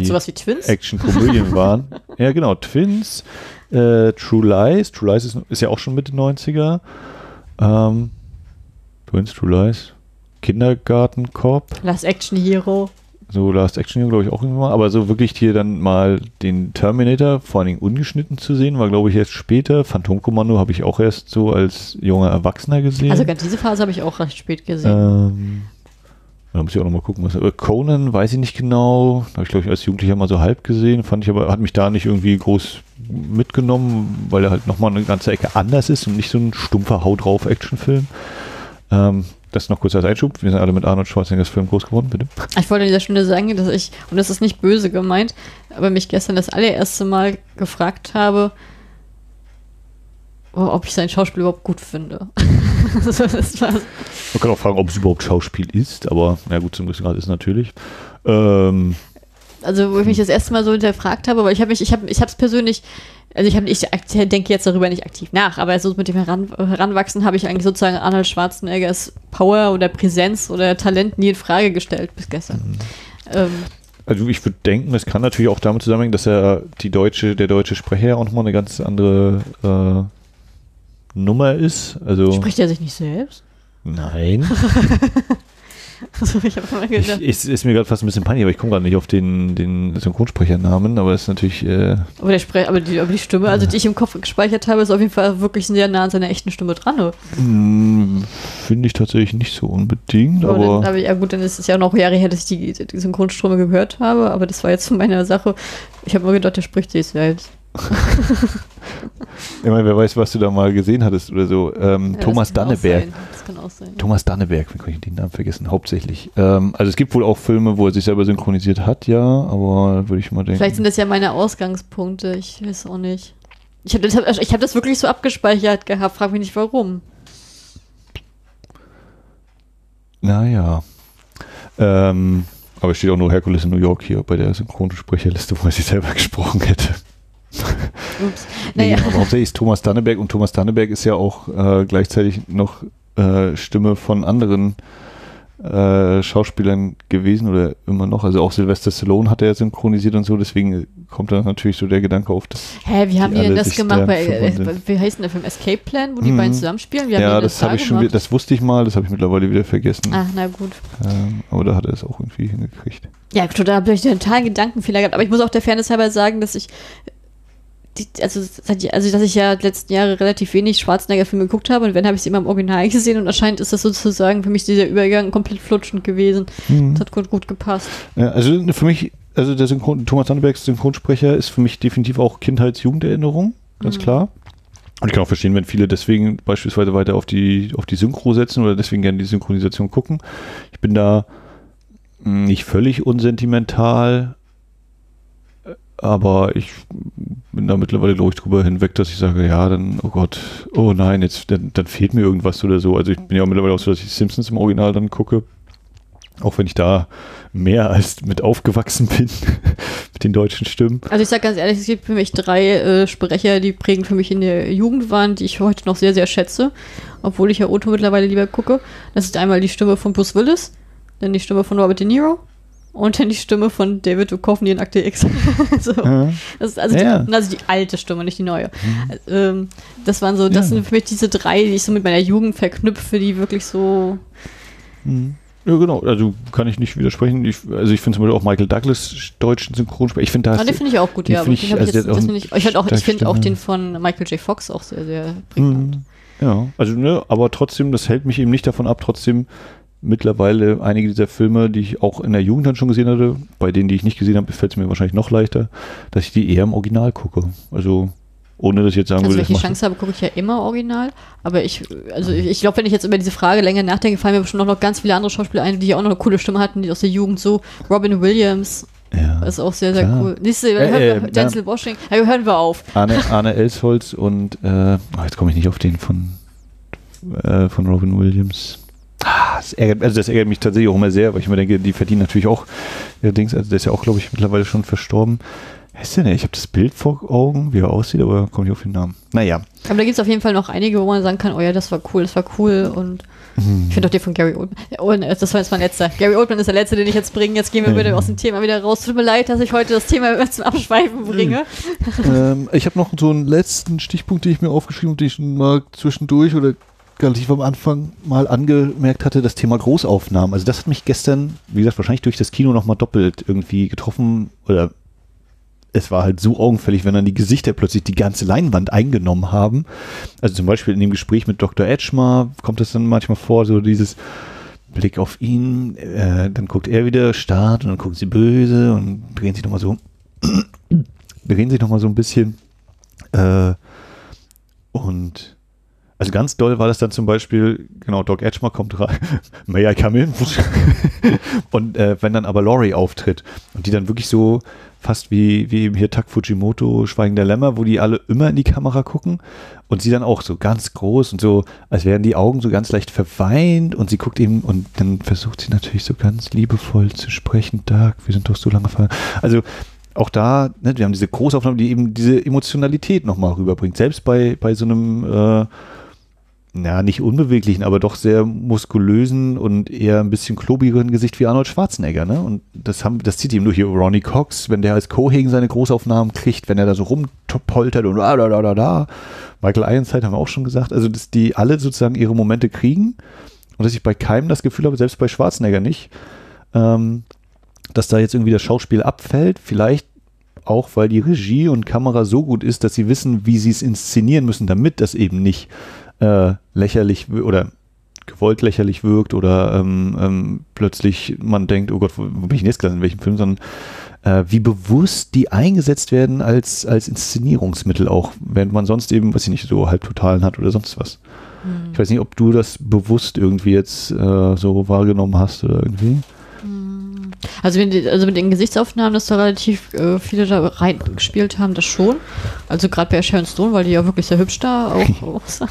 Actionkomödien waren. Ja, genau. Twins, äh, True Lies. True Lies ist, ist ja auch schon Mitte 90er. Ähm, Twins, True Lies. Kindergarten Cop. Last Action Hero. So Last Action Hero, glaube ich, auch irgendwann mal. Aber so wirklich hier dann mal den Terminator, vor allen Dingen ungeschnitten zu sehen, war, glaube ich, erst später. Phantomkommando habe ich auch erst so als junger Erwachsener gesehen. Also ganz diese Phase habe ich auch recht spät gesehen. Ähm, da muss ich auch nochmal gucken, was. äh, Conan weiß ich nicht genau. Habe ich, glaube ich, als Jugendlicher mal so halb gesehen. Fand ich aber, hat mich da nicht irgendwie groß mitgenommen, weil er halt nochmal eine ganze Ecke anders ist und nicht so ein stumpfer Haut drauf Actionfilm. Ähm, das noch kurz als Einschub. Wir sind alle mit Arnold Schwarzeneggers Film groß geworden, bitte. Ich wollte an dieser Stunde sagen, dass ich, und das ist nicht böse gemeint, aber mich gestern das allererste Mal gefragt habe, oh, ob ich sein Schauspiel überhaupt gut finde. Man kann auch fragen, ob es überhaupt Schauspiel ist, aber na gut, zum gewissen Grad ist es natürlich. Ähm, also wo ich mich das erste Mal so hinterfragt habe, weil ich habe mich, ich habe, ich habe es persönlich, also ich habe, ich denke jetzt darüber nicht aktiv nach, aber so mit dem Heran, Heranwachsen habe ich eigentlich sozusagen Arnold Schwarzeneggers Power oder Präsenz oder Talent nie in Frage gestellt bis gestern. Ähm, Also ich würde denken, es kann natürlich auch damit zusammenhängen, dass er die deutsche, der deutsche Sprecher auch nochmal eine ganz andere äh, Nummer ist. Also spricht er sich nicht selbst? nein. Also ich habe immer Ich, gedacht, ist, mir gerade fast ein bisschen peinlich, aber ich komme gerade nicht auf den, den Synchronsprechernamen, aber es ist natürlich, äh, aber, der Spre aber, die, aber die Stimme, also die ich im Kopf gespeichert habe, ist auf jeden Fall wirklich sehr nah an seiner echten Stimme dran. oder? mh, finde ich tatsächlich nicht so unbedingt, Aber, dann, aber aber ja gut, dann ist es ja auch noch Jahre her, dass ich die, die Synchronstimme gehört habe, aber das war jetzt von meiner Sache. Ich habe immer gedacht, der spricht sich selbst. ich meine, wer weiß, was du da mal gesehen hattest oder so. Ähm, Ja, Thomas Danneberg. sein. Das kann auch sein. Thomas Danneberg, wie kann ich den Namen vergessen, hauptsächlich. Ähm, also es gibt wohl auch Filme, wo er sich selber synchronisiert hat, ja, aber würde ich mal denken. Vielleicht sind das ja meine Ausgangspunkte, ich weiß auch nicht. Ich habe das, ich hab das wirklich so abgespeichert gehabt, frag mich nicht warum. Naja. Ähm, aber es steht auch nur Herkules in New York hier bei der Synchronsprecherliste, wo er sich selber gesprochen hätte. Ups. Nee, Naja, aber hauptsächlich ist Thomas Danneberg und Thomas Danneberg ist ja auch äh, gleichzeitig noch äh, Stimme von anderen äh, Schauspielern gewesen oder immer noch. Also auch Sylvester Stallone hat er synchronisiert und so, deswegen kommt da natürlich so der Gedanke auf, dass hä, wie haben die denn das gemacht da bei, äh, wie heißt denn der Film? Escape Plan, wo die Mhm. beiden zusammenspielen? Wie ja, das da habe ich schon, das wusste ich mal, das habe ich mittlerweile wieder vergessen. Ach, na gut. Ähm, aber da hat er es auch irgendwie hingekriegt. Ja, total, habe ich einen totalen Gedankenfehler gehabt. Aber ich muss auch der Fairness halber sagen, dass ich, die, also, also, dass ich ja die letzten Jahre relativ wenig Schwarzenegger-Filme geguckt habe und wenn, habe ich sie immer im Original gesehen und anscheinend ist das sozusagen für mich dieser Übergang komplett flutschend gewesen. Das hat gut, gut gepasst. Ja, also für mich, also der Synchron, Thomas Dannebergs Synchronsprecher ist für mich definitiv auch Kindheits-Jugenderinnerung, ganz Mhm. klar. Und ich kann auch verstehen, wenn viele deswegen beispielsweise weiter auf die, auf die Synchro setzen oder deswegen gerne die Synchronisation gucken. Ich bin da mh, nicht völlig unsentimental, aber ich bin da mittlerweile, glaube ich, drüber hinweg, dass ich sage, ja, dann, oh Gott, oh nein, jetzt, dann, dann fehlt mir irgendwas oder so. Also ich bin ja auch mittlerweile auch so, dass ich Simpsons im Original dann gucke. Auch wenn ich da mehr als mit aufgewachsen bin, mit den deutschen Stimmen. Also ich sag ganz ehrlich, es gibt für mich drei äh, Sprecher, die prägend für mich in der Jugend waren, die ich heute noch sehr, sehr schätze, obwohl ich ja Otto mittlerweile lieber gucke. Das ist einmal die Stimme von Bruce Willis, dann die Stimme von Robert De Niro und dann die Stimme von David Duchovny in Akte X. so. Ja. Das ist also, Ja. die, also die alte Stimme, nicht die neue. Ähm, das waren so, das Ja. sind für mich diese drei, die ich so mit meiner Jugend verknüpfe, die wirklich so. Ja, genau. Also kann ich nicht widersprechen. Ich, also ich finde zum Beispiel auch Michael Douglas deutschen Synchronsprecher. Ich finde Ah, das. den finde ich auch gut, ja. ich- also jetzt, auch ich, ich finde auch, ich finde auch den von Michael J. Fox auch sehr, sehr prägnant. Mhm. Ja, also ne, aber trotzdem, das hält mich eben nicht davon ab, trotzdem mittlerweile einige dieser Filme, die ich auch in der Jugend dann schon gesehen hatte, bei denen, die ich nicht gesehen habe, fällt es mir wahrscheinlich noch leichter, dass ich die eher im Original gucke. Also ohne dass ich jetzt sagen Also würde, wenn ich die Chance habe, gucke ich ja immer original. Aber ich, also ich, ich glaube, wenn ich jetzt über diese Frage länger nachdenke, fallen mir bestimmt auch noch ganz viele andere Schauspieler ein, die auch noch eine coole Stimme hatten, die aus der Jugend so. Robin Williams ja. ist auch sehr, sehr Klar. cool. Nächste, Äh, hören äh, Denzel Washington. Ja, hören wir auf. Arne, Arne Elsholz und äh, oh, jetzt komme ich nicht auf den von, äh, von Robin Williams. Ah, das ärgert, also das ärgert mich tatsächlich auch immer sehr, weil ich mir denke, die verdienen natürlich auch ihr Dings, also der ist ja auch, glaube ich, mittlerweile schon verstorben. Wer ist denn? Ich habe das Bild vor Augen, wie er aussieht, aber komme nicht auf den Namen. Naja. Aber da gibt es auf jeden Fall noch einige, wo man sagen kann, oh ja, das war cool, das war cool. Und Hm. ich finde auch den von Gary Oldman. Oh, ne, das war jetzt mein letzter. Gary Oldman ist der letzte, den ich jetzt bringe. Jetzt gehen wir Ja. bitte aus dem Thema wieder raus. Tut mir leid, dass ich heute das Thema zum Abschweifen bringe. ähm, ich habe noch so einen letzten Stichpunkt, den ich mir aufgeschrieben habe, den ich mal zwischendurch oder relativ am Anfang mal angemerkt hatte, das Thema Großaufnahmen. Also das hat mich gestern, wie gesagt, wahrscheinlich durch das Kino nochmal doppelt irgendwie getroffen oder es war halt so augenfällig, wenn dann die Gesichter plötzlich die ganze Leinwand eingenommen haben. Also zum Beispiel in dem Gespräch mit Dr. Edgemar kommt es dann manchmal vor, so dieses Blick auf ihn, äh, dann guckt er wieder starrt und dann guckt sie böse und drehen sich nochmal so, drehen sich nochmal so ein bisschen. Äh, und also ganz doll war das dann zum Beispiel, genau, Doc Edgemar kommt rein, may I come in? und äh, wenn dann aber Laurie auftritt und die dann wirklich so fast wie, wie eben hier Tak Fujimoto, Schweigen der Lämmer, wo die alle immer in die Kamera gucken und sie dann auch so ganz groß und so, als wären die Augen so ganz leicht verweint und sie guckt eben und dann versucht sie natürlich so ganz liebevoll zu sprechen, Doug, wir sind doch so lange ver... Also auch da, ne, wir haben diese Großaufnahme, die eben diese Emotionalität nochmal rüberbringt. Selbst bei, bei so einem, äh, na, nicht unbeweglichen, aber doch sehr muskulösen und eher ein bisschen klobigeren Gesicht wie Arnold Schwarzenegger, ne? Und das haben, das zieht ihm nur hier Ronnie Cox, wenn der als Cohagen seine Großaufnahmen kriegt, wenn er da so rumpoltert und da, da, da, da, da. Michael Ironside haben wir auch schon gesagt, also dass die alle sozusagen ihre Momente kriegen und dass ich bei keinem das Gefühl habe, selbst bei Schwarzenegger nicht, ähm, dass da jetzt irgendwie das Schauspiel abfällt. Vielleicht auch, weil die Regie und Kamera so gut ist, dass sie wissen, wie sie es inszenieren müssen, damit das eben nicht äh, lächerlich oder gewollt lächerlich wirkt oder ähm, ähm, plötzlich man denkt, oh Gott, wo, wo bin ich denn jetzt gelandet, in welchem Film, sondern äh, wie bewusst die eingesetzt werden als, als Inszenierungsmittel auch, während man sonst eben, was ich nicht, so halbtotalen hat oder sonst was. Ich weiß nicht, ob du das bewusst irgendwie jetzt äh, so wahrgenommen hast oder irgendwie. Also, wenn also mit den Gesichtsaufnahmen, dass da relativ äh, viele da reingespielt haben, das schon. Also gerade bei Sharon Stone, weil die ja wirklich sehr hübsch da auch aussah.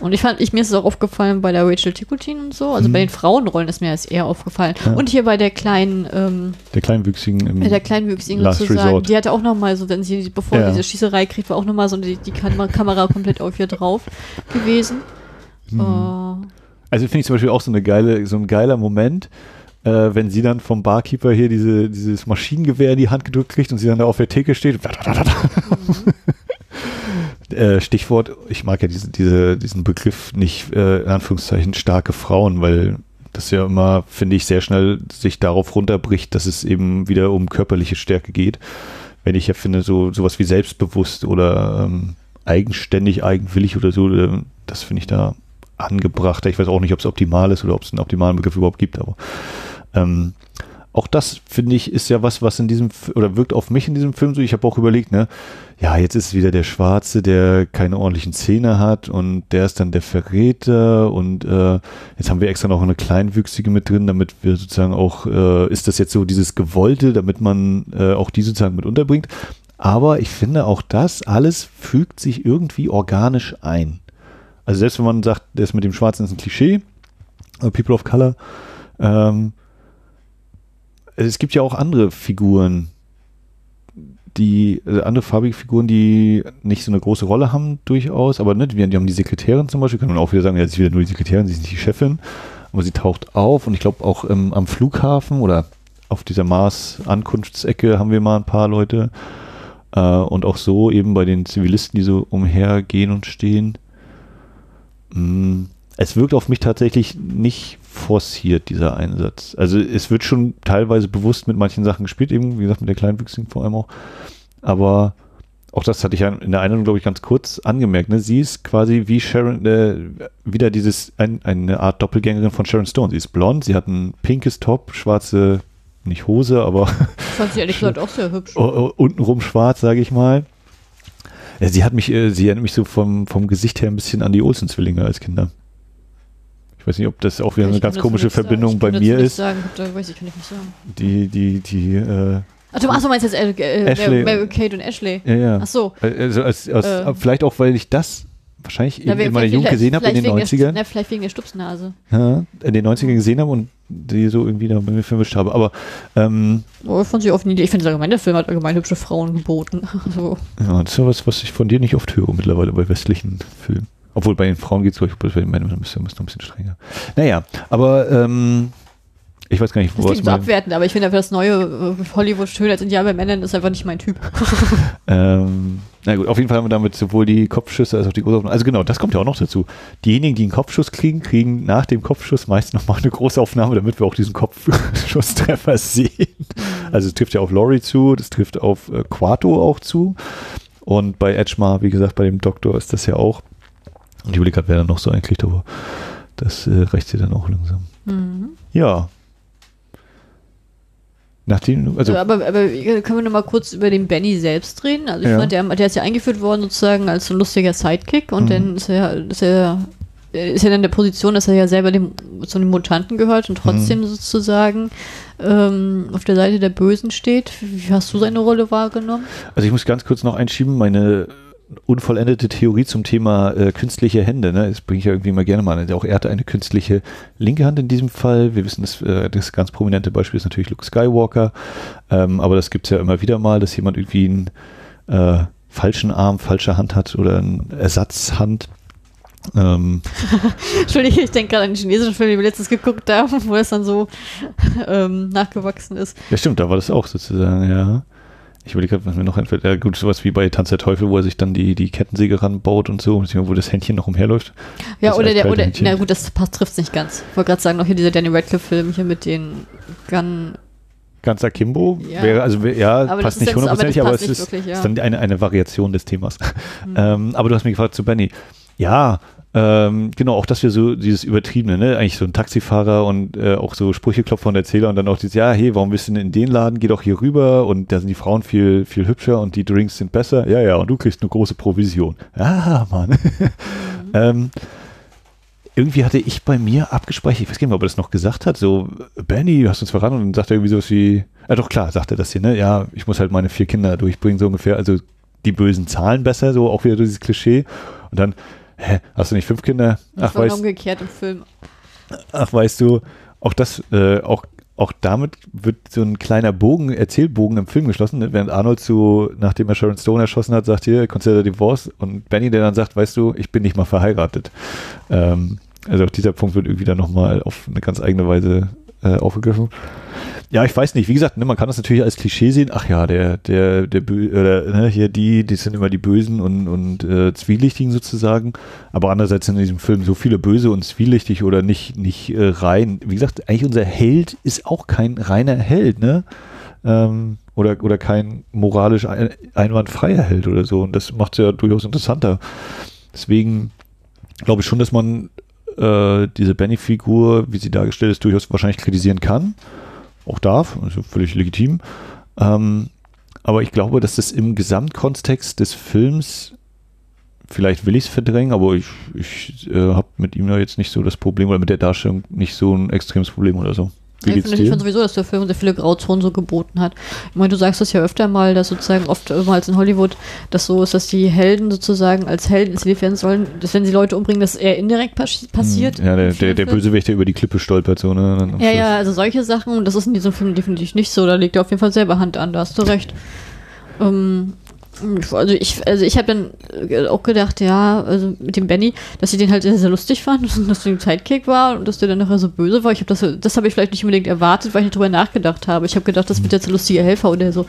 Und ich fand, ich, mir ist es auch aufgefallen bei der Rachel Ticotin und so. Also bei den Frauenrollen ist mir das eher aufgefallen. Ja. Und hier bei der kleinen, ähm, Der Kleinwüchsigen im der Kleinwüchsigen Last sozusagen, Resort. die hatte auch nochmal so, wenn sie, bevor Ja. diese Schießerei kriegt, war auch nochmal so die, die Kam Kamera komplett auf ihr drauf gewesen. Hm. Äh, Also finde ich zum Beispiel auch so eine geile, so ein geiler Moment, äh, wenn sie dann vom Barkeeper hier diese, dieses Maschinengewehr in die Hand gedrückt kriegt und sie dann da auf der Theke steht. äh, Stichwort, ich mag ja diese, diese, diesen Begriff nicht, äh, in Anführungszeichen, starke Frauen, weil das ja immer, finde ich, sehr schnell sich darauf runterbricht, dass es eben wieder um körperliche Stärke geht. Wenn ich ja finde, so sowas wie selbstbewusst oder ähm, eigenständig, eigenwillig oder so, äh, das finde ich da angebrachter. Ich weiß auch nicht, ob es optimal ist oder ob es einen optimalen Begriff überhaupt gibt, aber ähm, auch das finde ich ist ja was, was in diesem oder wirkt auf mich in diesem Film so. Ich habe auch überlegt, ne, ja, jetzt ist wieder der Schwarze, der keine ordentlichen Zähne hat und der ist dann der Verräter und äh, jetzt haben wir extra noch eine Kleinwüchsige mit drin, damit wir sozusagen auch, äh, ist das jetzt so dieses Gewollte, damit man äh, auch die sozusagen mit unterbringt. Aber ich finde auch das alles fügt sich irgendwie organisch ein. Also selbst wenn man sagt, das mit dem Schwarzen ist ein Klischee, äh, People of Color, ähm, es gibt ja auch andere Figuren, die, also andere farbige Figuren, die nicht so eine große Rolle haben, durchaus, aber ne, die, die haben die Sekretärin zum Beispiel, kann man auch wieder sagen, ja, sie ist wieder nur die Sekretärin, sie ist nicht die Chefin, aber sie taucht auf und ich glaube auch ähm, am Flughafen oder auf dieser Mars-Ankunftsecke haben wir mal ein paar Leute äh, und auch so eben bei den Zivilisten, die so umhergehen und stehen. Mm, Es wirkt auf mich tatsächlich nicht forciert, dieser Einsatz. Also es wird schon teilweise bewusst mit manchen Sachen gespielt, eben, wie gesagt, mit der Kleinwüchsigen vor allem auch. Aber auch das hatte ich ja in der Einladung, glaube ich, ganz kurz angemerkt. Ne? Sie ist quasi wie Sharon, äh, wieder dieses, ein, eine Art Doppelgängerin von Sharon Stone. Sie ist blond, sie hat ein pinkes Top, schwarze, nicht Hose, aber Ich fand sie ehrlich gesagt auch sehr hübsch. o- o- untenrum schwarz, sage ich mal. Ja, sie hat mich, äh, sie erinnert mich so vom, vom Gesicht her ein bisschen an die Olsen-Zwillinge als Kinder. Ich weiß nicht, ob das auch wieder eine Ich kann ganz komische sagen. Verbindung Ich bei mir ist. Sagen. Da weiß ich, kann ich nicht sagen. Die, die, die, äh, Ach, du, ach, du meinst jetzt äh, äh, Ashley. Mary Kate und Ashley. ja, ja. Ach so. Also als, aus, Äh. vielleicht auch, weil ich das wahrscheinlich Na, wer- in meiner Jugend gesehen habe in den vielleicht wegen der- 90ern. Na, vielleicht wegen der Stupsnase. Ja, in den 90ern gesehen habe und die so irgendwie da bei mir vermischt habe. Aber ähm, Oh, ich fand sie oft nie. Ich finde allgemein, der Film hat allgemein hübsche Frauen geboten. Also, ja, das ist ja was, was ich von dir nicht oft höre mittlerweile bei westlichen Filmen. Obwohl bei den Frauen geht es, glaube ich, bei den Männern ein bisschen, ein bisschen strenger. Naja, aber ähm, ich weiß gar nicht, das wo klingt so abwertend, aber ich finde einfach das neue äh, Hollywood Schönheitsideal bei Männern ist einfach nicht mein Typ. ähm, Na gut, auf jeden Fall haben wir damit sowohl die Kopfschüsse als auch die Großaufnahme. Also genau, das kommt ja auch noch dazu. Diejenigen, die einen Kopfschuss kriegen, kriegen nach dem Kopfschuss meist nochmal eine Großaufnahme, damit wir auch diesen Kopfschusstreffer sehen. Also es trifft ja auf Laurie zu, das trifft auf äh, Quato auch zu. Und bei Edgemar, wie gesagt, bei dem Doktor ist das ja auch. Und ich überlege gerade, wer dann noch so einkriegt, aber das äh, reicht sie dann auch langsam. Mhm. Ja. Nachdem, also Äh, aber, aber können wir noch mal kurz über den Benny selbst reden? Also ich Ja. fand, der, der ist ja eingeführt worden sozusagen als so ein lustiger Sidekick und Mhm. dann ist er, ist er ist ja dann in der Position, dass er ja selber dem, zu den Mutanten gehört und trotzdem Mhm. sozusagen ähm, auf der Seite der Bösen steht. Wie hast du seine Rolle wahrgenommen? Also ich muss ganz kurz noch einschieben, meine unvollendete Theorie zum Thema äh, künstliche Hände, ne? das bringe ich ja irgendwie mal gerne mal an. Auch er hatte eine künstliche linke Hand in diesem Fall. Wir wissen, das, äh, das ganz prominente Beispiel ist natürlich Luke Skywalker, ähm, aber das gibt es ja immer wieder mal, dass jemand irgendwie einen äh, falschen Arm, falsche Hand hat oder eine Ersatzhand. Ähm, Entschuldige, ich denke gerade an den chinesischen Film, den wir letztens geguckt haben, wo es dann so ähm, nachgewachsen ist. ja stimmt, da war das auch sozusagen, ja. Ich überlege gerade, was mir noch einfällt. Ja, gut, sowas wie bei Tanz der Teufel, wo er sich dann die, die Kettensäge ranbaut und so, wo das Händchen noch umherläuft. Ja, Das oder der, oder, Händchen. na gut, das passt, trifft nicht ganz. Ich wollte gerade sagen, noch hier dieser Danny Radcliffe-Film hier mit den Gun. Ganz Akimbo Ja. wäre, also ja, Aber passt nicht aber hundertprozentig, aber, es ist, wirklich, ja. ist dann eine, eine Variation des Themas. Hm. Ähm, aber du hast mich gefragt zu Benny. Ja, ähm, genau, auch das wir so dieses Übertriebene, ne? Eigentlich so ein Taxifahrer und äh, auch so Sprücheklopfer und Erzähler und dann auch dieses, ja, hey, warum bist du denn in den Laden? Geh doch hier rüber und da sind die Frauen viel, viel hübscher und die Drinks sind besser. Ja, ja, und du kriegst eine große Provision. Ah, Mann. Mhm. ähm, irgendwie hatte ich bei mir abgespeichert, ich weiß gar nicht mehr, ob er das noch gesagt hat, so, Benny, du hast uns verraten und dann sagt er irgendwie sowas wie, ja doch klar, sagt er das hier, ne, ja, ich muss halt meine vier Kinder durchbringen, so ungefähr, also die bösen Zahlen besser, so auch wieder dieses Klischee und dann, hä, hast du nicht fünf Kinder? Das Ach, war weißt, umgekehrt im Film. ach, weißt du, auch das, äh, auch auch damit wird so ein kleiner Bogen, Erzählbogen im Film geschlossen, ne? während Arnold so, nachdem er Sharon Stone erschossen hat, sagt hier, Consider Divorce und Benny, der dann sagt, weißt du, ich bin nicht mal verheiratet. Ähm, also auch dieser Punkt wird irgendwie dann nochmal auf eine ganz eigene Weise äh, aufgegriffen. Ja, ich weiß nicht. Wie gesagt, ne, man kann das natürlich als Klischee sehen. Ach ja, der, der, der, oder, ne, hier die, die sind immer die Bösen und, und äh, Zwielichtigen sozusagen. Aber andererseits sind in diesem Film so viele Böse und zwielichtig oder nicht, nicht äh, rein. Wie gesagt, eigentlich unser Held ist auch kein reiner Held, ne? Ähm, oder, oder kein moralisch ein, einwandfreier Held oder so. Und das macht es ja durchaus interessanter. Deswegen glaube ich schon, dass man äh, diese Benny-Figur, wie sie dargestellt ist, durchaus wahrscheinlich kritisieren kann. Auch darf, also völlig legitim. Ähm, aber ich glaube, dass das im Gesamtkontext des Films, vielleicht will ich es verdrängen, aber ich, ich äh, habe mit ihm da jetzt nicht so das Problem oder mit der Darstellung nicht so ein extremes Problem oder so. Wie ich finde finde sowieso, dass der Film sehr viele Grauzonen so geboten hat. Ich meine, du sagst das ja öfter mal, dass sozusagen oft als in Hollywood das so ist, dass die Helden sozusagen als Helden inszeniert werden sollen, dass wenn sie Leute umbringen, das eher indirekt pas passiert. Hm, Ja, der, der, der. Bösewicht, der über die Klippe stolpert, so, ne? Ja, Schluss. ja, also solche Sachen, das ist in diesem Film definitiv nicht so. Da legt er auf jeden Fall selber Hand an, da hast du recht. Ähm, also ich, also ich habe dann äh, auch gedacht, ja, also mit dem Benny, dass ich den halt sehr, sehr lustig fand, dass der ein Sidekick war und dass der dann nachher so böse war. Ich habe das, das habe ich vielleicht nicht unbedingt erwartet, weil ich nicht drüber nachgedacht habe. Ich habe gedacht, das wird jetzt ein lustiger Helfer oder so.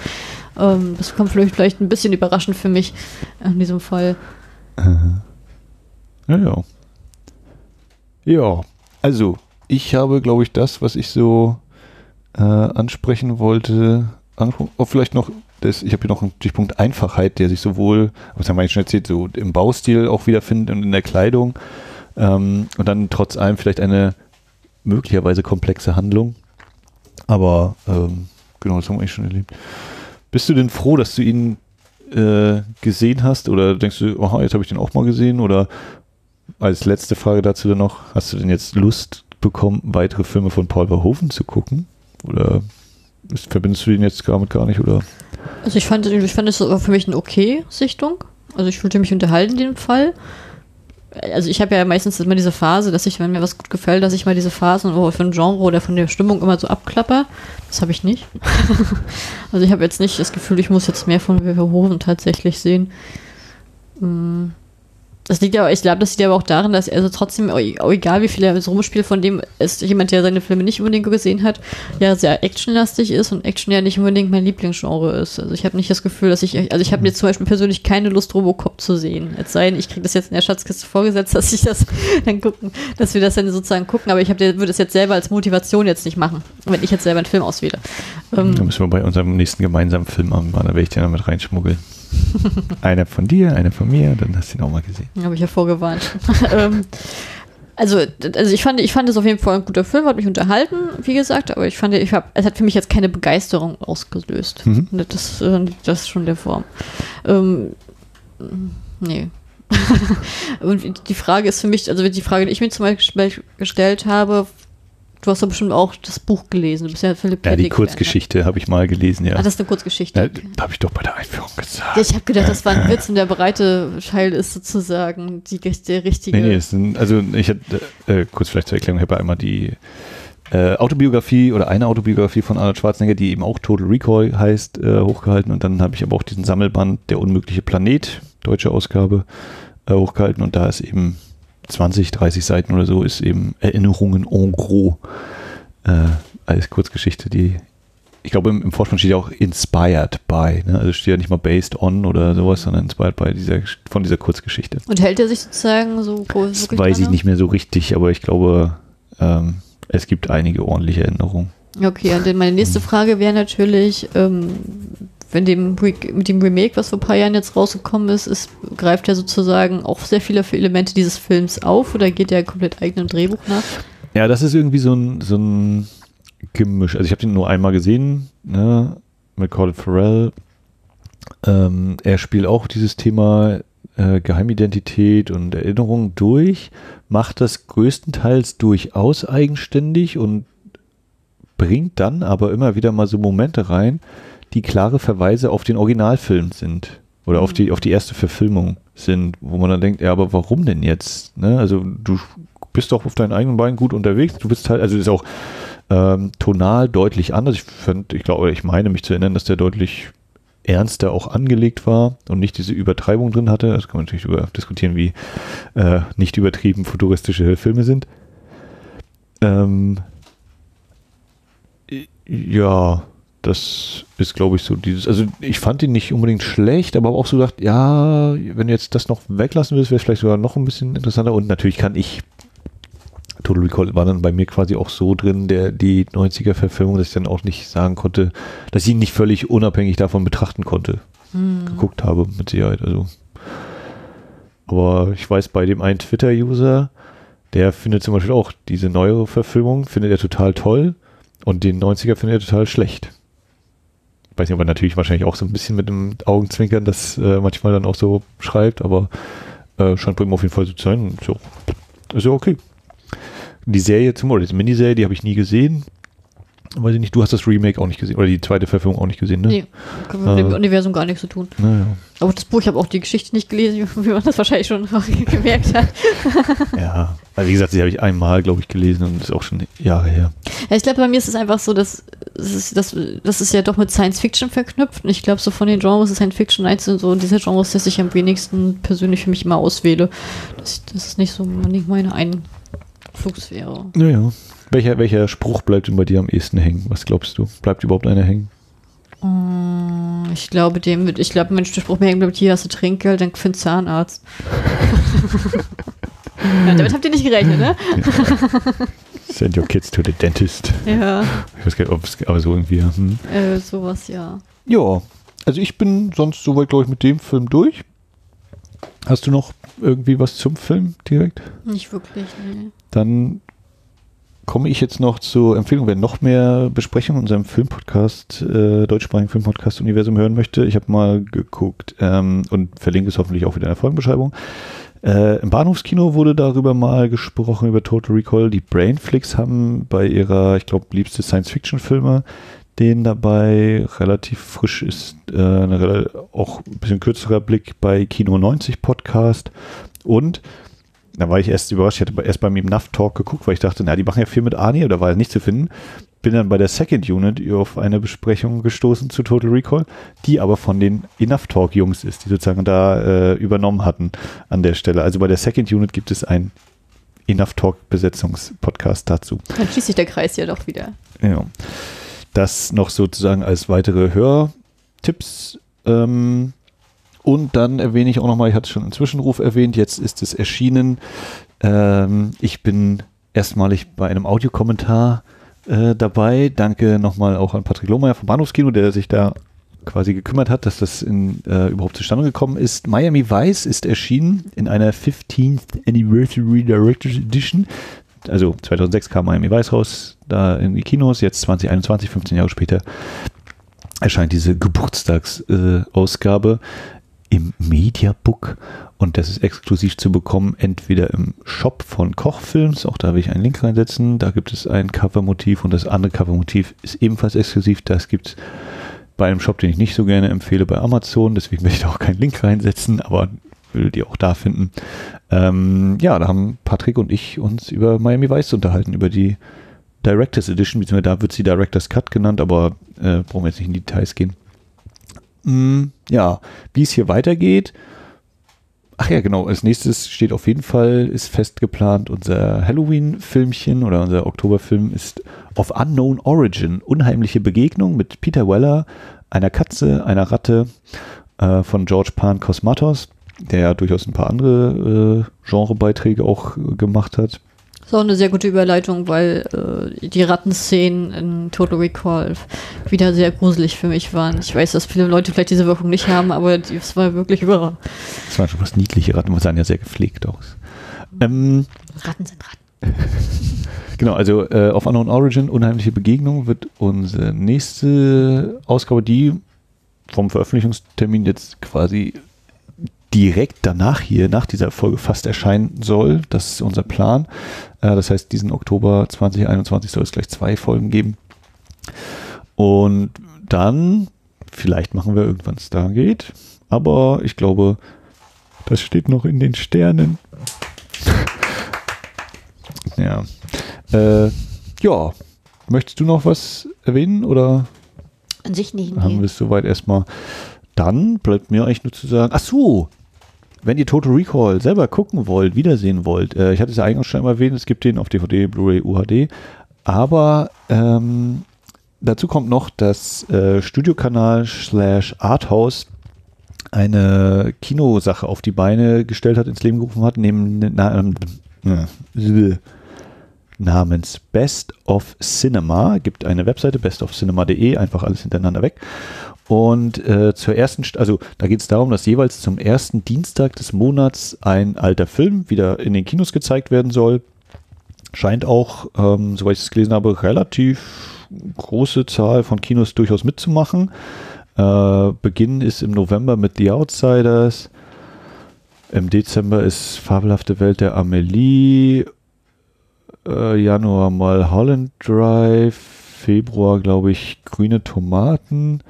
Ähm, das kommt vielleicht, vielleicht ein bisschen überraschend für mich in diesem Fall. Ja, ja. Ja, also ich habe, glaube ich, das, was ich so äh, ansprechen wollte, angesprochen. Oh, vielleicht noch das, ich habe hier noch einen Stichpunkt Einfachheit, der sich sowohl, was haben wir schon erzählt, so im Baustil auch wiederfindet und in der Kleidung. Ähm, und dann trotz allem vielleicht eine möglicherweise komplexe Handlung. Aber ähm, genau, das haben wir eigentlich schon erlebt. Bist du denn froh, dass du ihn äh, gesehen hast? Oder denkst du, aha, jetzt habe ich den auch mal gesehen? Oder als letzte Frage dazu dann noch, hast du denn jetzt Lust bekommen, weitere Filme von Paul Verhoeven zu gucken? Oder verbindest du den jetzt damit gar nicht? Oder? Also ich fand, ich fand es war für mich eine okay Sichtung. Also ich fühlte mich unterhalten in dem Fall. Also ich habe ja meistens immer diese Phase, dass ich, wenn mir was gut gefällt, dass ich mal diese Phasen von Genre oder von der Stimmung immer so abklapper. Das habe ich nicht. also ich habe jetzt nicht das Gefühl, ich muss jetzt mehr von Verhoeven tatsächlich sehen. Das liegt aber, ich glaube, das liegt aber auch daran, dass er so trotzdem, auch egal wie viel er so rumspielt, von dem ist jemand, der seine Filme nicht unbedingt gesehen hat, ja sehr actionlastig ist und Action ja nicht unbedingt mein Lieblingsgenre ist. Also ich habe nicht das Gefühl, dass ich, also ich habe mir zum Beispiel persönlich keine Lust, Robocop zu sehen. Es sei denn, ich kriege das jetzt in der Schatzkiste vorgesetzt, dass ich das dann gucken, dass wir das dann sozusagen gucken, aber ich würde das jetzt selber als Motivation jetzt nicht machen, wenn ich jetzt selber einen Film auswähle. Ähm, da müssen wir bei unserem nächsten gemeinsamen Film machen, da werde ich den dann mit reinschmuggeln. einer von dir, einer von mir, dann hast du ihn auch mal gesehen. Habe ich ja vorgewarnt. ähm, also, also ich fand, ich fand es auf jeden Fall ein guter Film, hat mich unterhalten, wie gesagt, aber ich fand, ich hab, es hat für mich jetzt keine Begeisterung ausgelöst. Mhm. Das, äh, das ist schon der Form. Ähm, nee. und die Frage ist für mich, also die Frage, die ich mir zum Beispiel gestellt habe, Du hast doch bestimmt auch das Buch gelesen. Du bist ja Philipp Ja, die Kurzgeschichte habe ich mal gelesen, ja. Ah, das ist eine Kurzgeschichte. Ja, habe ich doch bei der Einführung gesagt. Ja, ich habe gedacht, das war ein Witz und der breite Teil ist sozusagen die, der richtige. Nee, nee, sind, also ich hatte, äh, kurz vielleicht zur Erklärung, ich habe einmal die äh, Autobiografie oder eine Autobiografie von Arnold Schwarzenegger, die eben auch Total Recall heißt, äh, hochgehalten und dann habe ich aber auch diesen Sammelband Der unmögliche Planet, deutsche Ausgabe, äh, hochgehalten und da ist eben 20, 30 Seiten oder so ist eben Erinnerungen en gros äh, als Kurzgeschichte, die ich glaube im, im Vorspann steht ja auch inspired by, ne? also steht ja nicht mal based on oder sowas, sondern inspired by dieser, von dieser Kurzgeschichte. Und hält er sich sozusagen so groß? Das weiß ich nicht mehr so richtig, aber ich glaube, ähm, es gibt einige ordentliche Änderungen. Okay, und meine nächste Frage wäre natürlich, ähm, wenn dem mit dem Remake, was vor ein paar Jahren jetzt rausgekommen ist, ist greift er sozusagen auch sehr viele Elemente dieses Films auf oder geht er komplett eigenem Drehbuch nach? Ja, das ist irgendwie so ein, so ein Gemisch. Also ich habe den nur einmal gesehen, ne, Colin Farrell. Ähm, er spielt auch dieses Thema äh, Geheimidentität und Erinnerung durch, macht das größtenteils durchaus eigenständig und bringt dann aber immer wieder mal so Momente rein, die klare Verweise auf den Originalfilm sind oder mhm. auf, die, auf die erste Verfilmung sind, wo man dann denkt, ja, aber warum denn jetzt? Ne? Also du bist doch auf deinen eigenen Beinen gut unterwegs, du bist halt, also ist auch ähm, tonal deutlich anders. Ich finde, ich glaube, ich meine mich zu erinnern, dass der deutlich ernster auch angelegt war und nicht diese Übertreibung drin hatte. Das kann man natürlich über diskutieren, wie äh, nicht übertrieben futuristische Filme sind. Ähm, ja, das ist, glaube ich, so dieses. Also, ich fand ihn nicht unbedingt schlecht, aber auch so gedacht, ja, wenn du jetzt das noch weglassen willst, wäre es vielleicht sogar noch ein bisschen interessanter. Und natürlich kann ich. Total Recall war dann bei mir quasi auch so drin, der die 90er-Verfilmung, dass ich dann auch nicht sagen konnte, dass ich ihn nicht völlig unabhängig davon betrachten konnte. Hm. Geguckt habe, mit Sicherheit. Also. Aber ich weiß, bei dem einen Twitter-User, der findet zum Beispiel auch diese neue Verfilmung, findet er total toll und den 90er findet er total schlecht weiß nicht, ob er natürlich wahrscheinlich auch so ein bisschen mit dem Augenzwinkern das äh, manchmal dann auch so schreibt, aber äh, scheint bei ihm auf jeden Fall so zu sein. So, ist ja okay. Die Serie zum Beispiel, die Miniserie, die habe ich nie gesehen. Weiß ich nicht, du hast das Remake auch nicht gesehen oder die zweite Verfilmung auch nicht gesehen, ne? Nee, kann mit dem Universum gar nichts zu tun. Naja. Aber das Buch, ich habe auch die Geschichte nicht gelesen, wie man das wahrscheinlich schon gemerkt hat. ja, weil wie gesagt, die habe ich einmal, glaube ich, gelesen und das ist auch schon Jahre her. Ja, ich glaube, bei mir ist es einfach so, dass das ist, das, das ist ja doch mit Science Fiction verknüpft. Und ich glaube, so von den Genres ist Science Fiction eins und so dieser Genres, das ich am wenigsten persönlich für mich immer auswähle. Das, das ist nicht so nicht meine Einflugsphäre. Naja. Welcher, welcher Spruch bleibt denn bei dir am ehesten hängen? Was glaubst du? Bleibt überhaupt einer hängen? Mm, ich glaube, dem, ich glaube, Mensch, der Spruch mir hängen bleibt, hier hast du Trinkgeld, dann für einen Zahnarzt. ja, damit habt ihr nicht gerechnet, ne? Send your kids to the dentist. Ja. Ich weiß gar nicht, ob es aber so irgendwie. Hm. Äh, sowas, ja. Ja, also ich bin sonst soweit, glaube ich, mit dem Film durch. Hast du noch irgendwie was zum Film direkt? Nicht wirklich, nee. Dann komme ich jetzt noch zur Empfehlung, wer noch mehr Besprechungen in unserem Filmpodcast, äh, deutschsprachigen Filmpodcast-Universum hören möchte. Ich habe mal geguckt ähm, und verlinke es hoffentlich auch wieder in der Folgenbeschreibung. Äh, Im Bahnhofskino wurde darüber mal gesprochen, über Total Recall. Die Brainflix haben bei ihrer, ich glaube, liebste Science-Fiction-Filme den dabei. Relativ frisch ist äh, eine, auch ein bisschen kürzerer Blick bei Kino 90 Podcast. Und da war ich erst überrascht, ich hatte erst bei mir im NAV-Talk geguckt, weil ich dachte, na, die machen ja viel mit Arnie, oder war ja nicht zu finden. Bin dann bei der Second Unit auf eine Besprechung gestoßen zu Total Recall, die aber von den Enough Talk Jungs ist, die sozusagen da äh, übernommen hatten an der Stelle. Also bei der Second Unit gibt es einen Enough Talk Besetzungspodcast dazu. Dann schließt sich der Kreis ja doch wieder. Ja. Das noch sozusagen als weitere Hörtipps. Ähm, und dann erwähne ich auch nochmal, ich hatte es schon im Zwischenruf erwähnt, jetzt ist es erschienen. Ähm, ich bin erstmalig bei einem Audiokommentar äh, dabei. Danke nochmal auch an Patrick Lohmeier vom Bahnhofskino, der sich da quasi gekümmert hat, dass das in, äh, überhaupt zustande gekommen ist. Miami Vice ist erschienen in einer 15th Anniversary Director's Edition. Also 2006 kam Miami Vice raus, da in die Kinos, jetzt 2021, 15 Jahre später, erscheint diese Geburtstagsausgabe äh, im Mediabook und das ist exklusiv zu bekommen, entweder im Shop von Kochfilms, auch da will ich einen Link reinsetzen, da gibt es ein Covermotiv und das andere Covermotiv ist ebenfalls exklusiv, das gibt es bei einem Shop, den ich nicht so gerne empfehle, bei Amazon, deswegen will ich da auch keinen Link reinsetzen, aber will die auch da finden. Ähm, ja, da haben Patrick und ich uns über Miami Vice unterhalten, über die Director's Edition, beziehungsweise da wird sie Director's Cut genannt, aber äh, brauchen wir jetzt nicht in die Details gehen. Mm, ja, wie es hier weitergeht. Ach ja, genau. Als nächstes steht auf jeden Fall, ist fest geplant, unser Halloween-Filmchen oder unser Oktoberfilm ist of Unknown Origin. Unheimliche Begegnung mit Peter Weller, einer Katze, einer Ratte äh, von George Pan Cosmatos, der ja durchaus ein paar andere äh, Genrebeiträge auch äh, gemacht hat. Das ist auch eine sehr gute Überleitung, weil äh, die Rattenszenen in Total Recall wieder sehr gruselig für mich waren. Ich weiß, dass viele Leute vielleicht diese Wirkung nicht haben, aber es war wirklich irre. Das waren schon was niedliche Ratten, die sahen ja sehr gepflegt aus. Ähm, Ratten sind Ratten. Genau, also äh, auf Unknown Origin, Unheimliche Begegnung, wird unsere nächste Ausgabe, die vom Veröffentlichungstermin jetzt quasi direkt danach hier, nach dieser Folge fast erscheinen soll. Das ist unser Plan. Äh, das heißt, diesen Oktober 2021 soll es gleich zwei Folgen geben. Und dann, vielleicht machen wir irgendwann Stargate, aber ich glaube, das steht noch in den Sternen. ja. Äh, ja, möchtest du noch was erwähnen oder An sich nicht. haben wir es soweit erstmal? Dann bleibt mir eigentlich nur zu sagen, ach so, wenn ihr Total Recall selber gucken wollt, wiedersehen wollt, äh, ich hatte es ja eingangs schon erwähnt, es gibt den auf DVD, Blu-ray, UHD, aber ähm, dazu kommt noch, dass äh, Studiokanal slash Arthouse eine Kinosache auf die Beine gestellt hat, ins Leben gerufen hat, neben, na, ähm, äh, namens Best of Cinema. Gibt eine Webseite, bestofcinema.de, einfach alles hintereinander weg. Und äh, zur ersten, St- also da geht es darum, dass jeweils zum ersten Dienstag des Monats ein alter Film wieder in den Kinos gezeigt werden soll. Scheint auch, ähm, soweit ich es gelesen habe, relativ große Zahl von Kinos durchaus mitzumachen. Äh, Beginn ist im November mit The Outsiders. Im Dezember ist Fabelhafte Welt der Amelie. Äh, Januar mal Holland Drive. Februar, glaube ich, grüne Tomaten.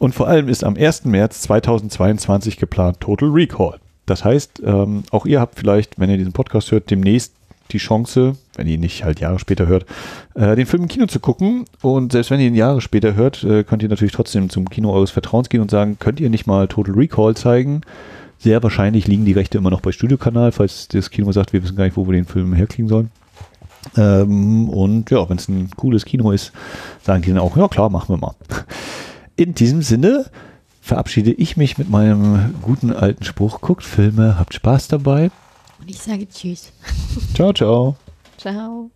Und vor allem ist am 1. März 2022 geplant Total Recall. Das heißt, ähm, auch ihr habt vielleicht, wenn ihr diesen Podcast hört, demnächst die Chance, wenn ihr ihn nicht halt Jahre später hört, äh, den Film im Kino zu gucken. Und selbst wenn ihr ihn Jahre später hört, äh, könnt ihr natürlich trotzdem zum Kino eures Vertrauens gehen und sagen, könnt ihr nicht mal Total Recall zeigen? Sehr wahrscheinlich liegen die Rechte immer noch bei Studiokanal, falls das Kino sagt, wir wissen gar nicht, wo wir den Film herkriegen sollen. Ähm, und ja, wenn es ein cooles Kino ist, sagen die dann auch, ja klar, machen wir mal. In diesem Sinne verabschiede ich mich mit meinem guten alten Spruch, guckt Filme, habt Spaß dabei. Und ich sage Tschüss. Ciao, ciao. Ciao.